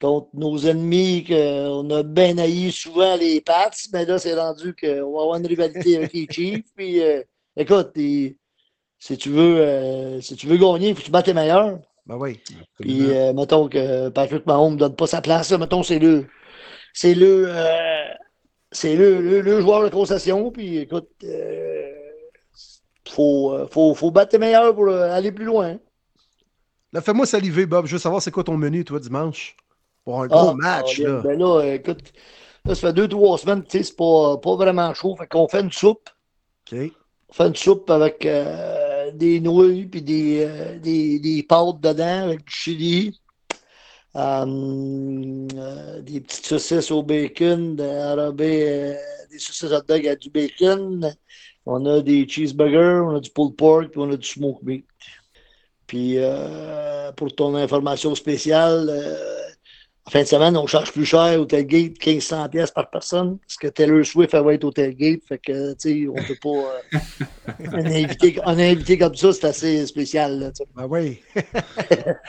Contre nos ennemis qu'on a bien haï souvent les Pats, mais là, c'est rendu qu'on va avoir une rivalité avec les Chiefs. Puis, euh, écoute, si tu veux, si tu veux gagner, il faut que tu battes les meilleurs. Ben oui. Puis, euh, mettons que Patrick Mahomes ne donne pas sa place, là, mettons, c'est le, c'est le, euh, c'est le, le, le joueur de concession. Puis, écoute, euh, faut, euh, faut, faut battre les meilleurs pour aller plus loin. Là, fais-moi saliver, Bob. Je veux savoir c'est quoi ton menu, toi, dimanche? Pour un gros Ah, match, ah, là. Ben là, écoute, là, ça fait deux, trois semaines, tu sais, c'est pas, pas vraiment chaud. Fait qu'on fait une soupe. OK. On fait une soupe avec euh, des nouilles puis des, euh, des, des pâtes dedans avec du chili. Euh, euh, des petites saucisses au bacon, euh, des saucisses hot dog avec du bacon. On a des cheeseburgers, on a du pulled pork, puis on a du smoked meat. Puis pour ton information spéciale, En fin de semaine, on charge plus cher au tailgate, 1500 pièces par personne, parce que Taylor Swift, elle va être au tailgate, fait que, tu sais, on peut pas... euh, un, invité, un invité comme ça, c'est assez spécial, là. Ben oui.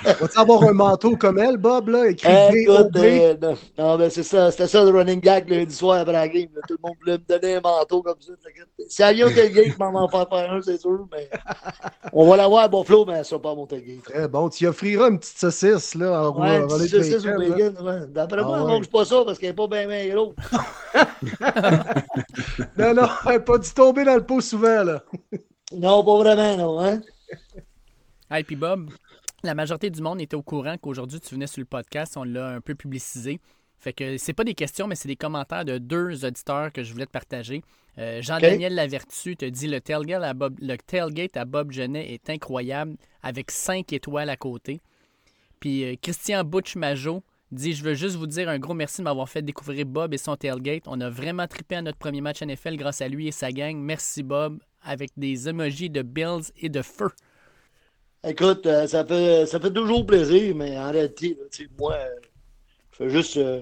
Va-tu avoir un manteau comme elle, Bob, là, écrit Eh, écoute, euh, non, non, ben c'est ça, c'était ça le running gag lundi soir après la game. là. Tout le monde voulait me donner un manteau comme ça. Que, Si elle vient au tailgate, je m'en faire faire un, c'est sûr, mais on va l'avoir à Buffalo, mais elle sera pas à mon tailgate. Très bon. Tu y offriras une petite saucisse, là, en Ouais, tu sais, c'est au ouais. D'après Ah moi, elle ouais. mange pas ça parce qu'elle est pas bien, bien gros. Non, non, elle n'a pas dû tomber dans le pot souvent, là. Non, pas vraiment, non, hein? Hey, puis Bob, la majorité du monde était au courant qu'aujourd'hui tu venais sur le podcast, on l'a un peu publicisé. Fait que c'est pas des questions, mais c'est des commentaires de deux auditeurs que je voulais te partager. Euh, Jean-Daniel Lavertu te dit le tailgate, à Bob, le tailgate à Bob Genet est incroyable avec cinq étoiles à côté. Puis euh, Christian Butch-Majot dit Je veux juste vous dire un gros merci de m'avoir fait découvrir Bob et son tailgate. On a vraiment trippé à notre premier match NFL grâce à lui et sa gang. Merci Bob. Avec des emojis de Bills et de feu. Écoute, euh, ça, fait, ça fait toujours plaisir, mais en réalité, moi, euh, je fais juste, euh,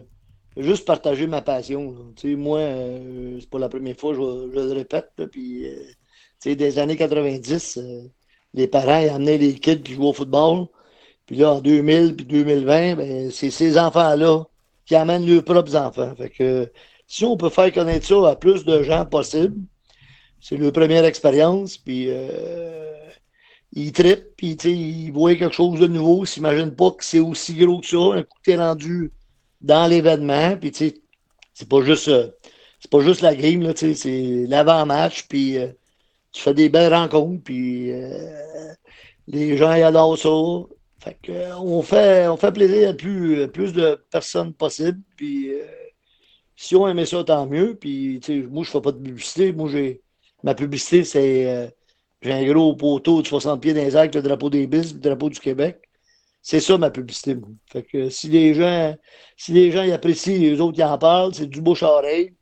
juste partager ma passion. moi, c'est pas la première fois, je, je le répète. des années 90, euh, les parents ils amenaient les kids qui jouaient au football. Puis là, en 2000 puis 2020, ben, c'est ces enfants-là qui amènent leurs propres enfants. Fait que si on peut faire connaître ça à plus de gens possible, c'est leur première expérience. Puis euh, ils trippent, puis ils voient quelque chose de nouveau. Ils s'imaginent pas que c'est aussi gros que ça. Un coup que t'es rendu dans l'événement, puis tu sais, c'est pas juste euh, c'est pas juste la game, là, c'est l'avant-match, puis euh, tu fais des belles rencontres, puis euh, les gens ils adorent ça. Euh, on fait on fait plaisir à plus, plus de personnes possible, puis euh, si on aimait ça, tant mieux. Puis, moi, je fais pas de publicité. Moi, j'ai ma publicité, c'est euh, j'ai un gros poteau de 60 pieds dans les airs avec le drapeau des Bills, le drapeau du Québec. C'est ça ma publicité. Fait que si les gens, si les gens y apprécient, les autres qui en parlent, c'est du bouche à oreille.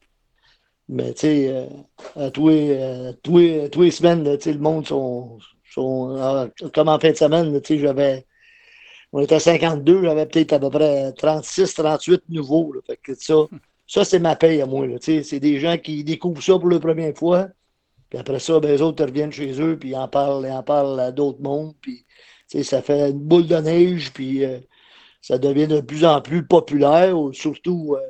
Mais à tous les, tous les- tous les semaines, le monde sont, sont ah, comme en fin de semaine, j'avais on était à 52, j'avais peut-être à peu près 36, 38 nouveaux. là. Fait que ça, ça c'est ma paye à moi. C'est des gens qui découvrent ça pour la première fois. Puis après ça, ben, les autres reviennent chez eux, puis ils en parlent, ils en parlent à d'autres mondes. Puis ça fait une boule de neige, puis euh, ça devient de plus en plus populaire, surtout, euh,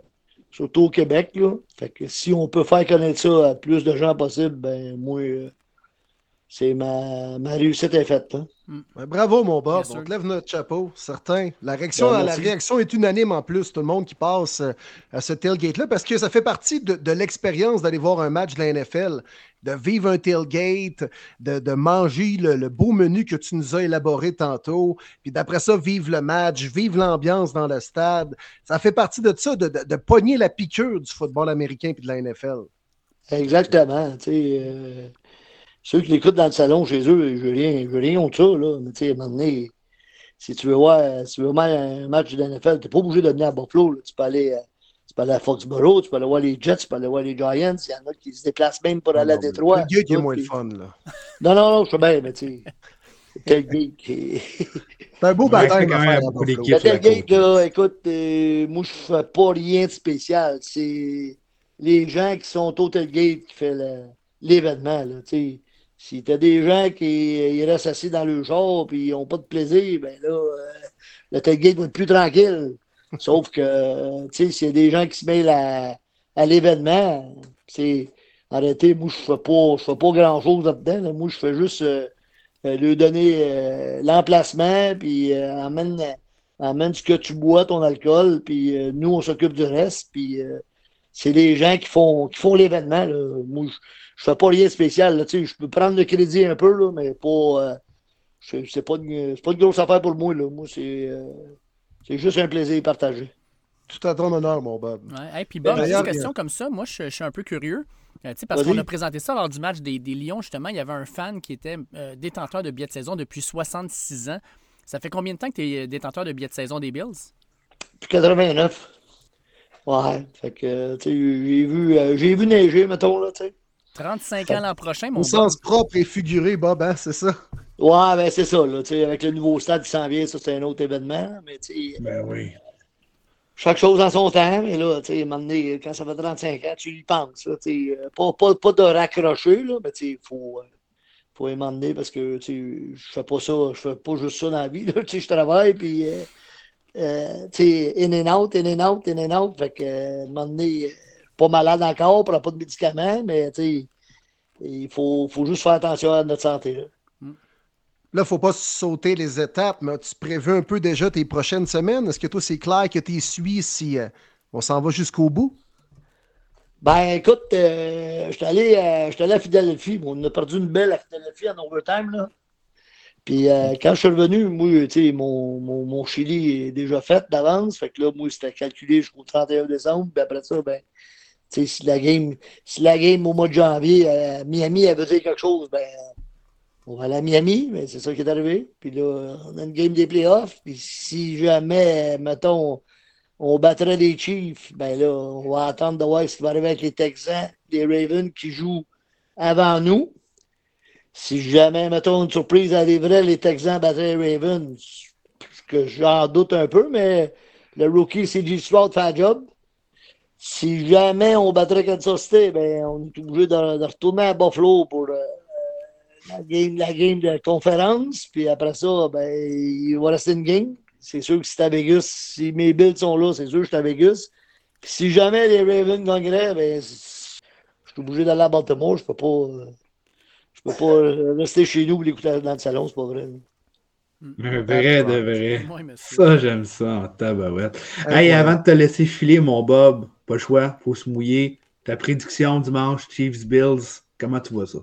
surtout au Québec. Là. Fait que si on peut faire connaître ça à plus de gens possible, ben moi, euh, c'est ma, ma réussite est faite. hein. Ben, bravo, mon sûr. On te lève notre chapeau, certain. La réaction, Ben, la réaction est unanime en plus, tout le monde qui passe euh, à ce tailgate-là, parce que ça fait partie de, de l'expérience d'aller voir un match de la NFL, de vivre un tailgate, de, de manger le, le beau menu que tu nous as élaboré tantôt, puis d'après ça, vivre le match, vivre l'ambiance dans le stade. Ça fait partie de ça, de, de, de pogner la piqûre du football américain puis de la NFL. Exactement. tu sais, euh, ceux qui l'écoutent dans le salon chez eux, je n'ai rien, j'ai rien contre ça. Là. Mais tu sais, à un moment donné, si tu veux voir, si tu veux voir un match de NFL, tu n'es pas obligé de venir à Buffalo. là. Tu, peux aller, euh, tu peux aller à Foxborough, tu peux aller voir les Jets, tu peux aller voir les Giants. Il y en a qui se déplacent même pour aller à Détroit. Le gars qui est moins le fun, là. Non, non, non, je sais bien, mais tu sais. Tailgate C'est un beau c'est quand à même à tailgate, côte. là, écoute, euh, moi, je fais pas rien de spécial. C'est les gens qui sont au tailgate qui font l'événement. là, tu sais. Si t'as des gens qui restent assis dans le char et ils n'ont pas de plaisir, ben là, euh, le tailgate va être plus tranquille. Sauf que, euh, tu sais, s'il y a des gens qui se mêlent à, l'événement, c'est arrêtez, moi, je fais pas, je fais pas grand-chose là-dedans. là. Moi, je fais juste euh, euh, lui donner l'emplacement, puis emmène ce que tu bois, ton alcool, puis nous, on s'occupe du reste, puis c'est les gens qui font, qui font l'événement. Moi, je, je fais pas rien de spécial. Là, tu sais, je peux prendre le crédit un peu, là, mais pas. euh, c'est pas, une- c'est pas une grosse affaire pour moi. Là. Moi, c'est euh, c'est juste un plaisir partagé. Tout à ton honneur, mon Bob. Ouais. Hey, puis Bob, petite question comme ça, moi je, je suis un peu curieux. Euh, tu sais, parce qu'on a présenté ça lors du match des, des Lions, justement. Il y avait un fan qui était euh, détenteur de billets de saison depuis 66 ans. Ça fait combien de temps que tu es détenteur de billets de saison des Bills? Puis 89. Ouais. Fait que, tu sais, j'ai vu, euh, j'ai vu neiger, mettons, là, tu sais. 35 ans l'an prochain, mon Au sens propre et figuré, Bob, hein, c'est ça? Ouais, ben c'est ça, là, avec le nouveau stade qui s'en vient, ça c'est un autre événement, mais Ben oui. chaque chose en son temps, mais là, tu sais, à un moment donné, quand ça fait 35 ans, tu y penses. Là, euh, pas, pas, pas de raccrocher, là, mais il faut, euh, faut y demander parce que je fais pas ça, je fais pas juste ça dans la vie. Là, je travaille, puis euh, euh, in and out, in and out, in and out. Fait que, euh, à un moment donné, pas malade encore, prends pas de médicaments, mais il faut, faut juste faire attention à notre santé. Là. Là, il ne faut pas sauter les étapes, mais tu prévu un peu déjà tes prochaines semaines? Est-ce que toi, c'est clair que tu suis si euh, on s'en va jusqu'au bout? Ben, écoute, euh, je suis allé, euh, allé à Philadelphie. On a perdu une belle à Philadelphie en overtime. Là. Puis euh, quand je suis revenu, moi, tu sais, mon, mon, mon Chili est déjà fait d'avance. Fait que là, moi, c'était calculé jusqu'au 31 décembre. Puis après ça, ben, si la game, si la game au mois de janvier à Miami, elle veut dire quelque chose, ben, on va aller à Miami, mais c'est ça qui est arrivé. Puis là, on a une game des playoffs. Puis si jamais, mettons, on battrait les Chiefs, ben là, on va attendre de voir ce qui va arriver avec les Texans, les Ravens qui jouent avant nous. Si jamais, mettons, une surprise arriverait, les Texans battraient les Ravens, que j'en doute un peu, mais le rookie CJ Stroud fait la job. Si jamais on battrait Kansas City, ben, on est obligé de, de retourner à Buffalo pour euh, la, game, la game de conférence. Puis après ça, ben, il va rester une game. C'est sûr que si à Vegas, si mes Bills sont là, c'est sûr que je suis à Vegas. Puis si jamais les Ravens gagneraient, ben, je suis obligé d'aller à Baltimore. Je peux pas. euh, Je peux pas euh, rester chez nous et l'écouter dans le salon, c'est pas vrai. là. Un vrai de vrai. Ça, j'aime ça en tabarouette. Hey, avant de te laisser filer, mon Bob, pas le choix, faut se mouiller. Ta prédiction dimanche, Chiefs Bills, comment tu vois ça?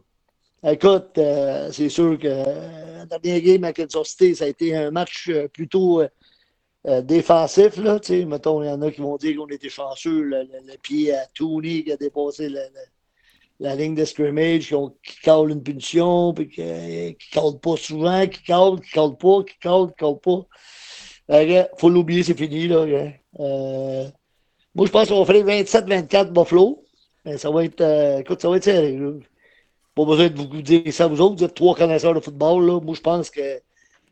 Écoute, euh, c'est sûr que euh, la dernière game à Kansas City, ça a été un match euh, plutôt défensif. Là, mettons, il y en a qui vont dire qu'on était chanceux. Le, pied à Tooney qui a dépassé la, ligne de scrimmage, qui, ont- une punition, puis qui ne pas souvent, qui cale, qui cale pas, qui cale, qui cale pas. Il faut l'oublier, c'est fini. Là, moi, je pense qu'on va faire 27-24 Buffalo. Mais ça va être, euh, écoute, ça va être serré. là. Pas besoin de vous dire ça, vous autres, vous êtes trois connaisseurs de football. Là. Moi, je pense que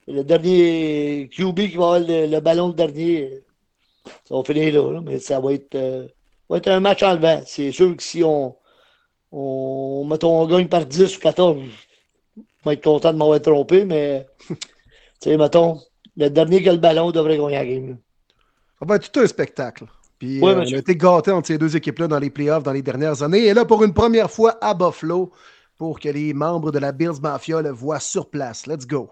le dernier QB qui va avoir le, ballon le dernier, ça va finir là, mais ça va être, euh, va être un match enlevant. C'est sûr que si on, on, mettons, on gagne par 10 ou 14, je vais être content de m'avoir trompé, mais tu sais, mettons, le dernier qui a le ballon devrait gagner la game. Ça va être tout un spectacle. Puis Ouais, euh, on a été gâtés entre ces deux équipes-là dans les playoffs dans les dernières années. Et là, pour une première fois à Buffalo, pour que les membres de la Bills Mafia le voient sur place. Let's go.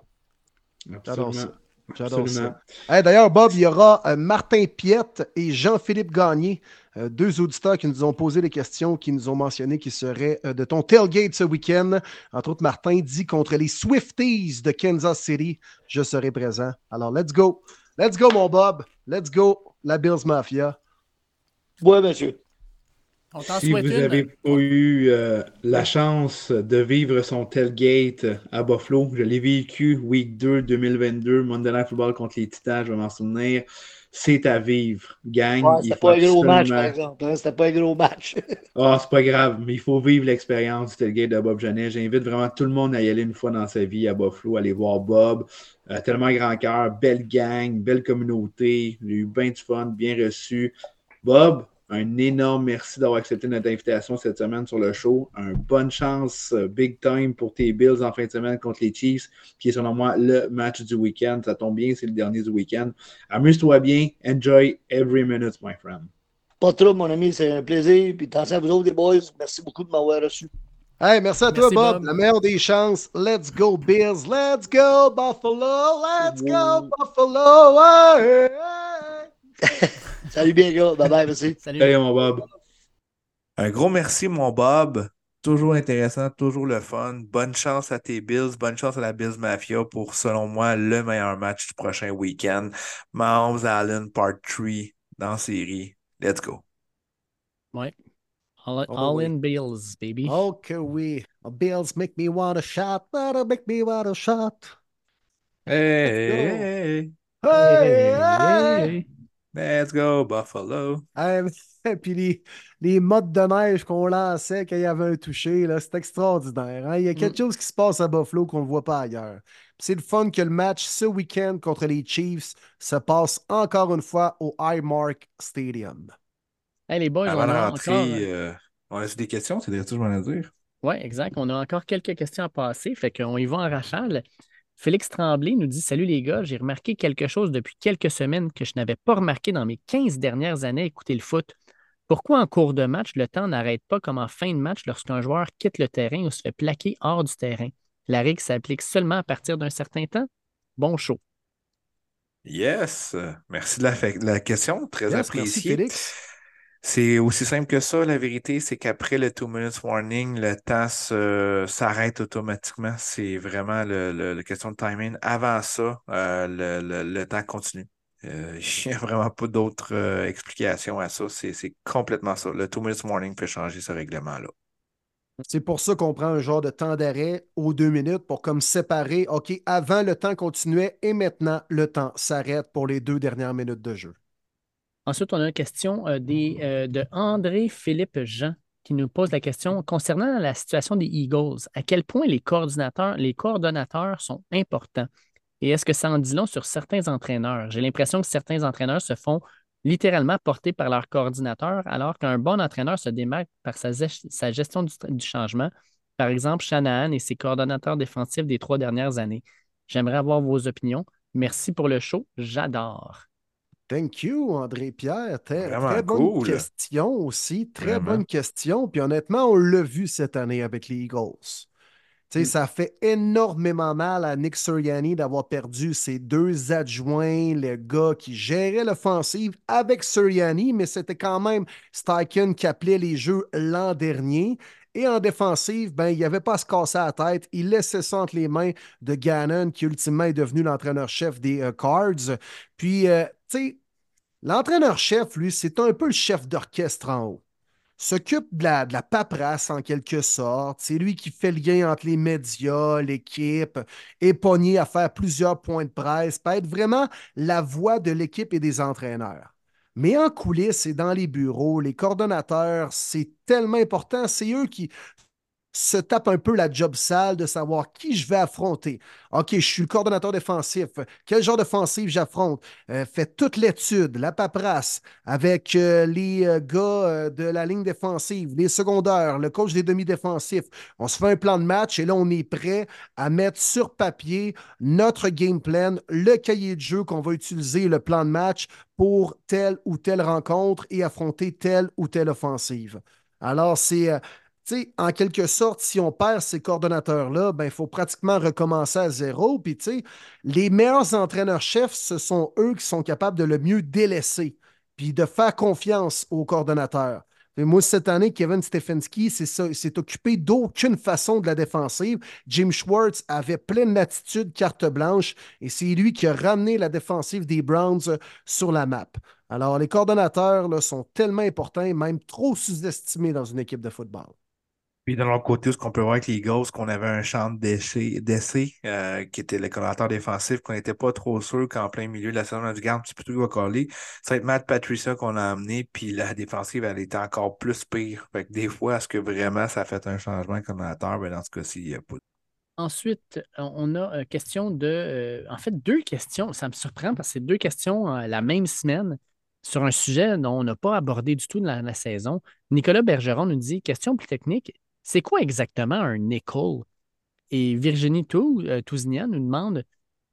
J'adore ça. J'adore ça. Hey, D'ailleurs, Bob, il y aura euh, Martin Piette et Jean-Philippe Gagné, euh, deux auditeurs qui nous ont posé des questions, qui nous ont mentionné qu'ils seraient euh, de ton tailgate ce week-end. Entre autres, Martin dit contre les Swifties de Kansas City, je serai présent. Alors, let's go. Let's go, mon Bob. Let's go, la Bills Mafia. Ouais, monsieur. On t'en Si vous n'avez pas eu euh, la chance de vivre son tailgate à Buffalo, je l'ai vécu week 2 2022, Monday Night Football contre les Titans, je vais m'en souvenir. C'est à vivre, gang. Ouais, Il c'était pas un gros match, par exemple. hein, C'était pas un gros match. Ah, c'est pas grave, mais il faut vivre l'expérience du tailgate de Bob Genet. J'invite vraiment tout le monde à y aller une fois dans sa vie à Buffalo, aller voir Bob. Euh, tellement grand cœur, belle gang, belle communauté. J'ai eu bien du fun, bien reçu. Bob, un énorme merci d'avoir accepté notre invitation cette semaine sur le show. Un bonne chance, euh, big time pour tes Bills en fin de semaine contre les Chiefs, qui est selon moi le match du week-end. Ça tombe bien, c'est le dernier du week-end. Amuse-toi bien. Enjoy every minute, my friend. Pas trop, mon ami, c'est un plaisir. Puis attention à vous autres, les boys. Merci beaucoup de m'avoir reçu. Hey, merci à toi, Merci, Bob. Bob. La meilleure des chances. Let's go, Bills. Let's go, Buffalo. Let's go, Buffalo. Hey, hey. Salut bien, gars. Bye bye, merci. Salut. Salut, mon Bob. Un gros merci, mon Bob. Toujours intéressant, toujours le fun. Bonne chance à tes Bills, bonne chance à la Bills Mafia pour, selon moi, le meilleur match du prochain week-end. Mahomes Allen Part 3 dans la série. Let's go. Ouais. All, Oh, all oui. in Bills, baby. Oh que oui. Bills make me want a shot. That'll make me want a shot. Hey, Let's go. hey, hey. Hey, Hey, hey. hey. Let's go, Buffalo. Hein, puis les, les mottes de neige qu'on lançait quand il y avait un touché, là, c'est extraordinaire. hein. Il y a quelque Mm. chose qui se passe à Buffalo qu'on ne voit pas ailleurs. C'est le fun que le match ce week-end contre les Chiefs se passe encore une fois au Highmark Stadium. Hey, les boys, Avant on a rentrer, encore. euh, on a des questions, c'est déjà tout ce que je voulais dire. Oui, exact. On a encore quelques questions à passer, fait qu'on y va en rafale. Félix Tremblay nous dit Salut les gars, j'ai remarqué quelque chose depuis quelques semaines que je n'avais pas remarqué dans mes 15 dernières années à écouter le foot. Pourquoi en cours de match, le temps n'arrête pas comme en fin de match lorsqu'un joueur quitte le terrain ou se fait plaquer hors du terrain? La règle s'applique seulement à partir d'un certain temps? Bon show. Yes, merci de la, question, très merci appréciée. Félix. C'est aussi simple que ça, la vérité, c'est qu'après le two minutes warning, le temps s'arrête automatiquement. C'est vraiment le, la question de timing. Avant ça, euh, le, temps continue. Euh, Il vraiment pas d'autre euh, explication à ça. C'est complètement ça. Le two minutes warning fait changer ce règlement-là. C'est pour ça qu'on prend un genre de temps d'arrêt aux deux minutes pour comme séparer, OK, avant le temps continuait et maintenant le temps s'arrête pour les deux dernières minutes de jeu. Ensuite, on a une question euh, euh, de André-Philippe Jean qui nous pose la question concernant la situation des Eagles. À quel point les coordinateurs, les coordonnateurs sont importants? Et est-ce que ça en dit long sur certains entraîneurs? J'ai l'impression que certains entraîneurs se font littéralement porter par leur coordinateur, alors qu'un bon entraîneur se démarque par sa gestion du, du changement. Par exemple, Shanahan et ses coordonnateurs défensifs des trois dernières années. J'aimerais avoir vos opinions. Merci pour le show. J'adore. Thank you. Très, Vraiment très bonne cool. question aussi. Très Vraiment. bonne question. Puis honnêtement, on l'a vu cette année avec les Eagles. Tu sais, Mm. Ça fait énormément mal à Nick Sirianni d'avoir perdu ses deux adjoints, le gars qui gérait l'offensive avec Sirianni, mais c'était quand même Steichen qui appelait les jeux l'an dernier. Et en défensive, ben, il n'y avait pas à se casser la tête. Il laissait ça entre les mains de Gannon, qui ultimement est devenu l'entraîneur-chef des euh, Cards. Puis, euh, sais, l'entraîneur-chef, lui, c'est un peu le chef d'orchestre en haut s'occupe de la, la paperasse en quelque sorte. C'est lui qui fait le lien entre les médias, l'équipe, est pogné à faire plusieurs points de presse, peut être vraiment la voix de l'équipe et des entraîneurs. Mais en coulisses et dans les bureaux, les coordonnateurs, c'est tellement important. C'est eux qui se tapent un peu la job sale de savoir qui je vais affronter. OK, je suis le coordonnateur défensif. Quel genre d'offensive j'affronte? Euh, fait toute l'étude, la paperasse, avec euh, les euh, gars euh, de la ligne défensive, les secondaires, le coach des demi-défensifs. On se fait un plan de match et là, on est prêt à mettre sur papier notre game plan, le cahier de jeu qu'on va utiliser, le plan de match pour telle ou telle rencontre et affronter telle ou telle offensive. Alors, c'est. En quelque sorte, si on perd ces coordonnateurs-là, ben, il faut pratiquement recommencer à zéro. Puis, les meilleurs entraîneurs-chefs, ce sont eux qui sont capables de le mieux délaisser, puis de faire confiance aux coordonnateurs. Moi, cette année, Kevin Stefanski s'est occupé d'aucune façon de la défensive. Jim Schwartz avait pleine latitude, carte blanche, et c'est lui qui a ramené la défensive des Browns euh, sur la map. Alors, les coordonnateurs là, sont tellement importants, même trop sous-estimés dans une équipe de football. Puis de l'autre côté, ce qu'on peut voir avec les Eagles, qu'on avait un champ d'essai, euh, qui était le coordinateur défensif, qu'on n'était pas trop sûr qu'en plein milieu de la saison, on a dit, garde, c'est plutôt qui va coller. Ça va être Matt Patricia qu'on a amené, puis la défensive, elle était encore plus pire. Fait que des fois, est-ce que vraiment ça a fait un changement coordinateur? Ben, dans ce cas-ci, il n'y a pas. Ensuite, on a une question de. euh, en fait, deux questions. Ça me surprend parce que c'est deux questions euh, la même semaine sur un sujet dont on n'a pas abordé du tout dans la saison. Nicolas Bergeron nous dit question plus technique c'est quoi exactement un nickel? Et Virginie Tou, euh, nous demande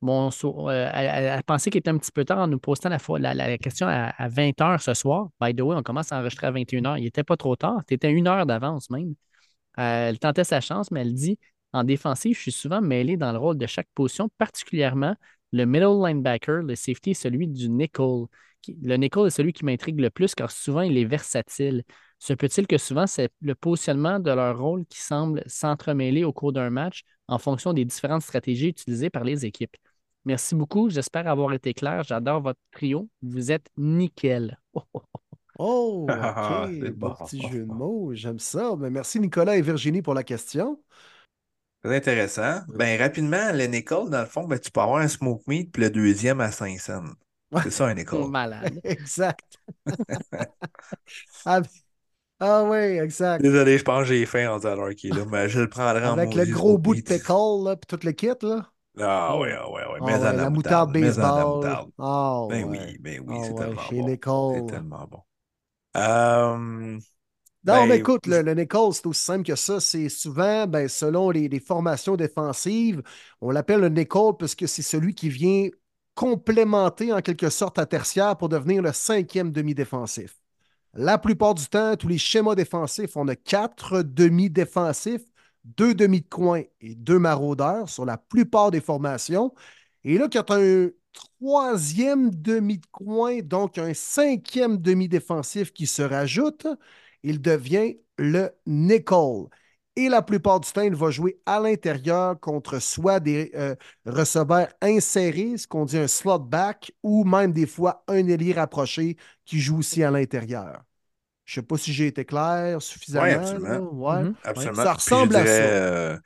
bon, euh, elle, pensait qu'il était un petit peu tard en nous postant la, question à, 20 h ce soir. By the way, on commence à enregistrer à 21 h. Il n'était pas trop tard. Tu étais une heure d'avance même. Euh, elle tentait sa chance, mais elle dit en défensive, je suis souvent mêlé dans le rôle de chaque position, particulièrement le middle linebacker, le safety, celui du nickel. Le nickel est celui qui m'intrigue le plus car souvent il est versatile. Se peut-il que souvent c'est le positionnement de leur rôle qui semble s'entremêler au cours d'un match en fonction des différentes stratégies utilisées par les équipes? Merci beaucoup. J'espère avoir été clair. J'adore votre trio. Vous êtes nickel. Oh, Ah, OK. Beau bon. petit jeu de mots. J'aime ça. Ben, merci Nicolas et Virginie pour la question. Très intéressant. Ben, rapidement, le nickel, dans le fond, ben, tu peux avoir un smoke meat, puis le deuxième à 5 cents. C'est ça, un nickel. Malade. exact. ah, ah oui, exact. Désolé, je pense que j'ai faim en disant alors qu'il est là, mais je le prendrai en Avec le gros bout de pickle, là, puis tout le kit, là. Ah ah ouais, ouais. Ah Mais ouais, en la moutarde mais en la baseball. moutarde. Ah Ben ouais. oui, ben oui, Ah c'est ouais, tellement chez bon. Nicole. C'est tellement bon. Euh, Non, Ben, mais écoute, le, le nickel, c'est aussi simple que ça. C'est souvent, ben, selon les, les formations défensives, on l'appelle le nickel parce que c'est celui qui vient complémenter en quelque sorte à tertiaire pour devenir le cinquième demi-défensif. La plupart du temps, tous les schémas défensifs, on a quatre demi-défensifs, deux demi de coin et deux maraudeurs sur la plupart des formations. Et là, quand un troisième demi de coin, donc un cinquième demi-défensif qui se rajoute, il devient le nickel. Et la plupart du temps, il va jouer à l'intérieur contre soit des euh, receveurs insérés, ce qu'on dit un slot back, ou même des fois un ailier rapproché qui joue aussi à l'intérieur. Je ne sais pas si j'ai été clair suffisamment. Ouais, absolument. là. Ouais. Mhm. Absolument. Ça ressemble à ça. euh,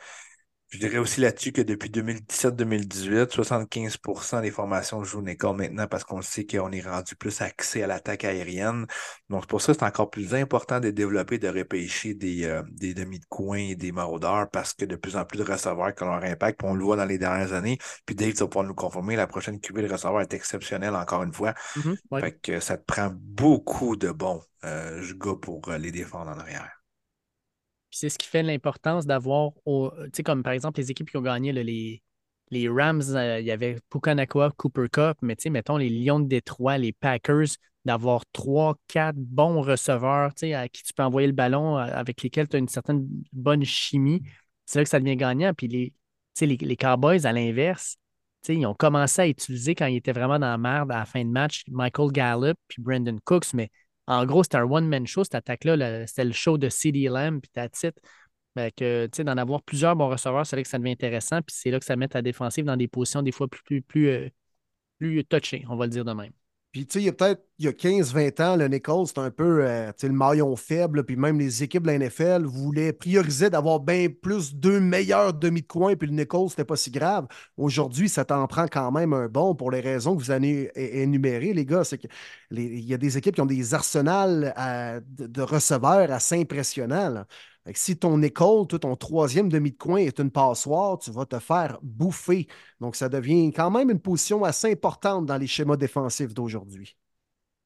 je dirais aussi là-dessus que depuis 2017-2018, 75% des formations jouent Nickel maintenant parce qu'on sait qu'on est rendu plus axé à l'attaque aérienne. Donc, c'est pour ça que c'est encore plus important de développer, de repêcher des, euh, des demi de coin et des maraudeurs parce que de plus en plus de receveurs qui ont leur impact, puis on le voit dans les dernières années. Puis Dave, tu vas pouvoir nous confirmer, la prochaine QV de receveur est exceptionnelle encore une fois. Ouais. Fait que ça te prend beaucoup de bons euh, gars pour euh, les défendre en arrière. Puis c'est ce qui fait l'importance d'avoir, tu sais, comme par exemple les équipes qui ont gagné, les, Rams, euh, il y avait Pukanakwa, Cooper Cup, mais tu sais, mettons les Lions de Détroit, les Packers, d'avoir trois, quatre bons receveurs, à qui tu peux envoyer le ballon, euh, avec lesquels tu as une certaine bonne chimie. C'est là que ça devient gagnant. Puis les, Cowboys, à l'inverse, ils ont commencé à utiliser quand ils étaient vraiment dans la merde à la fin de match, Michael Gallup puis Brandon Cooks, mais en gros, c'était un one-man show, cette attaque-là. là, C'était le show de CD Lamb, puis that's it. Fait que, tu sais, d'en avoir plusieurs bons receveurs, c'est là que ça devient intéressant, puis c'est là que ça met ta défensive dans des positions des fois plus, plus, plus, euh, plus touchées, on va le dire de même. Puis, tu sais, il y a peut-être il y a 15-20 ans, le Nichols, c'était un peu euh, le maillon faible. Puis même les équipes de la NFL voulaient prioriser d'avoir bien plus deux meilleurs demi de coin. Puis le Nichols, c'était pas si grave. Aujourd'hui, ça t'en prend quand même un bon pour les raisons que vous avez énumérées, les gars. C'est que les- il y a des équipes qui ont des arsenals de, receveurs assez impressionnants. Si ton école, toi, ton troisième demi de coin est une passoire, tu vas te faire bouffer. Donc, ça devient quand même une position assez importante dans les schémas défensifs d'aujourd'hui.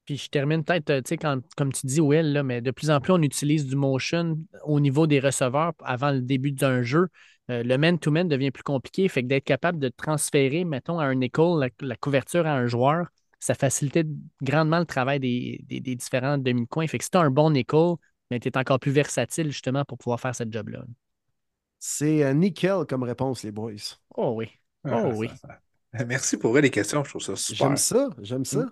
Puis je termine peut-être, euh, tu sais, comme tu dis, Will, mais de plus en plus, on utilise du motion au niveau des receveurs avant le début d'un jeu. Euh, le man-to-man devient plus compliqué. Fait que d'être capable de transférer, mettons, à un école la, couverture à un joueur, ça facilitait grandement le travail des, des- différents demi-coins. Fait que si tu un bon nickel, mais tu es encore plus versatile justement pour pouvoir faire cette job-là. C'est euh, nickel comme réponse, les boys. Oh oui. Oh Ah, oui. ça- ça- Merci pour les questions, je trouve ça super. J'aime ça, j'aime ça.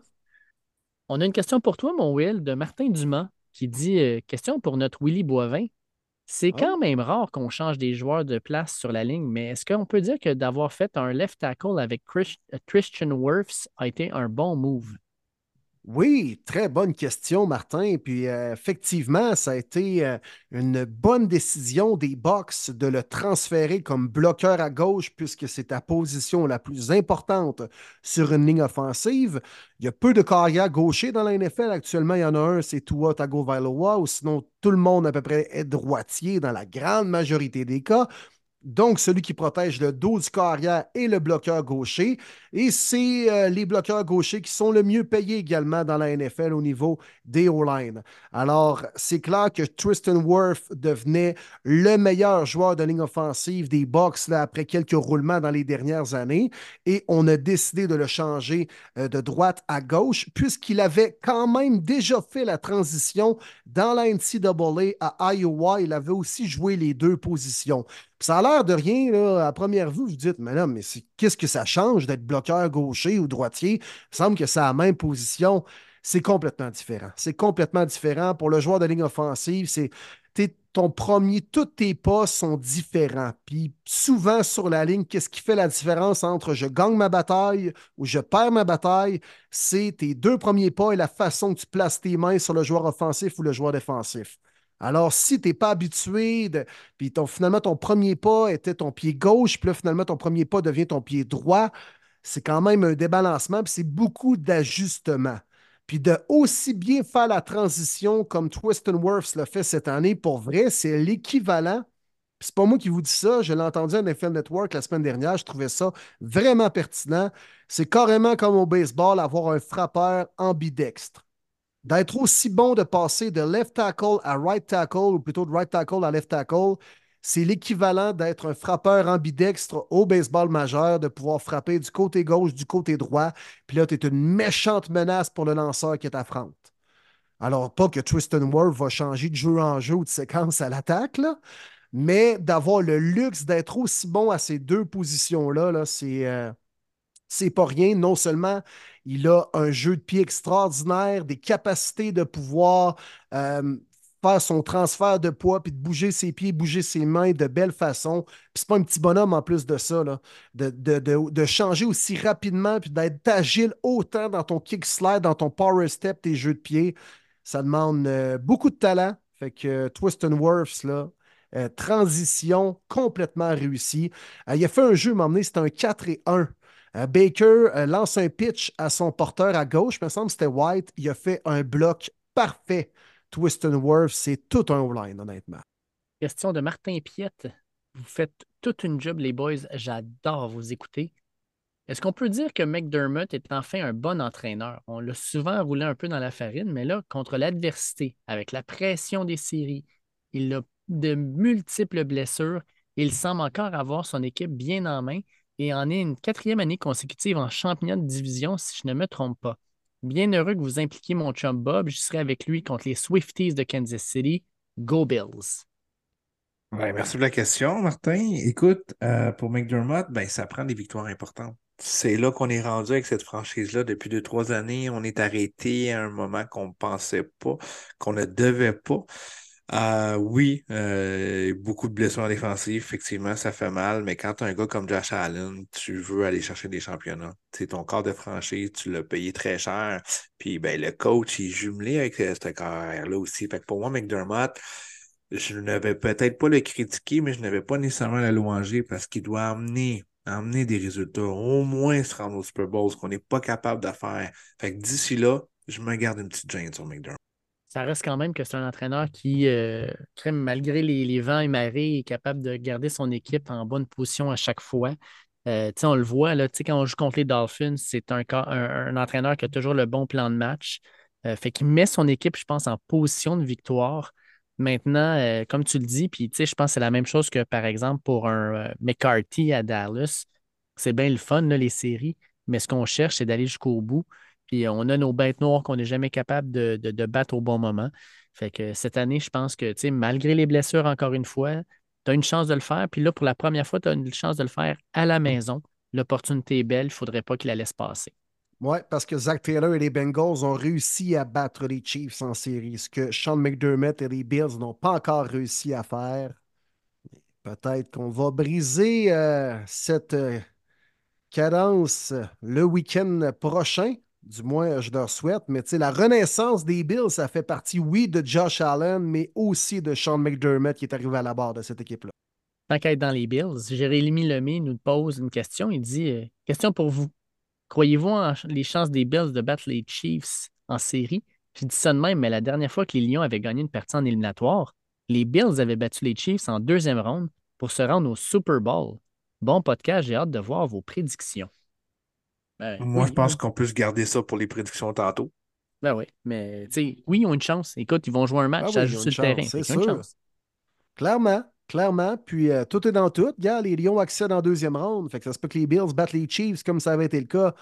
On a une question pour toi, mon Will, de Martin Dumas, qui dit euh, Question pour notre Willy Boivin. C'est Oh. quand même rare qu'on change des joueurs de place sur la ligne, mais est-ce qu'on peut dire que d'avoir fait un left tackle avec Chris- euh, Christian Wirfs a été un bon move? Oui, très bonne question, Martin. Puis euh, effectivement, ça a été euh, une bonne décision des Bucks de le transférer comme bloqueur à gauche, puisque c'est ta position la plus importante sur une ligne offensive. Il y a peu de carrières gauchers dans la NFL. Actuellement, il y en a un, c'est Tua Tagovailoa, ou sinon tout le monde à peu près est droitier dans la grande majorité des cas. Donc, celui qui protège le dos du carrière et le bloqueur gaucher. Et c'est euh, les bloqueurs gauchers qui sont le mieux payés également dans la NFL au niveau des O-line. Alors, c'est clair que Tristan Wirth devenait le meilleur joueur de ligne offensive des Bucks là, après quelques roulements dans les dernières années. Et on a décidé de le changer euh, de droite à gauche, puisqu'il avait quand même déjà fait la transition dans la NCAA à Iowa. Il avait aussi joué les deux positions. Ça a l'air de rien, à première vue, vous dites, mais là, mais qu'est-ce que ça change d'être bloqueur gaucher ou droitier? Il semble que c'est la même position. C'est complètement différent. C'est complètement différent. Pour le joueur de ligne offensive, c'est ton premier, tous tes pas sont différents. Puis souvent sur la ligne, qu'est-ce qui fait la différence entre je gagne ma bataille ou je perds ma bataille? C'est tes deux premiers pas et la façon que tu places tes mains sur le joueur offensif ou le joueur défensif. Alors, si tu n'es pas habitué, puis finalement, ton premier pas était ton pied gauche, puis là, finalement, ton premier pas devient ton pied droit, c'est quand même un débalancement, puis c'est beaucoup d'ajustements. Puis de aussi bien faire la transition comme Twiston Wirfs l'a fait cette année, pour vrai, c'est l'équivalent. C'est pas moi qui vous dis ça, je l'ai entendu à NFL Network la semaine dernière, je trouvais ça vraiment pertinent. C'est carrément comme au baseball, avoir un frappeur ambidextre. D'être aussi bon de passer de left tackle à right tackle, ou plutôt de right tackle à left tackle, c'est l'équivalent d'être un frappeur ambidextre au baseball majeur, de pouvoir frapper du côté gauche, du côté droit. Puis là, tu es une méchante menace pour le lanceur qui t'affronte. Alors, pas que Tristan Worth va changer de jeu en jeu ou de séquence à l'attaque, mais d'avoir le luxe d'être aussi bon à ces deux positions-là, là, c'est. euh, c'est pas rien. Non seulement il a un jeu de pied extraordinaire, des capacités de pouvoir euh, faire son transfert de poids, puis de bouger ses pieds, bouger ses mains de belle façon. Puis c'est pas un petit bonhomme en plus de ça, là. De, de- de- de changer aussi rapidement, puis d'être agile autant dans ton kick slide, dans ton power step, tes jeux de pied. Ça demande euh, beaucoup de talent. Fait que euh, Twiston Wirfs, là, euh, transition complètement réussie. Il a fait un jeu, m'a emmené, c'était un 4 et 1. Euh, Baker euh, lance un pitch à son porteur à gauche, il me semble que c'était White. Il a fait un bloc parfait. Twiston Wirfs, c'est tout un O-line, honnêtement. Question de Martin Piette. Vous faites toute une job, les boys. J'adore vous écouter. Est-ce qu'on peut dire que McDermott est enfin un bon entraîneur? On l'a souvent roulé un peu dans la farine, mais là, contre l'adversité, avec la pression des séries, il a de multiples blessures. Il semble encore avoir son équipe bien en main et en est une quatrième année consécutive en championnat de division, si je ne me trompe pas. Bien heureux que vous impliquiez mon chum Bob. Je serai avec lui contre les Swifties de Kansas City. Go Bills! Merci de la question, Martin. Écoute, euh, pour McDermott, ben, ça prend des victoires importantes. C'est là qu'on est rendu avec cette franchise-là. Depuis deux, trois années, on est arrêté à un moment qu'on ne pensait pas, qu'on ne devait pas. Euh, oui, euh, beaucoup de blessures en défensive, effectivement, ça fait mal, mais quand un gars comme Josh Allen, tu veux aller chercher des championnats. C'est ton corps de franchise, tu l'as payé très cher, puis ben, le coach il est jumelé avec euh, ce carrière-là aussi. Fait que pour moi, McDermott, je ne vais peut-être pas le critiquer, mais je ne vais pas nécessairement le louanger parce qu'il doit amener, amener des résultats, au moins se rendre au Super Bowl, ce qu'on n'est pas capable de faire. Fait que d'ici là, je me garde une petite gêne sur McDermott. Ça reste quand même que c'est un entraîneur qui, euh, malgré les, vents et marées, est capable de garder son équipe en bonne position à chaque fois. Euh, on le voit, là, quand on joue contre les Dolphins, c'est un, entraîneur qui a toujours le bon plan de match. Euh, fait qu'il met son équipe, je pense, en position de victoire. Maintenant, comme tu le dis, puis je pense que c'est la même chose que, par exemple, pour un McCarthy à Dallas. C'est bien le fun, les séries, mais ce qu'on cherche, c'est d'aller jusqu'au bout. Puis euh, on a nos bêtes noires qu'on n'est jamais capable de, battre au bon moment. Fait que cette année, je pense que, malgré les blessures, encore une fois, tu as une chance de le faire. Puis là, pour la première fois, tu as une chance de le faire à la maison. L'opportunité est belle, il ne faudrait pas qu'il la laisse passer. Oui, parce que Zach Taylor et les Bengals ont réussi à battre les Chiefs en série, ce que Sean McDermott et les Bills n'ont pas encore réussi à faire. Peut-être qu'on va briser euh, cette euh, cadence le week-end prochain. Du moins, je leur souhaite. Mais la renaissance des Bills, ça fait partie, oui, de Josh Allen, mais aussi de Sean McDermott qui est arrivé à la barre de cette équipe-là. Tant qu'à être dans les Bills, Jérémy Lemay nous pose une question. Il dit euh, Question pour vous. Croyez-vous en les chances des Bills de battre les Chiefs en série Je dis ça de même, mais la dernière fois que les Lions avaient gagné une partie en éliminatoire, les Bills avaient battu les Chiefs en deuxième ronde pour se rendre au Super Bowl. Bon podcast, j'ai hâte de voir vos prédictions. Ben, Moi, oui, je pense oui. qu'on peut se garder ça pour les prédictions tantôt. Ben oui, mais tu sais, oui, ils ont une chance. Écoute, ils vont jouer un match, Ah ça joue sur le terrain. c'est une chance. Clairement, clairement. Puis euh, tout est dans tout. Regarde, les Lions accèdent en deuxième ronde. Fait que ça se peut que les Bills battent les Chiefs comme ça avait été le cas.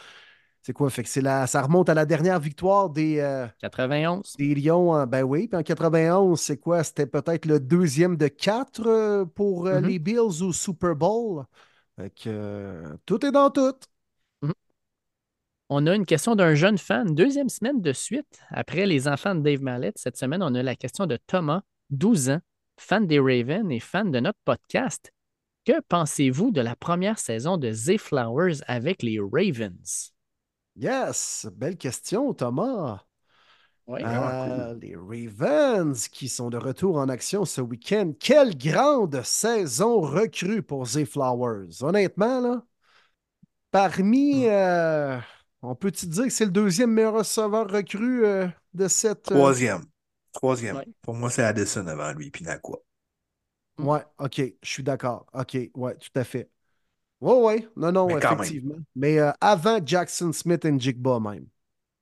C'est quoi? Fait que c'est la, ça remonte à la dernière victoire des, euh, 91. des Lions. en- ben oui, puis en 91, c'est quoi? C'était peut-être le deuxième de quatre euh, pour euh, Mhm. les Bills au Super Bowl. Fait que euh, tout est dans tout. On a une question d'un jeune fan, deuxième semaine de suite. Après les enfants de Dave Mallett, cette semaine, on a la question de Thomas, 12 ans, fan des Ravens et fan de notre podcast. Que pensez-vous de la première saison de Zay Flowers avec les Ravens? Yes, belle question, Thomas. Oui. Euh, les Ravens qui sont de retour en action ce week-end. Quelle grande saison recrue pour Zay Flowers. Honnêtement, là, Parmi, euh, on peut-tu dire que c'est le deuxième meilleur receveur recru euh, de cette. euh, Troisième. Troisième. Ouais. Pour moi, c'est Addison avant lui, puis Nakua. Ouais, OK, je suis d'accord. OK, ouais, tout à fait. Ouais, ouais, non, non, Mais effectivement. Mais euh, avant Jackson Smith et Jigba même.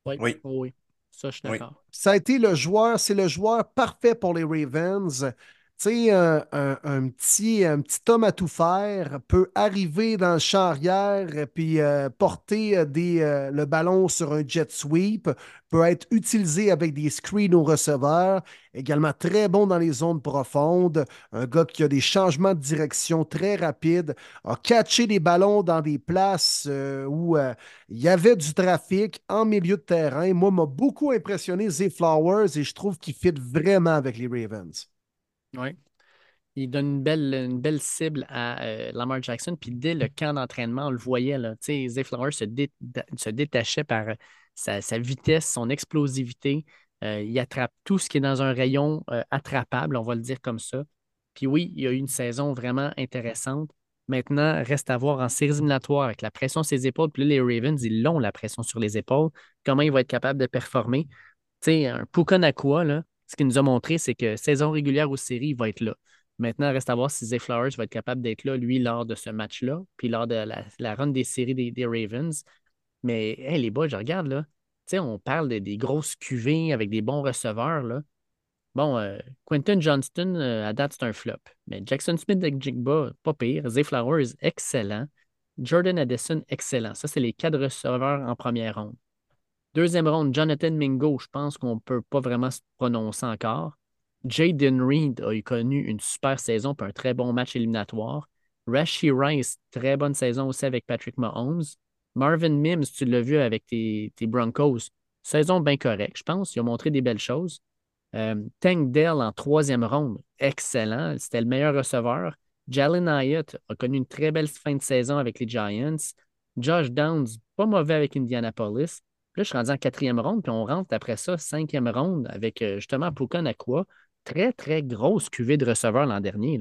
Oui, Oui. oh oui. Ça, je suis Oui. d'accord. Ça a été le joueur, c'est le joueur parfait pour les Ravens. Tu sais, un, un- petit, un homme à tout faire peut arriver dans le champ arrière et puis euh, porter euh, euh, le ballon sur un jet sweep, peut être utilisé avec des screens au receveur, également très bon dans les zones profondes, un gars qui a des changements de direction très rapides, a catché des ballons dans des places euh, où euh, il y avait du trafic en milieu de terrain. Moi, m'a beaucoup impressionné Zay Flowers et je trouve qu'il fit vraiment avec les Ravens. Oui. Il donne une belle, une belle cible à euh, Lamar Jackson. Puis dès le camp d'entraînement, on le voyait. Là, Zay Flowers se, dé- se détachait par euh, sa, sa vitesse, son explosivité. Euh, il attrape tout ce qui est dans un rayon attrapable, on va le dire comme ça. Puis oui, il y a eu une saison vraiment intéressante. Maintenant, reste à voir en séries éliminatoires avec la pression sur ses épaules. Puis les Ravens, ils l'ont la pression sur les épaules. Comment il va être capable de performer? Tu sais, un Puka Nakua, là, ce qu'il nous a montré, c'est que saison régulière aux séries, il va être là. Maintenant, reste à voir si Zay Flowers va être capable d'être là, lui, lors de ce match-là, puis lors de la, run des séries des, Ravens. Mais les boys, je regarde là. On parle de- des grosses cuvées avec des bons receveurs. Là. Bon, euh, Quentin Johnston, euh, à date, c'est un flop. Mais Jackson Smith avec Jigba, pas pire. Zay Flowers, excellent. Jordan Addison, excellent. Ça, c'est les quatre receveurs en première ronde. Deuxième ronde, Jonathan Mingo, je pense qu'on ne peut pas vraiment se prononcer encore. Jaden Reed a eu connu une super saison puis un très bon match éliminatoire. Rashi Rice, très bonne saison aussi avec Patrick Mahomes. Marvin Mims, tu l'as vu avec tes, Broncos. Saison bien correcte, je pense. Il a montré des belles choses. Euh, Tank Dell en troisième ronde, excellent. C'était le meilleur receveur. Jalen Hyatt a connu une très belle fin de saison avec les Giants. Josh Downs, pas mauvais avec Indianapolis. Je suis rendu en quatrième ronde, puis on rentre après ça, cinquième ronde avec euh, justement Puka Nakua. Très, très grosse cuvée de receveurs l'an dernier.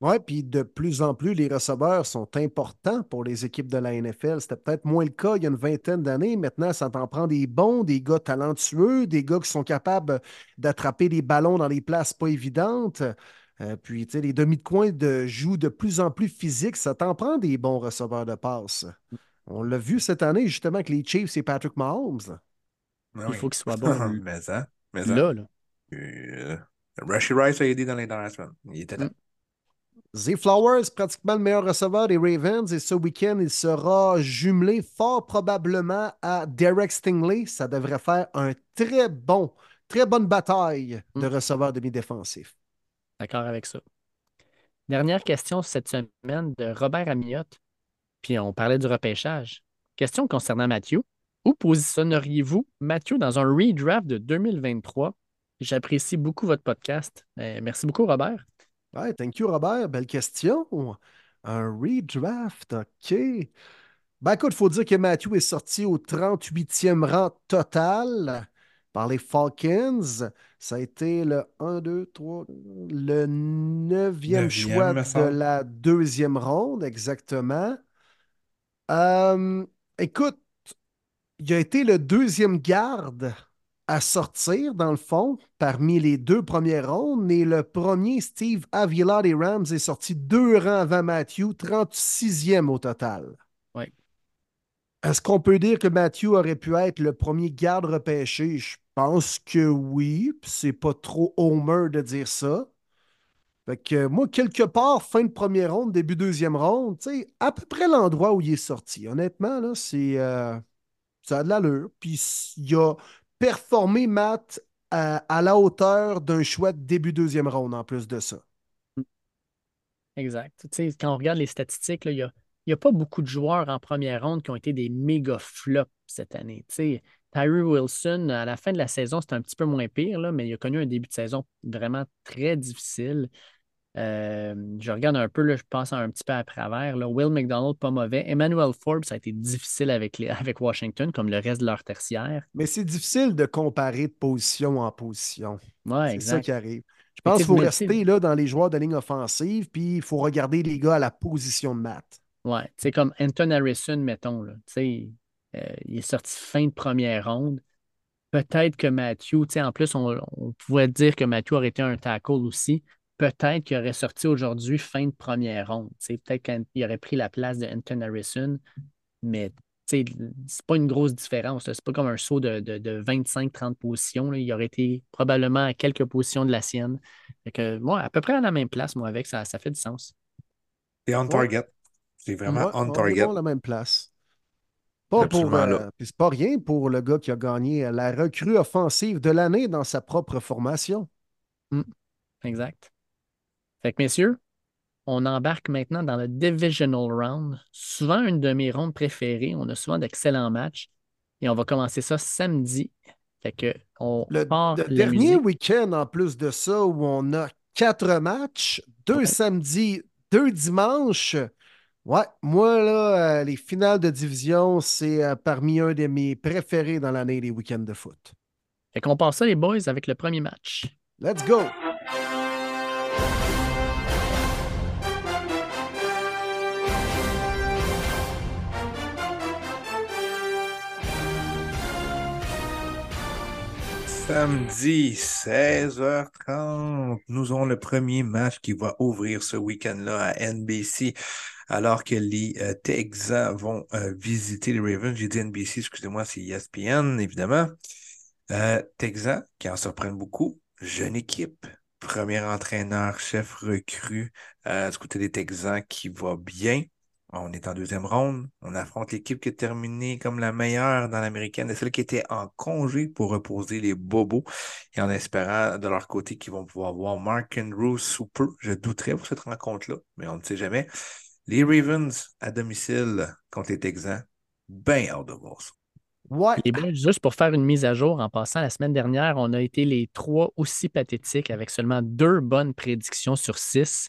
Oui, puis de plus en plus, les receveurs sont importants pour les équipes de la NFL. C'était peut-être moins le cas il y a une vingtaine d'années. Maintenant, ça t'en prend des bons, des gars talentueux, des gars qui sont capables d'attraper des ballons dans des places pas évidentes. Euh, puis, tu sais, les demi de coin de, jouent de plus en plus physique. Ça t'en prend des bons receveurs de passe. On l'a vu cette année, justement, avec les Chiefs et Patrick Mahomes. Ah Il faut qu'il soit bon. mais ça. Mais ça. là, là. Euh, Rashi Rice a aidé dans les dernières semaines. Il était là. Mm. Zay Flowers, pratiquement le meilleur receveur des Ravens, et ce week-end, il sera jumelé fort probablement à Derek Stingley. Ça devrait faire un très bon, très bonne bataille de Mm. receveurs demi-défensifs. D'accord avec ça. Dernière question cette semaine de Robert Amiotte. Puis on parlait du repêchage. Question concernant Mathieu. Où positionneriez-vous Mathieu dans un redraft de 2023? J'apprécie beaucoup votre podcast. Euh, merci beaucoup, Robert. Ouais, thank you, Robert. Belle question. Un redraft, OK. Ben écoute, il faut dire que Matthew est sorti au 38e rang total par les Falcons. Ça a été le 1, 2, 3, le neuvième Neuvième, choix me de la deuxième ronde, exactement. Euh, écoute, il a été le deuxième garde à sortir, dans le fond, parmi les deux premières rondes. Et le premier, Steve Avila des Rams, est sorti deux rangs avant Matthew, 36e au total. Oui. Est-ce qu'on peut dire que Matthew aurait pu être le premier garde repêché? Je pense que oui. puis C'est pas trop homer de dire ça. Fait que moi, quelque part, fin de première ronde, début deuxième ronde, à peu près l'endroit où il est sorti. Honnêtement, là, c'est. euh, ça a de l'allure. Puis il a performé, Matt, à, la hauteur d'un choix de début deuxième ronde en plus de ça. Exact. Quand on regarde les statistiques, il n'y a, a pas beaucoup de joueurs en première ronde qui ont été des méga flops cette année. Tu sais, Tyree Wilson, à la fin de la saison, c'était un petit peu moins pire, là, mais il a connu un début de saison vraiment très difficile. Euh, je regarde un peu, là, je passe un petit peu à travers. Là. Will McDonald, pas mauvais. Emmanuel Forbes, ça a été difficile avec, les, avec Washington, comme le reste de leur tertiaire. Mais c'est difficile de comparer de position en position. Ouais, c'est ça qui arrive. Je pense qu'il faut rester là dans les joueurs de ligne offensive, puis il faut regarder les gars à la position de Matt. Ouais, sais, comme Anton Harrison, mettons, là, euh, il est sorti fin de première ronde. Peut-être que Matthew, en plus, on, on pouvait dire que Matthew aurait été un tackle aussi. Peut-être qu'il aurait sorti aujourd'hui fin de première ronde. Peut-être qu'il aurait pris la place de Anton Harrison, mais c'est pas une grosse différence. C'est pas comme un saut de, de- de 25-30 positions. là. Il aurait été probablement à quelques positions de la sienne. Fait que, moi, à peu près à la même place, moi, avec, ça, ça fait du sens. C'est on Ouais. target. C'est vraiment Ouais, on on est target. à la même place. Pas pour, Absolument, euh, c'est pas rien pour le gars qui a gagné euh, la recrue offensive de l'année dans sa propre formation. Exact. Fait que, messieurs, on embarque maintenant dans le Divisional Round. Souvent une de mes rondes préférées. On a souvent d'excellents matchs. Et on va commencer ça samedi. Fait que on Le, part le dernier week-end, en plus de ça, où on a quatre matchs, deux Ouais. samedis, deux dimanches. Ouais, moi, là, euh, les finales de division, c'est euh, parmi un de mes préférés dans l'année, les week-ends de foot. Fait qu'on part ça, les boys, avec le premier match. Let's go! Samedi, 16h30, nous avons le premier match qui va ouvrir ce week-end-là à NBC, alors que les euh, Texans vont euh, visiter les Ravens. J'ai dit NBC, excusez-moi, c'est ESPN, évidemment. Euh, Texans qui en surprennent beaucoup. Jeune équipe, premier entraîneur, chef recru du côté des Texans qui va bien. On est en deuxième ronde. On affronte l'équipe qui est terminée comme la meilleure dans l'américaine et celle qui était en congé pour reposer les bobos et en espérant de leur côté qu'ils vont pouvoir voir Mark Andrews sous peu. Je douterais pour cette rencontre-là, mais on ne sait jamais. Les Ravens à domicile contre les Texans. Ben hâte de voir ça. Ouais, Les boys, juste pour faire une mise à jour, en passant, la semaine dernière, on a été les trois aussi pathétiques avec seulement deux bonnes prédictions sur six.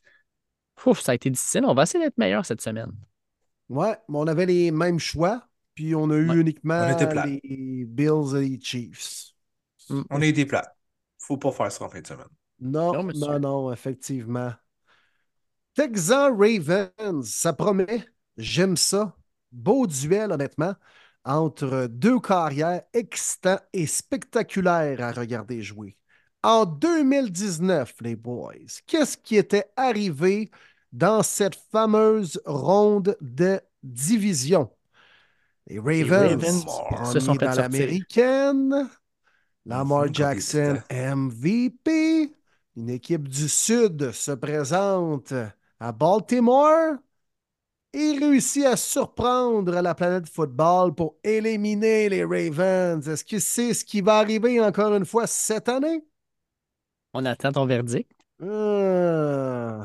Ouf, ça a été difficile. On va essayer d'être meilleur cette semaine. Ouais, mais on avait les mêmes choix, puis on a eu Ouais. uniquement les Bills et les Chiefs. Mm. On est des plats. Faut pas faire ça en fin de semaine. Non, Non, non, non, effectivement. Texans Ravens, ça promet. J'aime ça. Beau duel, honnêtement, entre deux carrières excitants et spectaculaires à regarder jouer. En 2019, les boys, qu'est-ce qui était arrivé dans cette fameuse ronde de division? Les Ravens, Ravens premiers se sont dans l'américaine. Lamar les Jackson. MVP. Une équipe du Sud se présente à Baltimore et réussit à surprendre la planète football pour éliminer les Ravens. Est-ce que c'est ce qui va arriver encore une fois cette année? On attend ton verdict. Euh,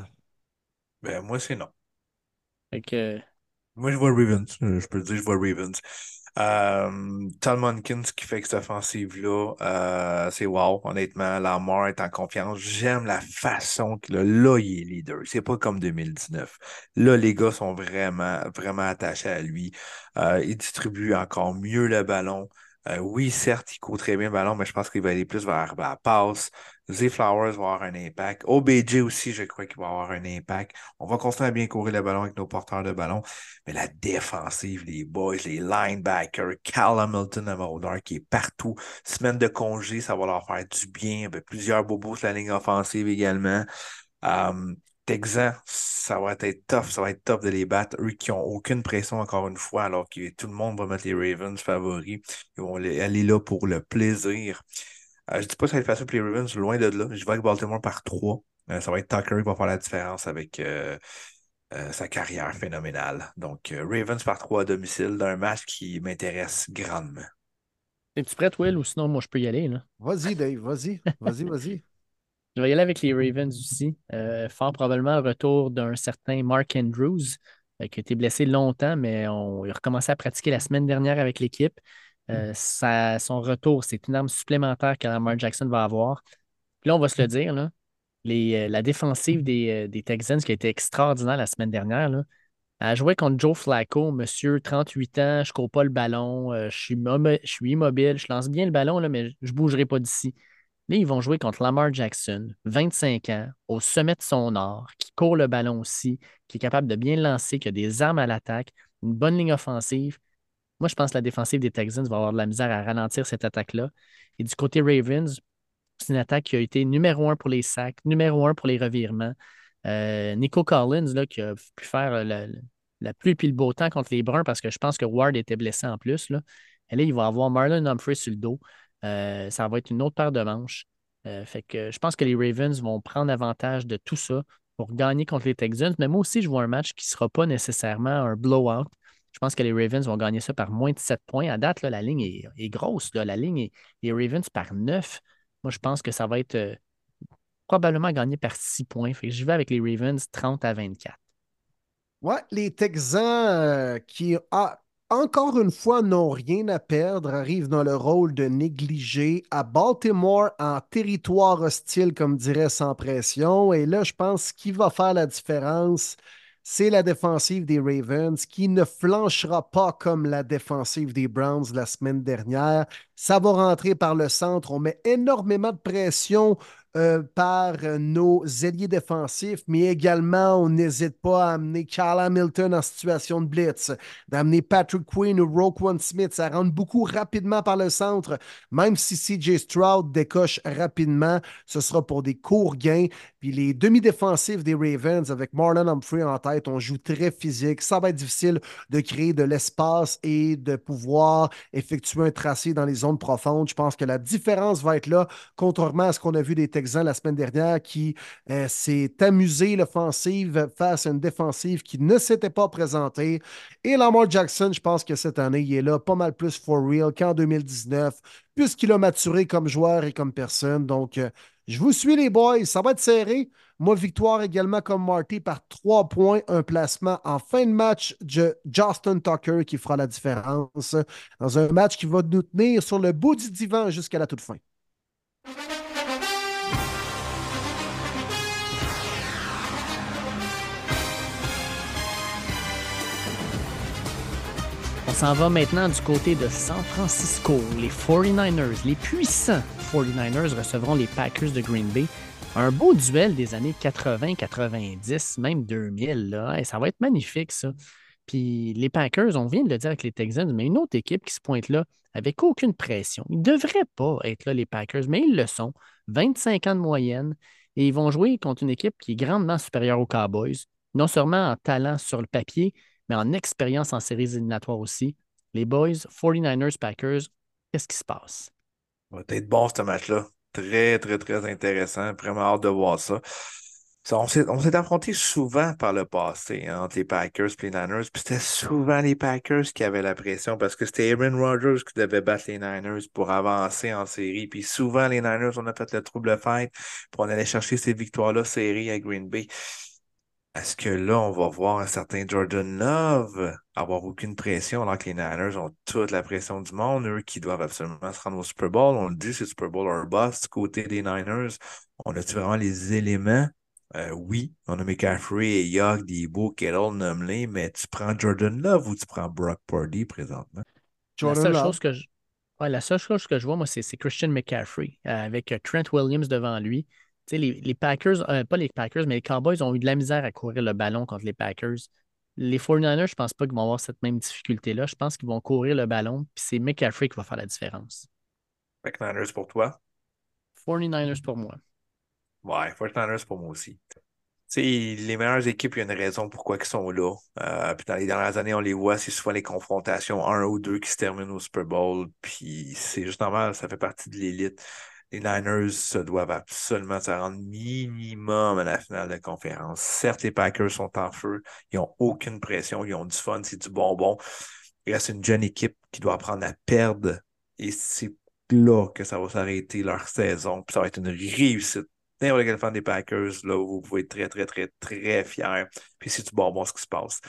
Ben, moi, c'est non. Fait que, Moi, je vois Ravens. Euh, Je peux dire, je vois Ravens. Euh, Tom Munkins qui fait que cette offensive-là, euh, c'est wow, honnêtement. Lamar est en confiance. J'aime la façon que là, là, il est leader. C'est pas comme 2019. Là, les gars sont vraiment, vraiment attachés à lui. Euh, il distribue encore mieux le ballon. Euh, oui, certes, il court très bien le ballon, mais je pense qu'il va aller plus vers la passe. Zay Flowers va avoir un impact. OBJ aussi, je crois qu'il va avoir un impact. On va continuer à bien courir le ballon avec nos porteurs de ballon. Mais la défensive, les boys, les linebackers, Cal Hamilton à qui est partout. Semaine de congé, ça va leur faire du bien. Ben, plusieurs bobos sur la ligne offensive également. Um, ça va être tough, ça va être tough de les battre. Eux qui n'ont aucune pression encore une fois, alors que tout le monde va mettre les Ravens favoris. Ils vont aller là pour le plaisir. Euh, je dis pas que ça va être facile pour les Ravens, loin de là. Je vais avec Baltimore par 3. ça va être Tucker qui va faire la différence avec euh, euh, sa carrière phénoménale. Donc, euh, Ravens par 3 à domicile d'un match qui m'intéresse grandement. es-tu prêt, Will, ou sinon, moi, je peux y aller, là? Vas-y, Dave, vas-y, vas-y, vas-y. Je vais y aller avec les Ravens aussi. Euh, fort probablement le retour d'un certain Mark Andrews, euh, qui a été blessé longtemps, mais on, il a recommencé à pratiquer la semaine dernière avec l'équipe. Euh, sa- son retour, c'est une arme supplémentaire que Lamar Jackson va avoir. Puis là, on va se le dire, là, les, euh, la défensive des, euh, des Texans, qui a été extraordinaire la semaine dernière, là, elle jouait contre Joe Flacco, monsieur, 38 ans, je ne cours pas le ballon, euh, je, suis momo- je suis immobile, je lance bien le ballon, là, mais je ne bougerai pas d'ici. Là, ils vont jouer contre Lamar Jackson, 25 ans, au sommet de son art, qui court le ballon aussi, qui est capable de bien lancer, qui a des armes à l'attaque, une bonne ligne offensive. Moi, je pense que la défensive des Texans va avoir de la misère à ralentir cette attaque-là. Et du côté Ravens, c'est une attaque qui a été numéro un pour les sacs, numéro un pour les revirements. Euh, Nico Collins, là, qui a pu faire la, la pluie et le beau temps contre les Bruns parce que je pense que Ward était blessé en plus. Là. Et là, il va avoir Marlon Humphrey sur le dos. Euh, ça va être une autre paire de manches. Euh, fait que je pense que les Ravens vont prendre avantage de tout ça pour gagner contre les Texans. Mais moi aussi, je vois un match qui ne sera pas nécessairement un blowout. Je pense que les Ravens vont gagner ça par moins de 7 points. À date, la ligne est, grosse. La ligne est les Ravens par 9. Moi, je pense que ça va être euh, probablement gagné par 6 points. Je vais avec les Ravens 30 à 24. Ouais, les Texans qui, ah, encore une fois, n'ont rien à perdre, arrivent dans le rôle de négligé à Baltimore en territoire hostile, comme dirait sans pression. Et là, je pense qu'il va faire la différence c'est la défensive des Ravens qui ne flanchera pas comme la défensive des Browns la semaine dernière. Ça va rentrer par le centre. On met énormément de pression euh, par nos ailiers défensifs, mais également, on n'hésite pas à amener Carl Hamilton en situation de blitz, d'amener Patrick Quinn ou Roquan Smith. Ça rentre beaucoup rapidement par le centre, même si CJ Stroud décoche rapidement, ce sera pour des courts gains. Puis les demi-défensifs des Ravens, avec Marlon Humphrey en tête, on joue très physique. Ça va être difficile de créer de l'espace et de pouvoir effectuer un tracé dans les zones profondes. Je pense que la différence va être là, contrairement à ce qu'on a vu des la semaine dernière qui euh, s'est amusé l'offensive face à une défensive qui ne s'était pas présentée. Et Lamar Jackson, je pense que cette année, il est là pas mal plus for real qu'en 2019, puisqu'il a maturé comme joueur et comme personne. Donc, euh, je vous suis les boys, ça va être serré. Moi, victoire également comme Marty par trois points, un placement en fin de match de Justin Tucker qui fera la différence dans un match qui va nous tenir sur le bout du divan jusqu'à la toute fin. S'en va maintenant du côté de San Francisco. Les 49ers, les puissants 49ers recevront les Packers de Green Bay. Un beau duel des années 80, 90, même 2000. Là. ça va être magnifique, ça. Puis les Packers, on vient de le dire avec les Texans, mais une autre équipe qui se pointe là avec aucune pression. Ils ne devraient pas être là, les Packers, mais ils le sont. 25 ans de moyenne. Et ils vont jouer contre une équipe qui est grandement supérieure aux Cowboys, non seulement en talent sur le papier, mais en expérience en séries éliminatoires aussi. Les Boys, 49ers, Packers, qu'est-ce qui se passe? Ça va être bon ce match-là. Très, très, très intéressant. Vraiment hâte de voir ça. on s'est affronté souvent par le passé hein, entre les Packers et les Niners. Puis c'était souvent les Packers qui avaient la pression parce que c'était Aaron Rodgers qui devait battre les Niners pour avancer en série. Puis souvent, les Niners, on a fait le trouble fight pour aller chercher ces victoires-là série à Green Bay. Est-ce que là, on va voir un certain Jordan Love avoir aucune pression alors que les Niners ont toute la pression du monde, eux qui doivent absolument se rendre au Super Bowl? On le dit, c'est Super Bowl or bust du côté des Niners. On a-tu vraiment les éléments? Euh, oui, on a McCaffrey et Young, Debo, Kettle, nommés, mais tu prends Jordan Love ou tu prends Brock Purdy présentement? la seule chose que je... la seule chose que je vois, moi, c'est Christian McCaffrey euh, avec euh, Trent Williams devant lui les, Packers, euh, pas les Packers, mais les Cowboys ont eu de la misère à courir le ballon contre les Packers. Les 49ers, je ne pense pas qu'ils vont avoir cette même difficulté-là. Je pense qu'ils vont courir le ballon, puis c'est McCaffrey qui va faire la différence. 49ers pour toi? 49ers pour moi. Ouais, 49ers pour moi aussi. les meilleures équipes, il y a une raison pourquoi ils sont là. Euh, puis dans les dernières années, on les voit, c'est souvent les confrontations un ou deux qui se terminent au Super Bowl. Puis c'est juste normal, ça fait partie de l'élite les Niners se doivent absolument se rendre minimum à la finale de conférence. Certes, les Packers sont en feu, ils n'ont aucune pression, ils ont du fun, c'est du bonbon. Il reste une jeune équipe qui doit apprendre à perdre et c'est là que ça va s'arrêter leur saison. Puis ça va être une réussite. N'importe quel fan des Packers, là, vous pouvez être très, très, très, très fiers. Puis c'est du bonbon ce qui se passe.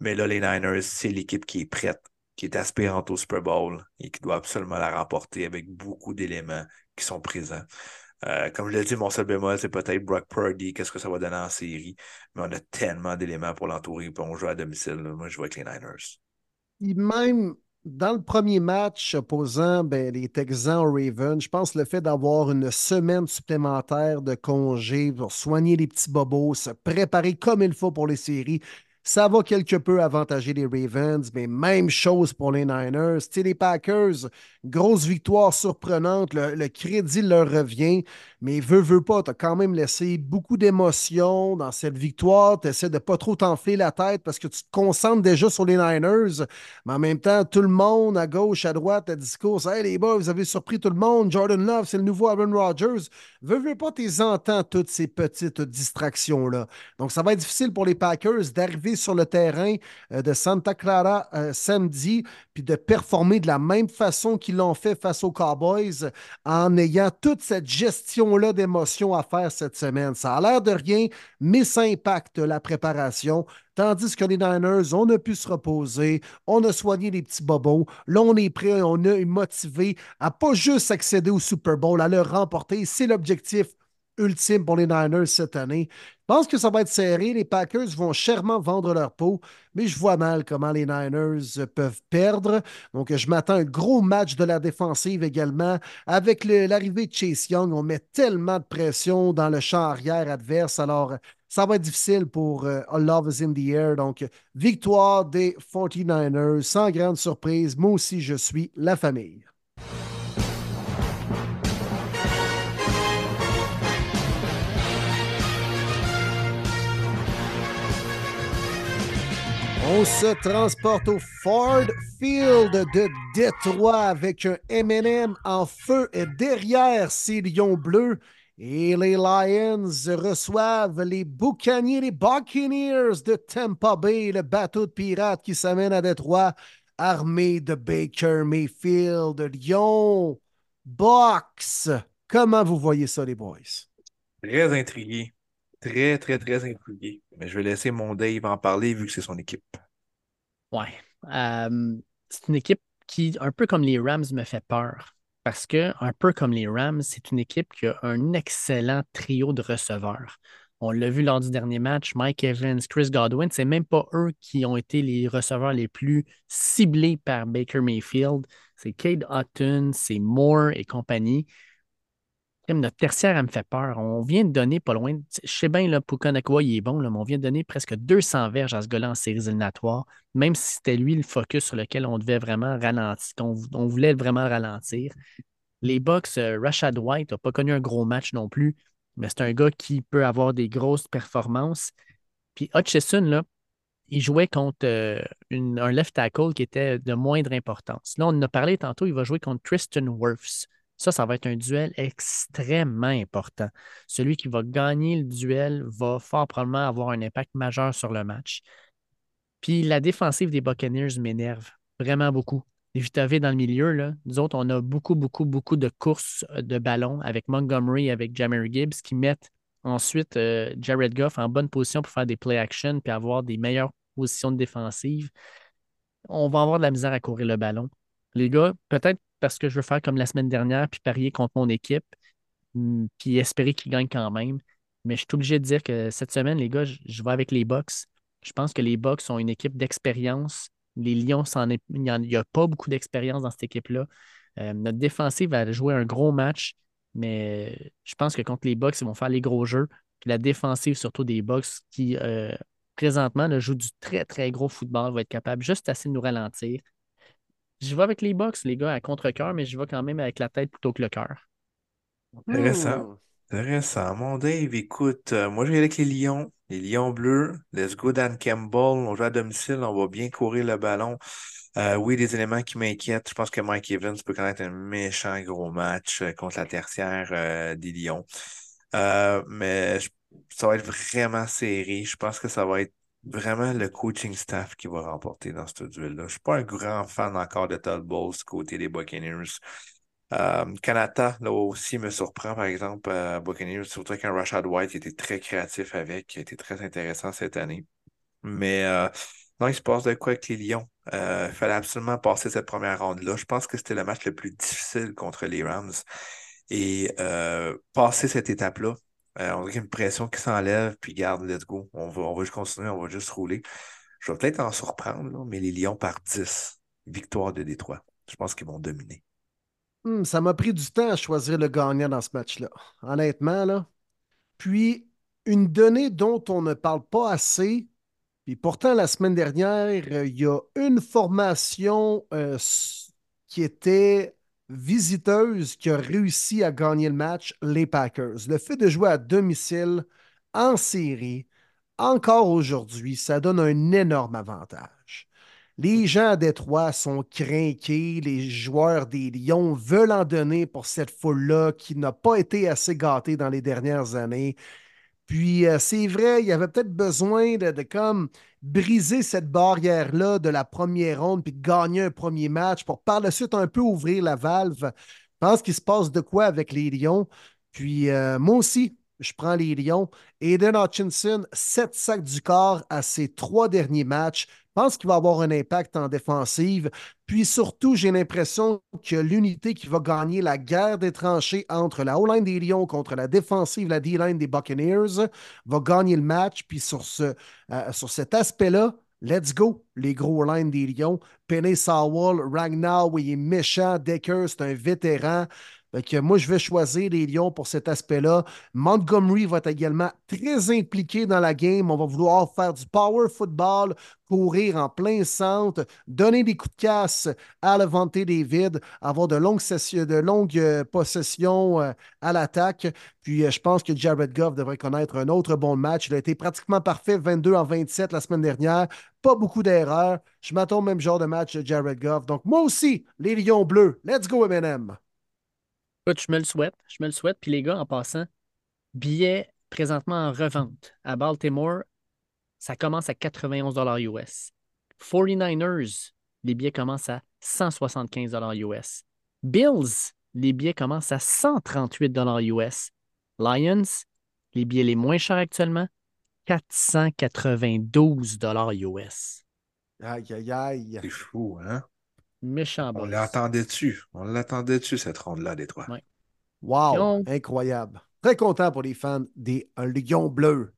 Mais là, les Niners, c'est l'équipe qui est prête, qui est aspirante au Super Bowl et qui doit absolument la remporter avec beaucoup d'éléments qui sont présents. Euh, comme je l'ai dit, mon seul bémol, c'est peut-être Brock Purdy, qu'est-ce que ça va donner en série. Mais on a tellement d'éléments pour l'entourer, on joue à domicile. Moi, je vois avec les Niners. même dans le premier match opposant ben, les Texans aux Ravens, je pense que le fait d'avoir une semaine supplémentaire de congé pour soigner les petits bobos, se préparer comme il faut pour les séries, ça va quelque peu avantager les Ravens, mais même chose pour les Niners. Tu sais, les Packers, grosse victoire surprenante, le, crédit leur revient, mais veut, veut pas, tu as quand même laissé beaucoup d'émotions dans cette victoire. Tu essaies de pas trop t'enfler la tête parce que tu te concentres déjà sur les Niners, mais en même temps, tout le monde à gauche, à droite, à discours, hey les gars, vous avez surpris tout le monde, Jordan Love, c'est le nouveau Aaron Rodgers. Veux, veut pas, tu entends toutes ces petites distractions-là. Donc, ça va être difficile pour les Packers d'arriver sur le terrain euh, de Santa Clara euh, samedi, puis de performer de la même façon qu'ils l'ont fait face aux Cowboys en ayant toute cette gestion-là d'émotions à faire cette semaine. Ça a l'air de rien, mais ça impacte la préparation. Tandis que les Niners, on a pu se reposer, on a soigné les petits bobos. Là, on est prêt, on est motivé à pas juste accéder au Super Bowl, à le remporter. C'est l'objectif ultime pour les Niners cette année. Je pense que ça va être serré. Les Packers vont chèrement vendre leur peau, mais je vois mal comment les Niners peuvent perdre. Donc, je m'attends à un gros match de la défensive également. Avec l'arrivée de Chase Young, on met tellement de pression dans le champ arrière adverse. Alors, ça va être difficile pour euh, Love is in the Air. Donc, victoire des 49ers, sans grande surprise. Moi aussi, je suis la famille. On se transporte au Ford Field de Détroit avec un MM en feu et derrière ces lions bleus. Et les Lions reçoivent les boucaniers, les Buccaneers de Tampa Bay, le bateau de pirates qui s'amène à Détroit, armé de Baker Mayfield, Lyon, Box. Comment vous voyez ça, les boys? Très intrigué. Très, très, très intrigué. Mais je vais laisser mon Dave en parler vu que c'est son équipe. Ouais. Euh, c'est une équipe qui, un peu comme les Rams, me fait peur. Parce que, un peu comme les Rams, c'est une équipe qui a un excellent trio de receveurs. On l'a vu lors du dernier match, Mike Evans, Chris Godwin, c'est même pas eux qui ont été les receveurs les plus ciblés par Baker Mayfield. C'est Cade Hutton, c'est Moore et compagnie notre tertiaire, elle me fait peur. On vient de donner pas loin. Je sais bien, là, Pukanakwa, il est bon, là, mais on vient de donner presque 200 verges à ce gars-là en séries éliminatoires, même si c'était lui le focus sur lequel on devait vraiment ralentir, on, voulait vraiment ralentir. Les Bucks, euh, Rashad White n'a pas connu un gros match non plus, mais c'est un gars qui peut avoir des grosses performances. Puis Hutchison, là, il jouait contre euh, un left tackle qui était de moindre importance. Là, on en a parlé tantôt, il va jouer contre Tristan Wirfs. Ça, ça va être un duel extrêmement important. Celui qui va gagner le duel va fort probablement avoir un impact majeur sur le match. Puis la défensive des Buccaneers m'énerve vraiment beaucoup. Les Vitavé dans le milieu, là, nous autres, on a beaucoup, beaucoup, beaucoup de courses euh, de ballon avec Montgomery, avec Jammer Gibbs qui mettent ensuite euh, Jared Goff en bonne position pour faire des play action puis avoir des meilleures positions de défensive. On va avoir de la misère à courir le ballon. Les gars, peut-être parce que je veux faire comme la semaine dernière, puis parier contre mon équipe, hmm, puis espérer qu'ils gagnent quand même. Mais je suis obligé de dire que cette semaine, les gars, je, vais avec les Bucks. Je pense que les Bucks sont une équipe d'expérience. Les Lions, il n'y a pas beaucoup d'expérience dans cette équipe-là. Euh, notre défensive va jouer un gros match, mais je pense que contre les Bucks, ils vont faire les gros jeux. Puis la défensive, surtout des Bucks, qui euh, présentement joue du très, très gros football, va être capable juste assez de nous ralentir. Je vais avec les box, les gars, à contre-cœur, mais je vais quand même avec la tête plutôt que le cœur. Intéressant. Hmm. Intéressant. Mon Dave, écoute, euh, moi je vais avec les Lions, les Lions bleus. Let's go Dan Campbell. On joue à domicile, on va bien courir le ballon. Euh, oui, des éléments qui m'inquiètent. Je pense que Mike Evans peut connaître un méchant gros match euh, contre la tertiaire des Lions. mais ça va être vraiment serré. Je pense que ça va être vraiment le coaching staff qui va remporter dans ce duel-là. Je ne suis pas un grand fan encore de Todd Bowles côté des Buccaneers. Euh, Kanata, là aussi, me surprend, par exemple, à Buccaneers, surtout qu'un Rashad White était très créatif avec, qui a été très intéressant cette année. Mais euh, non, il se passe de quoi avec les Lions? Euh, il fallait absolument passer cette première ronde-là. Je pense que c'était le match le plus difficile contre les Rams. Et euh, passer cette étape-là, euh, on dirait une pression qui s'enlève, puis garde, let's go. On va, on va juste continuer, on va juste rouler. Je vais peut-être en surprendre, mais les Lions par 10. victoire de Détroit. Je pense qu'ils vont dominer. Hmm, ça m'a pris du temps à choisir le gagnant dans ce match-là. Honnêtement, là. Puis, une donnée dont on ne parle pas assez, puis pourtant, la semaine dernière, euh, il y a une formation euh, qui était visiteuse qui a réussi à gagner le match, les Packers. Le fait de jouer à domicile en série, encore aujourd'hui, ça donne un énorme avantage. Les gens à Détroit sont craqués, les joueurs des Lions veulent en donner pour cette foule-là qui n'a pas été assez gâtée dans les dernières années. Puis euh, c'est vrai, il y avait peut-être besoin de, comme briser cette barrière-là de la première ronde puis de gagner un premier match pour par la suite un peu ouvrir la valve. Je pense qu'il se passe de quoi avec les Lions. Puis euh, moi aussi, je prends les Lions. Aiden Hutchinson, sept sacs du corps à ses trois derniers matchs. Je pense qu'il va avoir un impact en défensive. Puis surtout, j'ai l'impression que l'unité qui va gagner la guerre des tranchées entre la O-line des Lions contre la défensive, la D-line des Buccaneers, va gagner le match. Puis sur, euh, cet aspect-là, Let's go, les gros lines des Lions. Penny Sawall, Ragnar, il est méchant. Decker, c'est un vétéran moi, je vais choisir les Lions pour cet aspect-là. Montgomery va être également très impliqué dans la game. On va vouloir faire du power football, courir en plein centre, donner des coups de casse à Levante David, avoir de longues, sessions, de longues euh, possessions euh, à l'attaque. Puis euh, je pense que Jared Goff devrait connaître un autre bon match. Il a été pratiquement parfait 22 en 27 la semaine dernière. Pas beaucoup d'erreurs. Je m'attends au même genre de match de Jared Goff. Donc moi aussi, les Lions bleus. Let's go, M&M je me le souhaite. Je me le souhaite. Puis les gars, en passant, billets présentement en revente à Baltimore, ça commence à 91 US. 49ers, les billets commencent à 175 US. Bills, les billets commencent à 138 US. Lions, les billets les moins chers actuellement, 492 US. Aïe, aïe, aïe. C'est fou, hein? Méchant On l'attendait dessus. On l'attendait dessus, cette ronde-là, des trois? Wow, incroyable. Très content pour les fans des Lions bleus.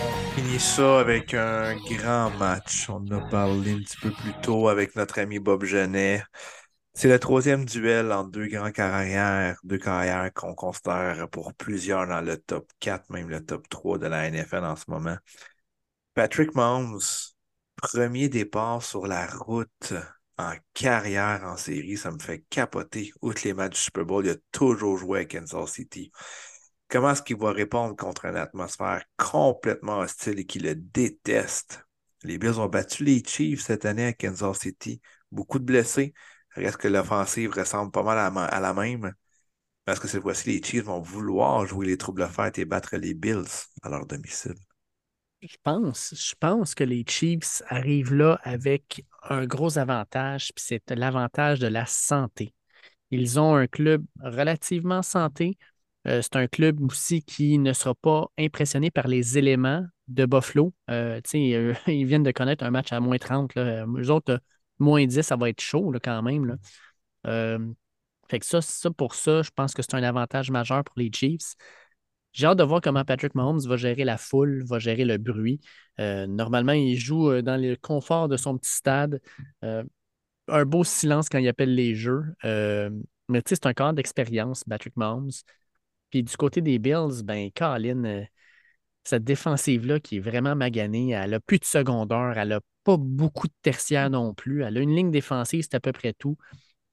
On finit ça avec un grand match. On a parlé un petit peu plus tôt avec notre ami Bob Genet. C'est le troisième duel entre deux grands carrières, deux carrières qu'on considère pour plusieurs dans le top 4, même le top 3 de la NFL en ce moment. Patrick Mahomes, premier départ sur la route en carrière en série, ça me fait capoter. Outre les matchs du Super Bowl, il a toujours joué à Kansas City. Comment est-ce qu'il va répondre contre une atmosphère complètement hostile et qui le déteste? Les Bills ont battu les Chiefs cette année à Kansas City. Beaucoup de blessés. Reste que l'offensive ressemble pas mal à, la même? Parce que cette fois-ci, les Chiefs vont vouloir jouer les troubles fêtes et battre les Bills à leur domicile. Je pense, je pense que les Chiefs arrivent là avec un gros avantage, puis c'est l'avantage de la santé. Ils ont un club relativement santé. Euh, c'est un club aussi qui ne sera pas impressionné par les éléments de Buffalo. Euh, euh, ils viennent de connaître un match à moins 30. Là. Eux autres, moins 10, ça va être chaud quand même. Là. Euh, fait que ça, ça, pour ça, je pense que c'est un avantage majeur pour les Chiefs. J'ai hâte de voir comment Patrick Mahomes va gérer la foule, va gérer le bruit. Euh, normalement, il joue euh, dans le confort de son petit stade. un beau silence quand il appelle les jeux. mais tu sais, c'est un cadre d'expérience, Patrick Mahomes. Puis du côté des Bills, ben, Colin, cette défensive-là qui est vraiment maganée, elle n'a plus de secondaire, elle n'a pas beaucoup de tertiaire non plus. Elle a une ligne défensive, c'est à peu près tout.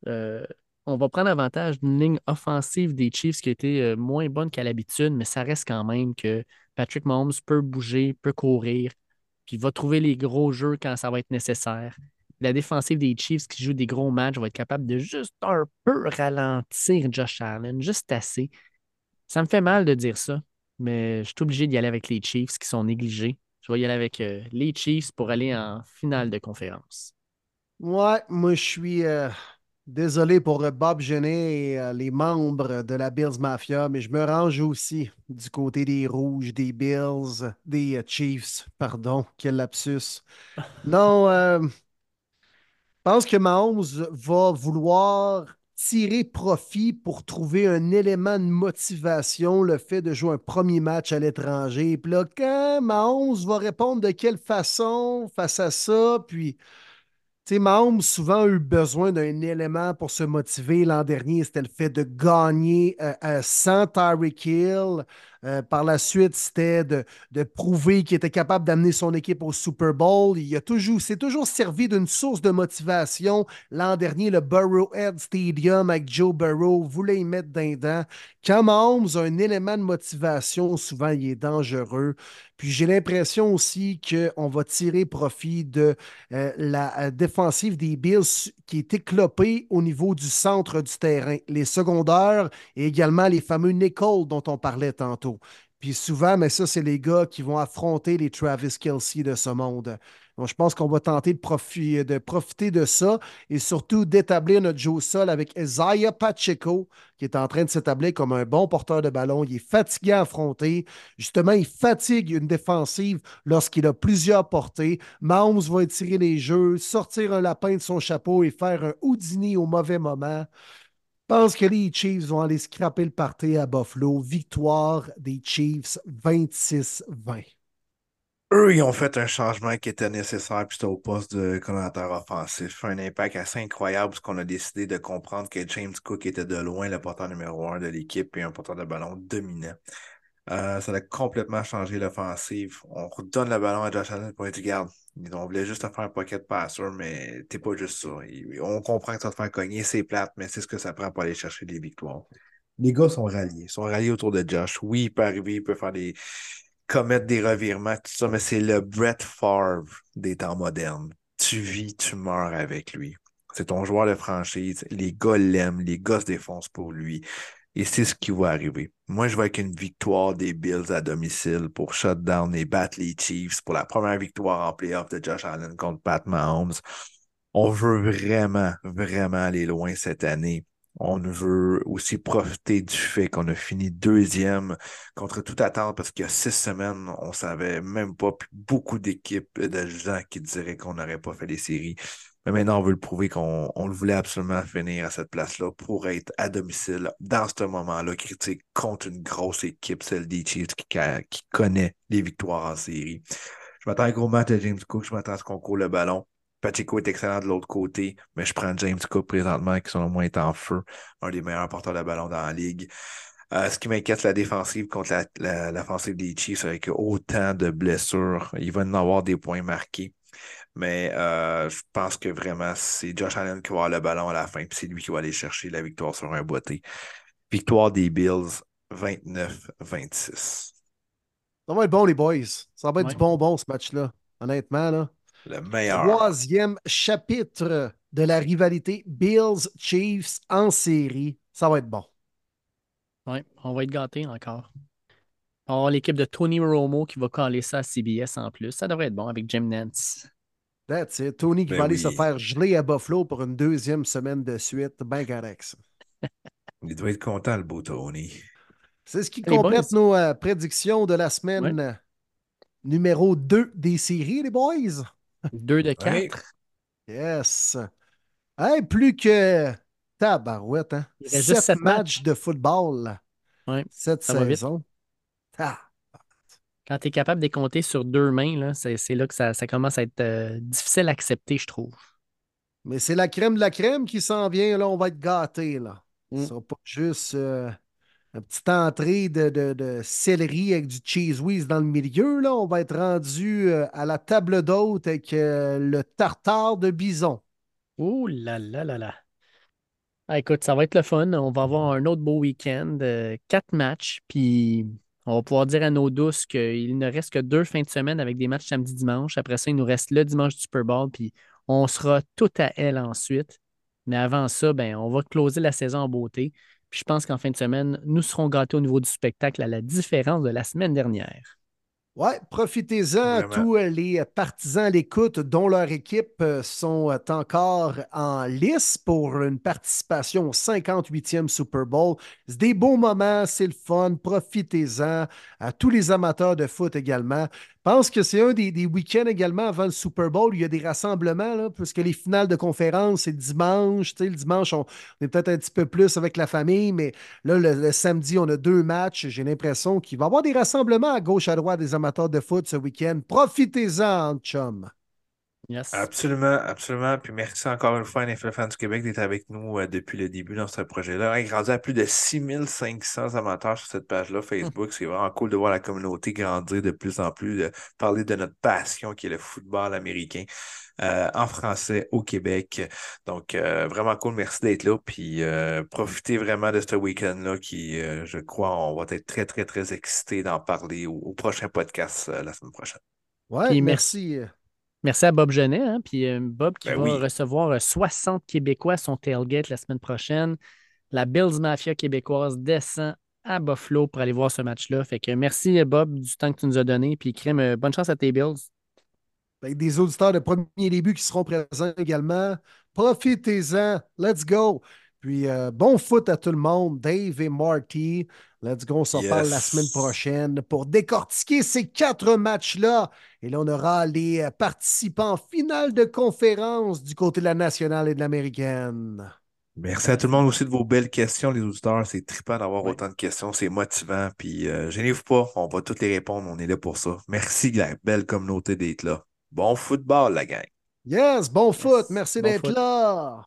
Euh, on va prendre avantage d'une ligne offensive des Chiefs qui a euh, moins bonne qu'à l'habitude, mais ça reste quand même que Patrick Mahomes peut bouger, peut courir, puis va trouver les gros jeux quand ça va être nécessaire. La défensive des Chiefs qui joue des gros matchs va être capable de juste un peu ralentir Josh Allen, juste assez. Ça me fait mal de dire ça, mais je suis obligé d'y aller avec les Chiefs qui sont négligés. Je vais y aller avec euh, les Chiefs pour aller en finale de conférence. Ouais, moi je suis euh, désolé pour euh, Bob Genet et les membres de la Bills Mafia, mais je me range aussi du côté des Rouges, des Bills, des Chiefs. Pardon, quel lapsus. Non, je pense que Mahomes va vouloir tirer profit pour trouver un élément de motivation, le fait de jouer un premier match à l'étranger. Puis là, quand Mahomes va répondre de quelle façon face à ça, puis tu sais, Mahomes souvent a eu besoin d'un élément pour se motiver. L'an dernier, c'était le fait de gagner euh, euh, sans Hill. Euh, par la suite, c'était de, prouver qu'il était capable d'amener son équipe au Super Bowl. Il a toujours, c'est toujours servi d'une source de motivation. L'an dernier, le Burrowhead Stadium avec Joe Burrow voulait y mettre d'un dent. Quand Mahomes a un élément de motivation, souvent il est dangereux. Puis j'ai l'impression aussi qu'on va tirer profit de euh, la euh, défensive des Bills qui est éclopée au niveau du centre du terrain, les secondaires et également les fameux nickels dont on parlait tantôt. Puis souvent, mais ça, c'est les gars qui vont affronter les Travis Kelsey de ce monde. Donc, je pense qu'on va tenter de, profi- de profiter de ça et surtout d'établir notre jeu au sol avec Isaiah Pacheco, qui est en train de s'établir comme un bon porteur de ballon. Il est fatigué à affronter. Justement, il fatigue une défensive lorsqu'il a plusieurs portées. Mahomes va étirer les jeux, sortir un lapin de son chapeau et faire un Houdini au mauvais moment. Pense que les Chiefs vont aller scraper le party à Buffalo. Victoire des Chiefs 26-20. Eux, ils ont fait un changement qui était nécessaire, puis c'était au poste de coordinateur offensif. Un impact assez incroyable, parce qu'on a décidé de comprendre que James Cook était de loin le porteur numéro un de l'équipe et un porteur de ballon dominant. Euh, ça a complètement changé l'offensive. On redonne le ballon à Josh Allen pour dire, regarde, on voulait juste te faire un pocket passer, mais t'es pas juste ça. On comprend que ça te faire cogner, c'est plate, mais c'est ce que ça prend pour aller chercher des victoires. Les gars sont ralliés, ils sont ralliés autour de Josh. Oui, il peut arriver, il peut faire des commettre des revirements, tout ça, mais c'est le Brett Favre des temps modernes. Tu vis, tu meurs avec lui. C'est ton joueur de franchise. Les gars l'aiment, les gars se défoncent pour lui. Et c'est ce qui va arriver. Moi, je vais avec une victoire des Bills à domicile pour shutdown et battre les Chiefs pour la première victoire en playoff de Josh Allen contre Pat Mahomes. On veut vraiment, vraiment aller loin cette année. On veut aussi profiter du fait qu'on a fini deuxième contre toute attente parce qu'il y a six semaines, on savait même pas beaucoup d'équipes de gens qui diraient qu'on n'aurait pas fait les séries. Mais maintenant, on veut le prouver qu'on on le voulait absolument finir à cette place-là pour être à domicile dans ce moment-là critique contre une grosse équipe, celle des Chiefs qui, qui connaît les victoires en série. Je m'attends à un gros match de James Cook, je m'attends à ce qu'on court le ballon. Pacheco est excellent de l'autre côté, mais je prends James Cook présentement, qui selon moi est en feu, un des meilleurs porteurs de ballon dans la ligue. Euh, ce qui m'inquiète, la défensive contre la, l'offensive des Chiefs avec autant de blessures. Il va en avoir des points marqués. Mais euh, je pense que vraiment, c'est Josh Allen qui va avoir le ballon à la fin, puis c'est lui qui va aller chercher la victoire sur un boité. Victoire des Bills, 29-26. Ça va être bon, les boys. Ça va être Ouais. du bonbon, ce match-là. Honnêtement, là. Le meilleur. Troisième chapitre de la rivalité Bills-Chiefs en série. Ça va être bon. Oui, on va être gâtés encore. On l'équipe de Tony Romo qui va caler ça à CBS en plus. Ça devrait être bon avec Jim Nance. That's it. Tony qui Ben va aller oui. se faire geler à Buffalo pour une deuxième semaine de suite. Ben correct. Il doit être content, le beau Tony. C'est ce qui complète boys. nos euh, prédictions de la semaine numéro 2 des séries, les boys. Deux de quatre. Ouais. Yes. Hey, plus que tabarouette, hein? Il reste juste Sept sept matchs de football Ouais, cette ça va vite. saison. Ah, Quand tu es capable de les compter sur deux mains, là, c'est, c'est là que ça, ça commence à être euh, difficile à accepter, je trouve. mais c'est la crème de la crème qui s'en vient. Là, on va être gâtés. Là. Mm. Ce sera pas juste euh, une petite entrée de, de- de céleri avec du cheese whiz dans le milieu. Là. On va être rendu euh, à la table d'hôte avec euh, le tartare de bison. Ouh là là là là. Ah, écoute, ça va être le fun. On va avoir un autre beau week-end. euh, quatre matchs, puis on va pouvoir dire à nos douces qu'il ne reste que deux fins de semaine avec des matchs samedi-dimanche. Après ça, il nous reste le dimanche du Super Bowl, puis on sera tout à elle ensuite. Mais avant ça, ben, on va closer la saison en beauté. Puis je pense qu'en fin de semaine, nous serons gâtés au niveau du spectacle à la différence de la semaine dernière. Ouais, profitez-en, Vraiment. tous euh, les partisans à l'écoute dont leur équipe euh, sont euh, encore en lice pour une participation au 58e Super Bowl. C'est des beaux moments, c'est le fun, profitez-en. À tous les amateurs de foot également. Pense que c'est un des, week-ends également avant le Super Bowl. Il y a des rassemblements, là, puisque les finales de conférence, c'est dimanche. Le dimanche, on, on est peut-être un petit peu plus avec la famille, mais là, le, le samedi, on a deux matchs. J'ai l'impression qu'il va y avoir des rassemblements à gauche, à droite des amateurs de foot ce week-end. Profitez-en, chum. Yes. Absolument, absolument. Puis merci encore une fois à NFL Fans du Québec d'être avec nous euh, depuis le début dans ce projet-là. Il est rendu à plus de 6500 amateurs sur cette page-là Facebook. C'est vraiment cool de voir la communauté grandir de plus en plus, de parler de notre passion qui est le football américain euh, en français au Québec. Donc, euh, vraiment cool. Merci d'être là. Puis euh, profitez vraiment de ce week-end-là qui, euh, je crois, on va être très, très, très excités d'en parler au, au prochain podcast euh, la semaine prochaine. Ouais, Puis merci. Merci à Bob Genet. hein, Puis euh, Bob qui Ben va oui. recevoir euh, 60 Québécois à son tailgate la semaine prochaine. La Bills Mafia québécoise descend à Buffalo pour aller voir ce match-là. Fait que merci euh, Bob du temps que tu nous as donné. Puis Crème, euh, bonne chance à tes Bills. Avec des auditeurs de premier début qui seront présents également. Profitez-en. Let's go. Puis euh, bon foot à tout le monde. Dave et Marty. Let's go. On s'en Yes. parle la semaine prochaine pour décortiquer ces quatre matchs-là. Et là, on aura les euh, participants finale de conférence du côté de la nationale et de l'américaine. Merci à tout le monde aussi de vos belles questions, les auditeurs. C'est trippant d'avoir Oui. autant de questions. C'est motivant. Puis, euh, gênez-vous pas. On va toutes les répondre. On est là pour ça. Merci, la belle communauté d'être là. Bon football, la gang. Yes, bon foot. Merci bon d'être là.